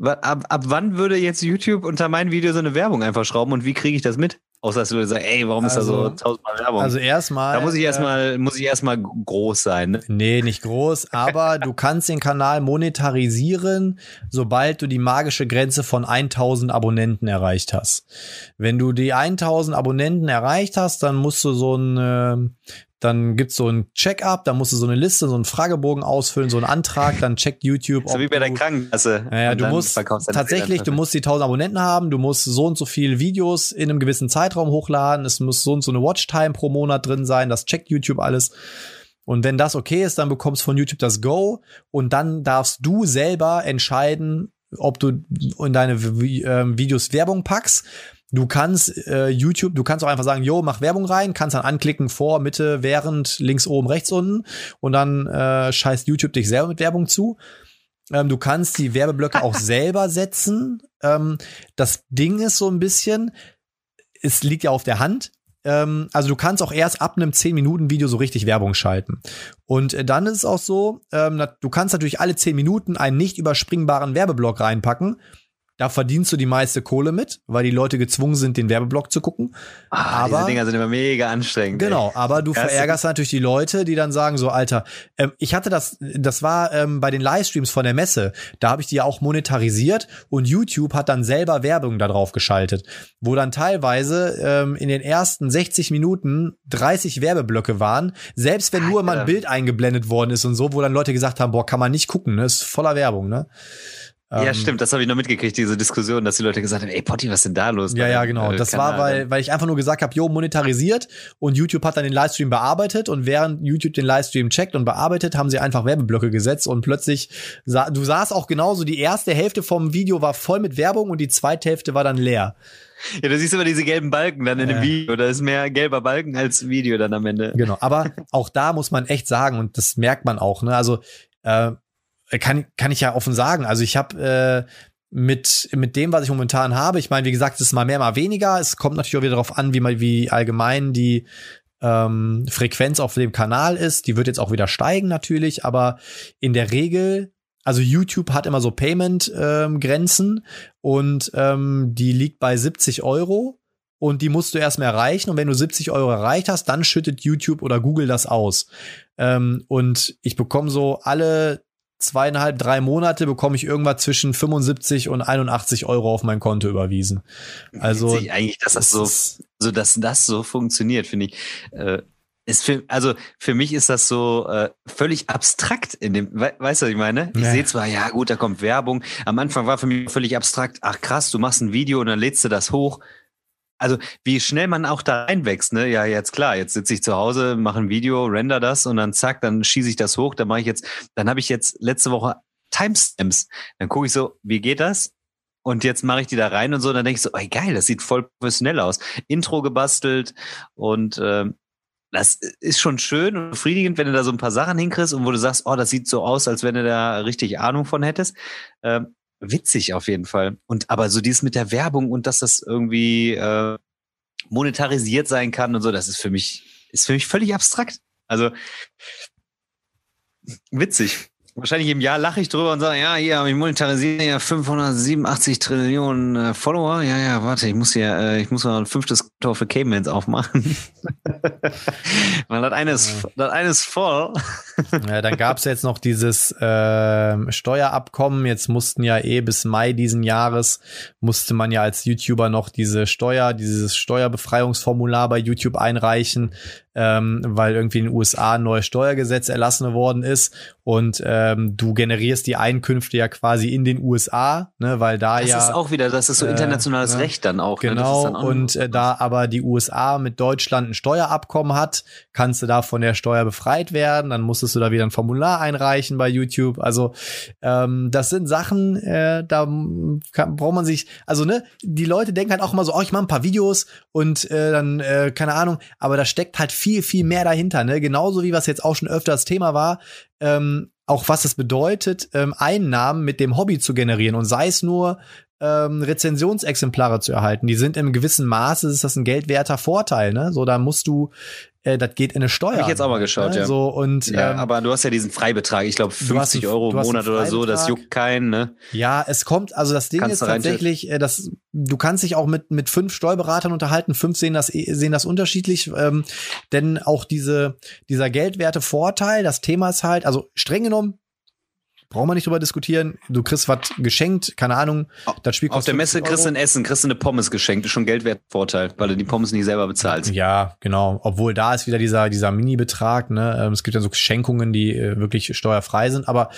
Ab, ab wann würde jetzt YouTube unter mein Video so eine Werbung einfach schrauben und wie kriege ich das mit? Außer dass du sagst, ey, warum also, ist da so also, tausendmal Werbung? Also erstmal. Da muss ich erstmal, äh, muss ich erstmal groß sein. Ne? Nee, nicht groß, [LAUGHS] aber du kannst den Kanal monetarisieren, sobald du die magische Grenze von 1000 Abonnenten erreicht hast. Wenn du die 1000 Abonnenten erreicht hast, dann musst du so ein, äh, dann gibt's so ein Check-up, da musst du so eine Liste, so einen Fragebogen ausfüllen, so einen Antrag, dann checkt YouTube. So wie bei der Krankenkasse. Naja, du musst tatsächlich, du musst die 1000 Abonnenten haben, du musst so und so viele Videos in einem gewissen Zeitraum hochladen, es muss so und so eine Watchtime pro Monat drin sein, das checkt YouTube alles. Und wenn das okay ist, dann bekommst du von YouTube das Go und dann darfst du selber entscheiden, ob du in deine ähm, Videos Werbung packst Du kannst äh, YouTube, du kannst auch einfach sagen, yo, mach Werbung rein, kannst dann anklicken vor, Mitte, während, links, oben, rechts, unten und dann äh, scheißt YouTube dich selber mit Werbung zu. Ähm, du kannst die Werbeblöcke auch [LAUGHS] selber setzen. Ähm, das Ding ist so ein bisschen, es liegt ja auf der Hand. Ähm, also du kannst auch erst ab einem 10-Minuten-Video so richtig Werbung schalten. Und äh, dann ist es auch so, ähm, du kannst natürlich alle 10 Minuten einen nicht überspringbaren Werbeblock reinpacken da verdienst du die meiste Kohle mit, weil die Leute gezwungen sind, den Werbeblock zu gucken. Ah, aber, diese Dinger sind immer mega anstrengend. Genau, ey. aber du Erste. verärgerst natürlich die Leute, die dann sagen so, Alter, ähm, ich hatte das, das war ähm, bei den Livestreams von der Messe, da habe ich die ja auch monetarisiert und YouTube hat dann selber Werbung da drauf geschaltet, wo dann teilweise ähm, in den ersten 60 Minuten 30 Werbeblöcke waren, selbst wenn nur mal ein Bild eingeblendet worden ist und so, wo dann Leute gesagt haben, boah, kann man nicht gucken, ne, ist voller Werbung, ne? Ja, ähm, stimmt, das habe ich noch mitgekriegt, diese Diskussion, dass die Leute gesagt haben, ey Potti, was ist denn da los? Ja, ja, genau. Äh, das Kanal war, weil, weil ich einfach nur gesagt habe, jo, monetarisiert und YouTube hat dann den Livestream bearbeitet und während YouTube den Livestream checkt und bearbeitet, haben sie einfach Werbeblöcke gesetzt und plötzlich, sah, du sahst auch genauso, die erste Hälfte vom Video war voll mit Werbung und die zweite Hälfte war dann leer. Ja, du siehst immer diese gelben Balken dann in dem Video. Da ist mehr gelber Balken als Video dann am Ende. Genau, aber auch da muss man echt sagen, und das merkt man auch, ne? Also äh, kann, kann ich ja offen sagen. Also ich habe äh, mit, mit dem, was ich momentan habe, ich meine, wie gesagt, es ist mal mehr, mal weniger. Es kommt natürlich auch wieder darauf an, wie mal, wie allgemein die ähm, Frequenz auf dem Kanal ist. Die wird jetzt auch wieder steigen natürlich, aber in der Regel also YouTube hat immer so Payment-Grenzen ähm, und ähm, die liegt bei 70 Euro und die musst du erstmal erreichen. Und wenn du 70 Euro erreicht hast, dann schüttet YouTube oder Google das aus. Ähm, und ich bekomme so alle zweieinhalb, drei Monate bekomme ich irgendwas zwischen 75 und 81 Euro auf mein Konto überwiesen. Also Witzig eigentlich, dass das so, so dass das so funktioniert, finde ich. Äh, ist für, also für mich ist das so äh, völlig abstrakt in dem, we, weißt du, was ich meine? Ich Ja. sehe zwar, ja gut, da kommt Werbung. Am Anfang war für mich völlig abstrakt, ach krass, du machst ein Video und dann lädst du das hoch. Also wie schnell man auch da reinwächst, ne? Ja, jetzt klar, jetzt sitze ich zu Hause, mache ein Video, render das und dann zack, dann schieße ich das hoch, dann mache ich jetzt, dann habe ich jetzt letzte Woche Timestamps. Dann gucke ich so, wie geht das? Und jetzt mache ich die da rein und so, dann denke ich so, ey geil, das sieht voll professionell aus. Intro gebastelt und ähm, das ist schon schön und befriedigend, wenn du da so ein paar Sachen hinkriegst und wo du sagst, oh, das sieht so aus, als wenn du da richtig Ahnung von hättest. Ähm, witzig auf jeden Fall. Und aber so dieses mit der Werbung und dass das irgendwie äh, monetarisiert sein kann und so, das ist für mich, ist für mich völlig abstrakt. Also witzig. Wahrscheinlich im Jahr lache ich drüber und sage, ja, hier ich monetarisiert ja 587 Trillionen äh, Follower. Ja, ja, warte, ich muss hier, äh, ich muss mal ein fünftes Tor für Caymans aufmachen. [LAUGHS] Weil das eine ist, das eine ist voll. Ja, dann gab's jetzt noch dieses ähm, Steuerabkommen. Jetzt mussten ja eh bis Mai diesen Jahres musste man ja als YouTuber noch diese Steuer, dieses Steuerbefreiungsformular bei YouTube einreichen, ähm, weil irgendwie in den USA ein neues Steuergesetz erlassen worden ist und ähm, du generierst die Einkünfte ja quasi in den USA, ne, weil da Das ja ist auch wieder, das ist so äh, internationales ne? Recht dann auch. ne? Das Genau, dann auch und äh, da aber die USA mit Deutschland ein Steuerabkommen hat, kannst du da von der Steuer befreit werden. Dann musstest du da wieder ein Formular einreichen bei YouTube. Also ähm, das sind Sachen, äh, da kann, braucht man sich, also ne, die Leute denken halt auch immer so, oh, ich mache ein paar Videos und äh, dann, äh, keine Ahnung, aber da steckt halt viel, viel mehr dahinter. Ne? Genauso wie was jetzt auch schon öfter das Thema war, ähm, auch was es bedeutet, ähm, Einnahmen mit dem Hobby zu generieren und sei es nur ähm, Rezensionsexemplare zu erhalten. Die sind im gewissen Maße, ist das ein geldwerter Vorteil, ne? So, da musst du, äh, das geht in eine Steuer. Hab ich jetzt auch mal geschaut, ne? ja. So, und Ja, ähm, aber du hast ja diesen Freibetrag, ich glaube Du hast 50 einen- Euro im Monat oder so, das juckt keinen, ne? Ja, es kommt, also das Ding Kannst ist tatsächlich, äh, dass du kannst dich auch mit mit fünf Steuerberatern unterhalten, fünf sehen das eh- sehen das unterschiedlich, ähm, denn auch diese dieser geldwerte Vorteil, das Thema ist halt, also streng genommen brauchen wir nicht drüber diskutieren. Du kriegst was geschenkt, keine Ahnung, das Spiel Auf der 50 Messe kriegst du ein Essen, kriegst du eine Pommes geschenkt, ist schon Geld wert Vorteil, weil du die Pommes nicht selber bezahlst. Ja, genau. Obwohl da ist wieder dieser, dieser Mini-Betrag, ne? Ähm, Es gibt ja so Schenkungen, die äh, wirklich steuerfrei sind, aber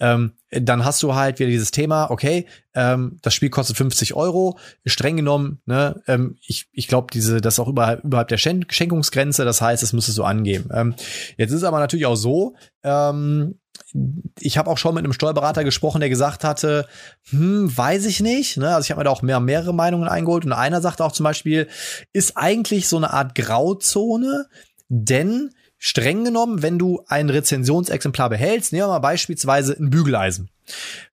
ähm, dann hast du halt wieder dieses Thema, okay, ähm, das Spiel kostet 50 Euro, streng genommen, ne, ähm, ich, ich glaube, diese, das ist auch überhalb, überhalb der Schen Schenkungsgrenze, das heißt, das müsstest du angeben. Ähm, jetzt ist es aber natürlich auch so, ähm, ich habe auch schon mit einem Steuerberater gesprochen, der gesagt hatte, hm, weiß ich nicht. Ne? Also ich habe mir da auch mehr, mehrere Meinungen eingeholt und einer sagte auch zum Beispiel, ist eigentlich so eine Art Grauzone, denn streng genommen, wenn du ein Rezensionsexemplar behältst, nehmen wir mal beispielsweise ein Bügeleisen.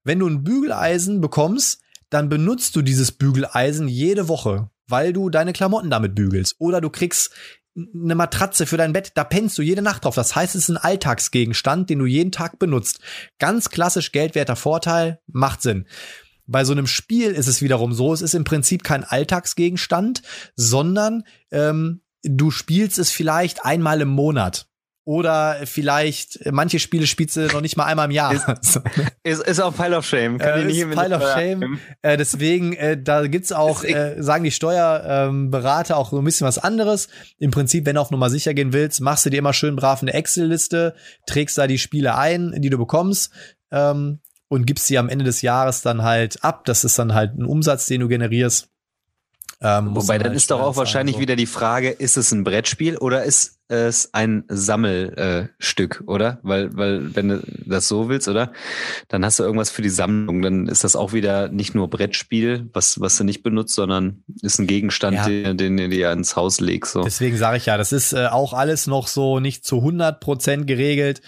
Wenn du ein Bügeleisen bekommst, dann benutzt du dieses Bügeleisen jede Woche, weil du deine Klamotten damit bügelst. Oder du kriegst eine Matratze für dein Bett, da pennst du jede Nacht drauf. Das heißt, es ist ein Alltagsgegenstand, den du jeden Tag benutzt. Ganz klassisch geldwerter Vorteil, macht Sinn. Bei so einem Spiel ist es wiederum so, es ist im Prinzip kein Alltagsgegenstand, sondern ähm, du spielst es vielleicht einmal im Monat. Oder vielleicht, manche Spiele spielst du noch nicht mal einmal im Jahr. Ist, [LAUGHS] ist auch Pile of Shame. Äh, ich ist mit Pile of Shame. abnehmen. Äh, deswegen, äh, da gibt's auch, äh, sagen die Steuerberater ähm, Berater auch so ein bisschen was anderes. Im Prinzip, wenn du auf Nummer sicher gehen willst, machst du dir immer schön brav eine Excel-Liste, trägst da die Spiele ein, die du bekommst, ähm, und gibst sie am Ende des Jahres dann halt ab. Das ist dann halt ein Umsatz, den du generierst. Ähm, Wobei, dann halt ist doch auch wahrscheinlich so. wieder die Frage, ist es ein Brettspiel oder ist es ein Sammelstück, äh, oder? Weil, weil, wenn du das so willst, oder? Dann hast du irgendwas für die Sammlung. Dann ist das auch wieder nicht nur Brettspiel, was, was du nicht benutzt, sondern ist ein Gegenstand, Ja. den, den du dir ins Haus legst. So. Deswegen sage ich ja, das ist äh, auch alles noch so nicht zu 100 Prozent geregelt.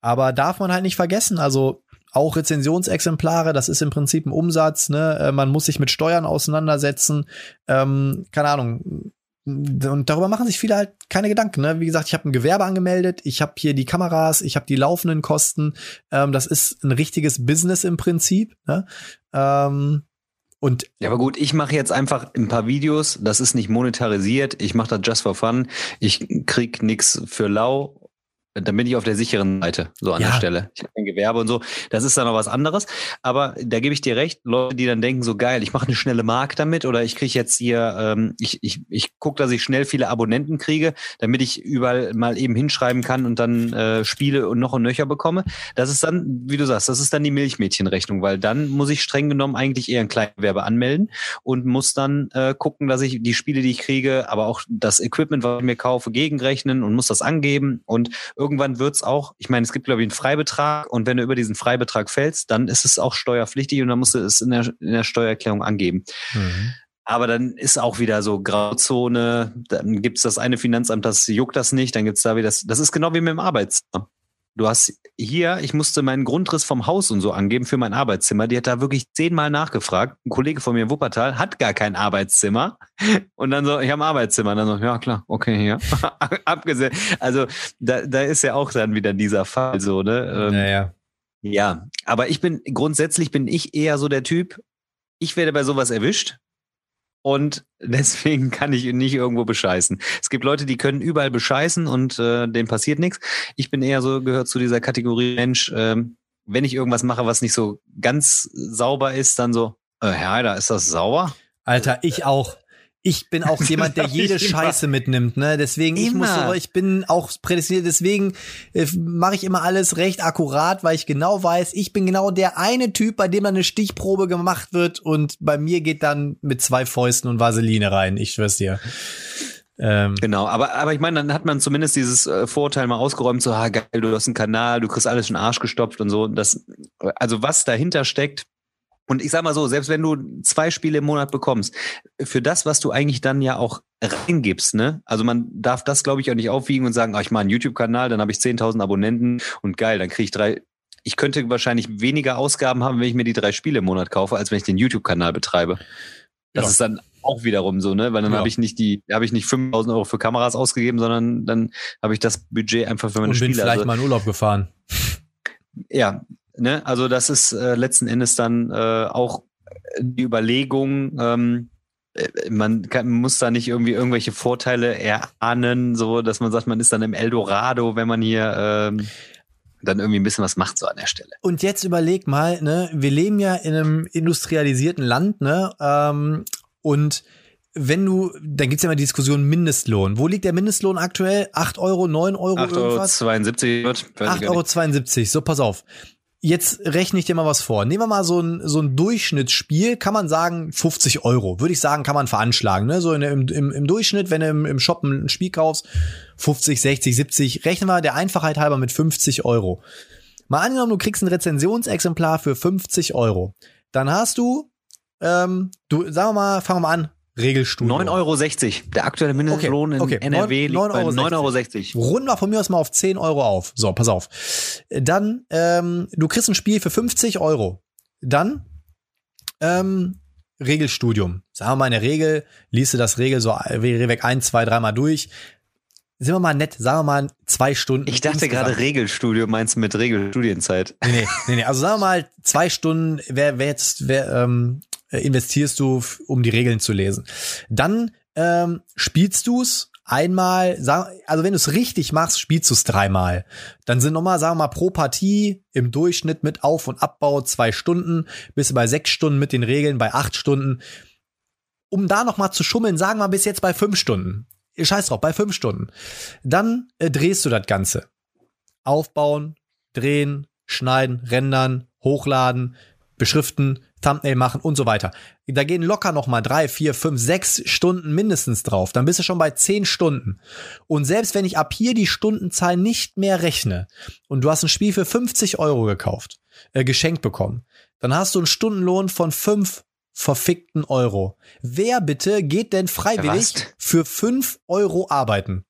Aber darf man halt nicht vergessen, also auch Rezensionsexemplare, das ist im Prinzip ein Umsatz, ne? Äh, Man muss sich mit Steuern auseinandersetzen. Ähm, keine Ahnung. Und darüber machen sich viele halt keine Gedanken. Ne? Wie gesagt, ich habe ein Gewerbe angemeldet, ich habe hier die Kameras, ich habe die laufenden Kosten. Ähm, das ist ein richtiges Business im Prinzip. Ne? Ähm, Und ja, aber gut, ich mache jetzt einfach ein paar Videos, das ist nicht monetarisiert, ich mache das just for fun, ich krieg nix für lau dann bin ich auf der sicheren Seite, so an Ja. der Stelle. Ich habe ein Gewerbe und so. Das ist dann noch was anderes. Aber da gebe ich dir recht, Leute, die dann denken, so geil, ich mache eine schnelle Mark damit oder ich kriege jetzt hier, ähm, ich, ich, ich gucke, dass ich schnell viele Abonnenten kriege, damit ich überall mal eben hinschreiben kann und dann äh, Spiele und noch und nöcher bekomme. Das ist dann, wie du sagst, das ist dann die Milchmädchenrechnung, weil dann muss ich streng genommen eigentlich eher ein Kleingewerbe anmelden und muss dann äh, gucken, dass ich die Spiele, die ich kriege, aber auch das Equipment, was ich mir kaufe, gegenrechnen und muss das angeben und irgendwann wird's auch, ich meine, es gibt, glaube ich, einen Freibetrag und wenn du über diesen Freibetrag fällst, dann ist es auch steuerpflichtig und dann musst du es in der, in der Steuererklärung angeben. Mhm. Aber dann ist auch wieder so Grauzone, dann gibt's das eine Finanzamt, das juckt das nicht, dann gibt's da wieder das, das ist genau wie mit dem Arbeitszimmer. Du hast hier, ich musste meinen Grundriss vom Haus und so angeben für mein Arbeitszimmer. Die hat da wirklich zehnmal nachgefragt. Ein Kollege von mir in Wuppertal hat gar kein Arbeitszimmer. Und dann so, ich habe ein Arbeitszimmer. Und dann so, ja klar, okay, ja. [LAUGHS] Abgesehen. Also da, da ist ja auch dann wieder dieser Fall so, ne? Ähm, Naja. ja, aber ich bin grundsätzlich bin ich eher so der Typ, ich werde bei sowas erwischt und [LAUGHS] deswegen kann ich ihn nicht irgendwo bescheißen. Es gibt Leute, die können überall bescheißen und äh, denen passiert nichts. Ich bin eher so, gehört zu dieser Kategorie Mensch, ähm, wenn ich irgendwas mache, was nicht so ganz sauber ist, dann so, äh, Herr, da ist das sauber? Alter, ich auch. Ich bin auch [LAUGHS] jemand, der jede immer. Scheiße mitnimmt, ne? Deswegen, ich muss Immer. so, ich bin auch prädestiniert, deswegen äh, mache ich immer alles recht akkurat, weil ich genau weiß, ich bin genau der eine Typ, bei dem dann eine Stichprobe gemacht wird und bei mir geht dann mit zwei Fäusten und Vaseline rein, ich schwör's dir. Ähm, Genau, aber, aber ich meine, dann hat man zumindest dieses äh, Vorurteil mal ausgeräumt, so, ah, geil, du hast einen Kanal, du kriegst alles in den Arsch gestopft und so. Das, also was dahinter steckt, und ich sag mal so, selbst wenn du zwei Spiele im Monat bekommst, für das, was du eigentlich dann ja auch reingibst, ne? Also man darf das, glaube ich, auch nicht aufwiegen und sagen, ah, ich mache einen YouTube-Kanal, dann habe ich 10.000 Abonnenten und geil, dann kriege ich drei. Ich könnte wahrscheinlich weniger Ausgaben haben, wenn ich mir die drei Spiele im Monat kaufe, als wenn ich den YouTube-Kanal betreibe. Das Ja. ist dann auch wiederum so, ne? Weil dann Ja. habe ich nicht die, habe ich nicht 5000 Euro für Kameras ausgegeben, sondern dann habe ich das Budget einfach für meine und bin Spiele. vielleicht Also, mal in Urlaub gefahren. ja, ne? Also das ist äh, letzten Endes dann äh, auch die Überlegung, ähm, äh, man kann, muss da nicht irgendwie irgendwelche Vorteile erahnen, so dass man sagt, man ist dann im Eldorado, wenn man hier ähm, dann irgendwie ein bisschen was macht so an der Stelle. Und jetzt überleg mal, ne, wir leben ja in einem industrialisierten Land, ne, ähm, und wenn du, dann gibt's ja immer die Diskussion Mindestlohn. Wo liegt der Mindestlohn aktuell? 8 Euro, 9 Euro, 8,72 irgendwas? Euro wird. weiß ich gar nicht. 8,72 Euro. So, pass auf. Jetzt rechne ich dir mal was vor. Nehmen wir mal so ein, so ein Durchschnittsspiel, kann man sagen 50 Euro. Würde ich sagen, kann man veranschlagen. Ne? So in, im, im, im Durchschnitt, wenn du im, im Shop ein Spiel kaufst, 50, 60, 70, rechnen wir der Einfachheit halber mit 50 Euro. Mal angenommen, du kriegst ein Rezensionsexemplar für 50 Euro. Dann hast du, ähm, du, sagen wir mal, fangen wir mal an, Regelstudio. 9,60 Euro. Der aktuelle Mindestlohn Okay, okay. in NRW Neun- liegt bei 9,60 9,60 Euro. Runden wir von mir aus mal auf 10 Euro auf. So, pass auf. Dann, ähm, du kriegst ein Spiel für 50 Euro. Dann, ähm, Regelstudium. Sagen wir mal in der Regel, liest du das Regel so weg ein, zwei, dreimal durch. Sind wir mal nett, sagen wir mal zwei Stunden. Ich dachte insgesamt. gerade Regelstudio meinst du mit Regelstudienzeit. Nee, nee, nee, nee. Also sagen wir mal, zwei Stunden, wer, wer jetzt, wer, ähm, äh, investierst du, um die Regeln zu lesen. Dann ähm, spielst du's einmal, also wenn du es richtig machst, spielst du es dreimal. Dann sind nochmal, sagen wir mal, pro Partie im Durchschnitt mit Auf- und Abbau zwei Stunden, bist du bei sechs Stunden mit den Regeln, bei acht Stunden. Um da nochmal zu schummeln, sagen wir bis jetzt bei fünf Stunden. Scheiß drauf, bei fünf Stunden. Dann äh, drehst du das Ganze. Aufbauen, drehen, schneiden, rendern, hochladen, beschriften, Thumbnail machen und so weiter. Da gehen locker noch mal drei, vier, fünf, sechs Stunden mindestens drauf. Dann bist du schon bei zehn Stunden. Und selbst wenn ich ab hier die Stundenzahl nicht mehr rechne und du hast ein Spiel für 50 Euro gekauft, äh, geschenkt bekommen, dann hast du einen Stundenlohn von fünf verfickten Euro. Wer bitte geht denn freiwillig Was? für fünf Euro arbeiten?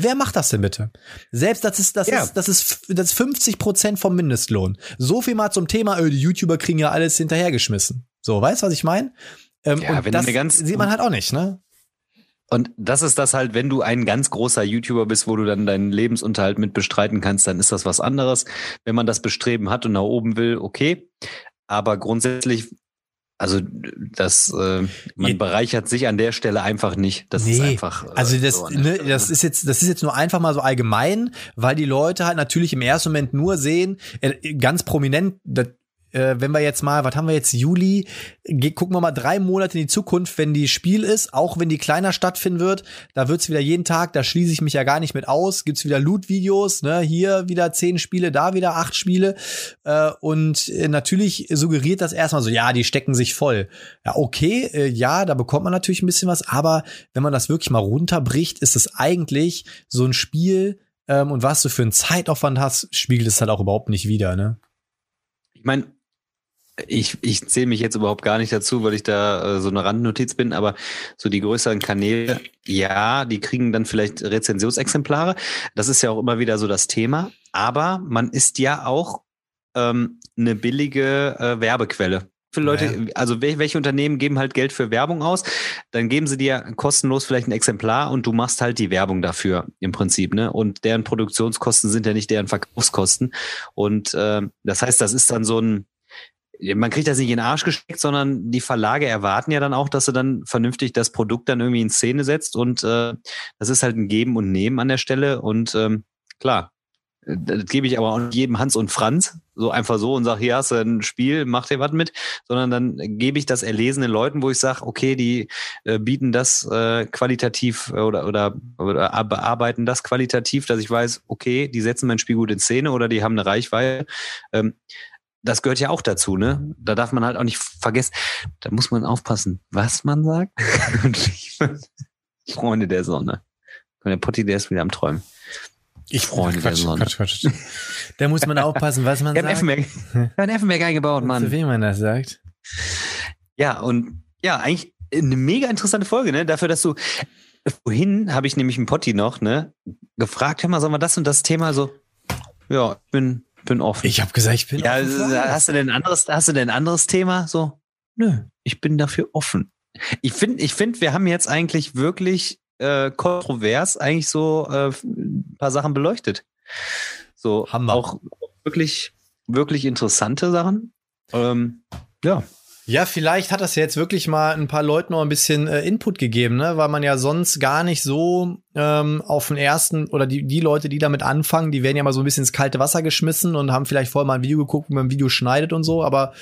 Wer macht das denn bitte? Selbst das ist, das Ja. ist, das ist, das ist 50 Prozent vom Mindestlohn. So viel mal zum Thema, äh, die YouTuber kriegen ja alles hinterhergeschmissen. So, weißt du, was ich meine? Ähm, Ja, und das sieht man halt auch nicht, ne? Und das ist das halt, wenn du ein ganz großer YouTuber bist, wo du dann deinen Lebensunterhalt mit bestreiten kannst, dann ist das was anderes. Wenn man das Bestreben hat und nach oben will, okay. Aber grundsätzlich also das, äh, man Je- bereichert sich an der Stelle einfach nicht. Das ist einfach. äh, also das, so ne, Stelle. das ist jetzt, das ist jetzt nur einfach mal so allgemein, weil die Leute halt natürlich im ersten Moment nur sehen, äh, ganz prominent, das, äh, wenn wir jetzt mal, was haben wir jetzt, Juli, gucken wir mal drei Monate in die Zukunft, wenn die Spiel ist, auch wenn die kleiner stattfinden wird, da wird's wieder jeden Tag, da schließe ich mich ja gar nicht mit aus, gibt's wieder Loot-Videos, ne, hier wieder zehn Spiele, da wieder acht Spiele. Äh, und äh, natürlich suggeriert das erstmal so, ja, die stecken sich voll. Ja, okay, äh, ja, da bekommt man natürlich ein bisschen was, aber wenn man das wirklich mal runterbricht, ist es eigentlich so ein Spiel ähm, und was du für einen Zeitaufwand hast, spiegelt es halt auch überhaupt nicht wieder, ne? Ich meine, ich, ich zähle mich jetzt überhaupt gar nicht dazu, weil ich da äh, so eine Randnotiz bin, aber so die größeren Kanäle, ja, die kriegen dann vielleicht Rezensionsexemplare. Das ist ja auch immer wieder so das Thema. Aber man ist ja auch ähm, eine billige äh, Werbequelle. Für Leute, Ja. also wel- welche Unternehmen geben halt Geld für Werbung aus? Dann geben sie dir kostenlos vielleicht ein Exemplar und du machst halt die Werbung dafür im Prinzip, ne? Und deren Produktionskosten sind ja nicht deren Verkaufskosten. Und ähm, das heißt, das ist dann so ein, man kriegt das nicht in den Arsch gesteckt, sondern die Verlage erwarten ja dann auch, dass du dann vernünftig das Produkt dann irgendwie in Szene setzt und äh, das ist halt ein Geben und Nehmen an der Stelle und ähm, klar, das gebe ich aber auch nicht jedem Hans und Franz so einfach so und sage, hier hast du ein Spiel, mach dir was mit, sondern dann gebe ich das erlesenen Leuten, wo ich sage, okay, die äh, bieten das äh, qualitativ äh, oder, oder, oder bearbeiten das qualitativ, dass ich weiß, okay, die setzen mein Spiel gut in Szene oder die haben eine Reichweite. Ähm, das gehört ja auch dazu, ne? Da darf man halt auch nicht vergessen, da muss man aufpassen, was man sagt. [LAUGHS] Freunde der Sonne. Und der Potti, der ist wieder am Träumen. Ich Freunde der Sonne. Quatsch, Quatsch. Da muss man aufpassen, was man [LAUGHS] sagt. Effenberg, [LAUGHS] wir haben Effenberg eingebaut, Zu Mann. wem man das sagt. Ja, und ja, eigentlich eine mega interessante Folge, ne? Dafür, dass du vorhin habe ich nämlich einen Potti noch, ne, gefragt, hör mal, sollen wir das und das Thema so? Ja, ich bin, bin offen. Ich habe gesagt, ich bin ja, offen alles. hast du denn ein anderes, hast du denn ein anderes Thema? So, nö, ich bin dafür offen. Ich finde, ich finde, wir haben jetzt eigentlich wirklich äh, kontrovers eigentlich so äh, ein paar Sachen beleuchtet. So Hammer. auch wirklich, wirklich interessante Sachen. Ähm, ja. Ja, vielleicht hat das ja jetzt wirklich mal ein paar Leuten noch ein bisschen äh, Input gegeben, ne? weil man ja sonst gar nicht so ähm, auf den ersten oder die, die Leute, die damit anfangen, die werden ja mal so ein bisschen ins kalte Wasser geschmissen und haben vielleicht vorher mal ein Video geguckt, wie man ein Video schneidet und so, aber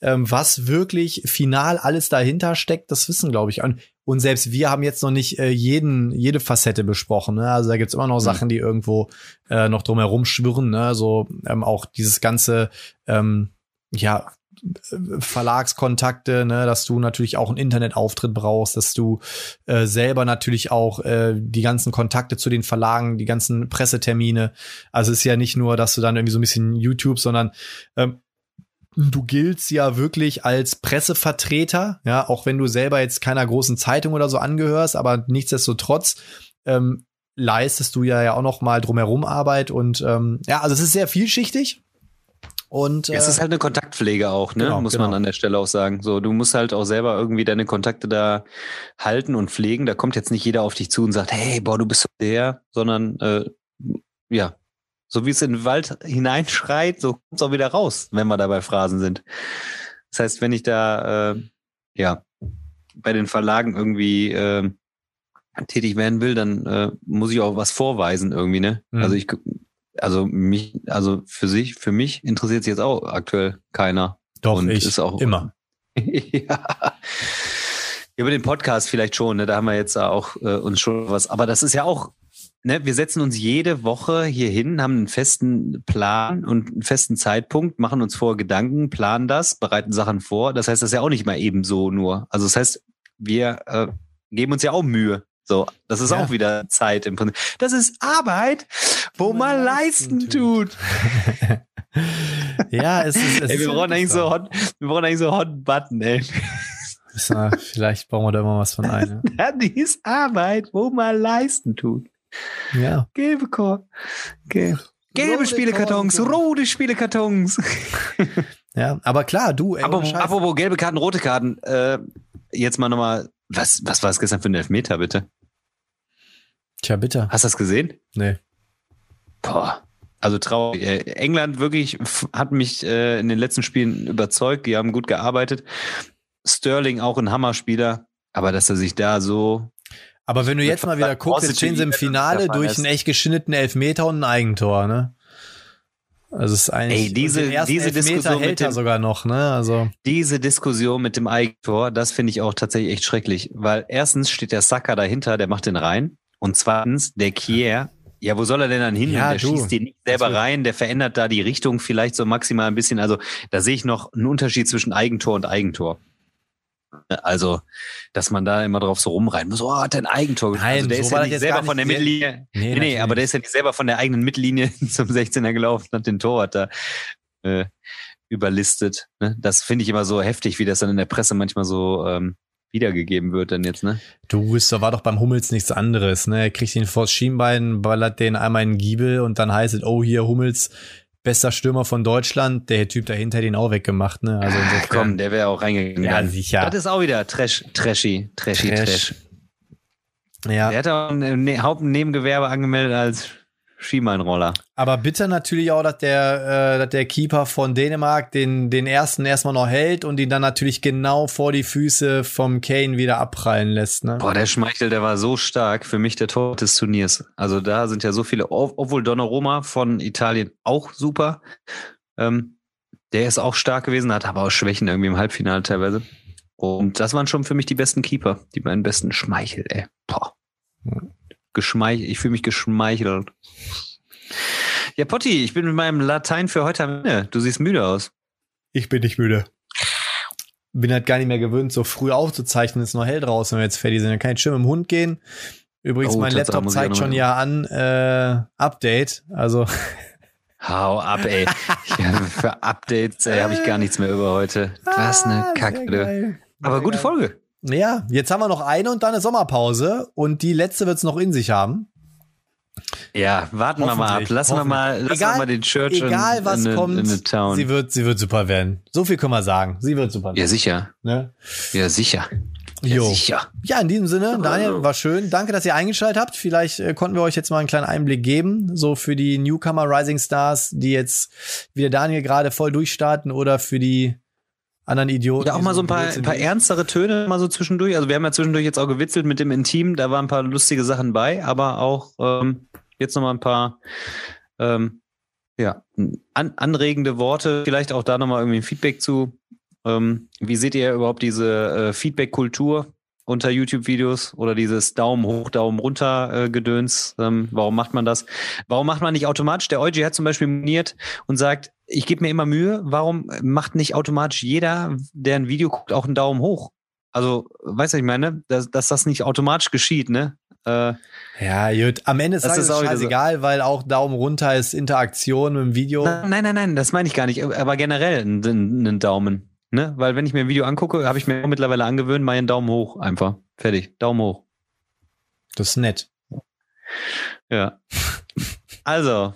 ähm, was wirklich final alles dahinter steckt, das wissen, glaube ich. Und, und selbst wir haben jetzt noch nicht äh, jeden, jede Facette besprochen. Ne? Also da gibt's immer noch Sachen, die irgendwo äh, noch drumherum schwirren. Ne? So ähm, auch dieses ganze, ähm, ja, Verlagskontakte, ne, dass du natürlich auch einen Internetauftritt brauchst, dass du äh, selber natürlich auch äh, die ganzen Kontakte zu den Verlagen, die ganzen Pressetermine. Also es ist ja nicht nur, dass du dann irgendwie so ein bisschen YouTube, sondern ähm, du giltst ja wirklich als Pressevertreter, ja, auch wenn du selber jetzt keiner großen Zeitung oder so angehörst, aber nichtsdestotrotz ähm, leistest du ja ja auch noch mal drumherum Arbeit und ähm, ja, also es ist sehr vielschichtig. Und Es äh, ist halt eine Kontaktpflege auch, ne? genau, muss genau. man an der Stelle auch sagen. So, du musst halt auch selber irgendwie deine Kontakte da halten und pflegen. Da kommt jetzt nicht jeder auf dich zu und sagt, hey, boah, du bist so der, sondern äh, ja, so wie es in den Wald hineinschreit, so kommt es auch wieder raus, wenn wir da bei Phrasen sind. Das heißt, wenn ich da äh, ja bei den Verlagen irgendwie äh, tätig werden will, dann äh, muss ich auch was vorweisen irgendwie, ne? Mhm. Also ich also mich, also für sich, für mich interessiert sich jetzt auch aktuell keiner. doch und ich ist auch immer. [LAUGHS] ja. Über den Podcast vielleicht schon, ne? Da haben wir jetzt auch äh, uns schon was. Aber das ist ja auch, ne, wir setzen uns jede Woche hier hin, haben einen festen Plan und einen festen Zeitpunkt, machen uns vor Gedanken, planen das, bereiten Sachen vor. Das heißt, das ist ja auch nicht mal eben so nur. Also das heißt, wir äh, geben uns ja auch Mühe. So, das ist Ja. auch wieder Zeit im Prinzip. Das ist Arbeit, wo man leisten tut. [LAUGHS] ja, es ist. Es Ey, wir brauchen eigentlich so Hot, wir brauchen eigentlich so Hot Button, ey. vielleicht bauen wir da immer was von [LAUGHS] ein. Ja, die ist Arbeit, wo man leisten tut. Ja. Gelbe Korb. Gelb. Gelbe Rote Spielekartons, Karten. rote Spielekartons. Ja, aber klar, du, ey, Scheiß. apropos gelbe Karten, rote Karten. Äh, jetzt mal nochmal, was, was war es gestern für ein Elfmeter, bitte? Tja, bitte. Hast du das gesehen? Nee. Boah. Also traurig. Äh, England wirklich hat mich äh, in den letzten Spielen überzeugt. Die haben gut gearbeitet. Sterling auch ein Hammerspieler, aber dass er sich da so. Aber wenn du jetzt mal wieder guckst, jetzt stehen sie im Finale durch einen echt geschnittenen Elfmeter und ein Eigentor, ne? Also es ist eigentlich Ey, diese, diese Diskussion hält mit er dem, sogar noch, ne? Also diese Diskussion mit dem Eigentor, das finde ich auch tatsächlich echt schrecklich, weil erstens steht der Saka dahinter, der macht den rein und zweitens der Kier, ja, wo soll er denn dann hin? Ja, der du. schießt den nicht selber rein, der verändert da die Richtung vielleicht so maximal ein bisschen. Also da sehe ich noch einen Unterschied zwischen Eigentor und Eigentor. Also, dass man da immer drauf so rumreiten muss, oh, hat ein Eigentor geschossen. Nein, also der so ist ja nicht selber gar von der nicht Mittellinie. Nee, Nee, nee, aber der nicht. ist ja nicht selber von der eigenen Mittellinie [LAUGHS] zum 16er gelaufen, hat den Torwart da äh, überlistet. Ne? Das finde ich immer so heftig, wie das dann in der Presse manchmal so ähm, wiedergegeben wird dann jetzt, ne? Du, es war doch beim Hummels nichts anderes, ne? Er kriegt ihn vors Schienbein, ballert den einmal in den Giebel und dann heißt es, oh, hier Hummels, bester Stürmer von Deutschland, der Typ dahinter hat ihn auch weggemacht, ne? Also insofern, komm, der wäre auch reingegangen. Ja, sicher. Das ist auch wieder Trash, Trashy, Trashy, Trash. Trash. ja. Der hat auch ein ne Hauptnebengewerbe angemeldet als Skimeinroller. Aber bitte natürlich auch, dass der, äh, dass der Keeper von Dänemark den, den ersten erstmal noch hält und ihn dann natürlich genau vor die Füße vom Kane wieder abprallen lässt, ne? Boah, der Schmeichel, der war so stark. Für mich der Tor des Turniers. Also da sind ja so viele, ob- obwohl Donnarumma von Italien auch super. Ähm, der ist auch stark gewesen, hat aber auch Schwächen irgendwie im Halbfinale teilweise. Und das waren schon für mich die besten Keeper, die beiden besten Schmeichel, ey. Boah. Geschmeichelt, ich fühle mich geschmeichelt. Ja, Potti, ich bin mit meinem Latein für heute am Ende. Du siehst müde aus. Ich bin nicht müde. Bin halt gar nicht mehr gewöhnt, so früh aufzuzeichnen, ist noch hell draußen, wenn wir jetzt fertig sind. Dann kann ich schön mit dem Hund gehen. Übrigens, Oh, mein Laptop zeigt schon ja an, äh, Update. Also, Hau ab, ey. [LAUGHS] Ja, für Updates, ey, habe ich gar nichts mehr über heute. Was eine Ah, Kacke. Aber gute. Folge. Ja, jetzt haben wir noch eine und dann eine Sommerpause und die letzte wird's noch in sich haben. Ja, warten wir mal ab. Lassen wir mal, lassen Egal- wir mal den Church Egal in, was in, kommt, in the town. sie wird, sie wird super werden. So viel können wir sagen. Sie wird super ja, werden. sicher. Ne? Ja, sicher. Ja, sicher. Ja, in diesem Sinne, Daniel, war schön. Danke, dass ihr eingeschaltet habt. Vielleicht äh, konnten wir euch jetzt mal einen kleinen Einblick geben, so für die Newcomer Rising Stars, die jetzt wie der Daniel gerade voll durchstarten oder für die anderen Idioten. Ja, auch mal so ein paar, ein paar ernstere Töne mal so zwischendurch. Also wir haben ja zwischendurch jetzt auch gewitzelt mit dem Intim, da waren ein paar lustige Sachen bei, aber auch ähm, jetzt noch mal ein paar ähm, ja, an, anregende Worte, vielleicht auch da nochmal irgendwie ein Feedback zu. Ähm, wie seht ihr überhaupt diese äh, Feedback-Kultur unter YouTube-Videos oder dieses Daumen hoch, Daumen runter äh, Gedöns? Ähm, warum macht man das? Warum macht man nicht automatisch? Der Eugi hat zum Beispiel moniert und sagt, ich gebe mir immer Mühe, warum macht nicht automatisch jeder, der ein Video guckt, auch einen Daumen hoch? Also, weißt du, ich meine? Dass, dass das nicht automatisch geschieht, ne? Äh, Ja, gut. Am Ende ist Das ist auch wieder so- scheißegal, weil auch Daumen runter ist Interaktion mit dem Video. Nein, nein, nein, das meine ich gar nicht. Aber generell einen Daumen. Ne? Weil wenn ich mir ein Video angucke, habe ich mir auch mittlerweile angewöhnt, meinen Daumen hoch einfach. Fertig. Daumen hoch. Das ist nett. Ja. Also,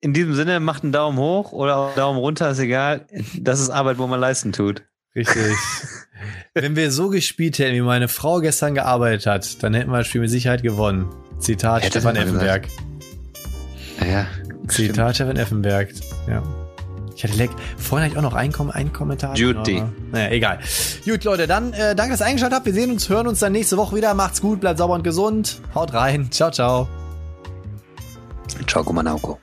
in diesem Sinne, macht einen Daumen hoch oder auch einen Daumen runter, ist egal. Das ist Arbeit, wo man leisten tut. Richtig. [LAUGHS] Wenn wir so gespielt hätten, wie meine Frau gestern gearbeitet hat, dann hätten wir das Spiel mit Sicherheit gewonnen. Zitat Hätte Stefan. Effenberg. Ja. Zitat Stefan Effenberg. Ja. Ich hatte leck. Vorhin hatte ich auch noch einen, Kom einen Kommentar. Judy. aber- Naja, egal. Gut, Leute, dann äh, danke, dass ihr eingeschaltet habt. Wir sehen uns, hören uns dann nächste Woche wieder. Macht's gut, bleibt sauber und gesund. Haut rein. Ciao, ciao. Ciao, Gumanauko.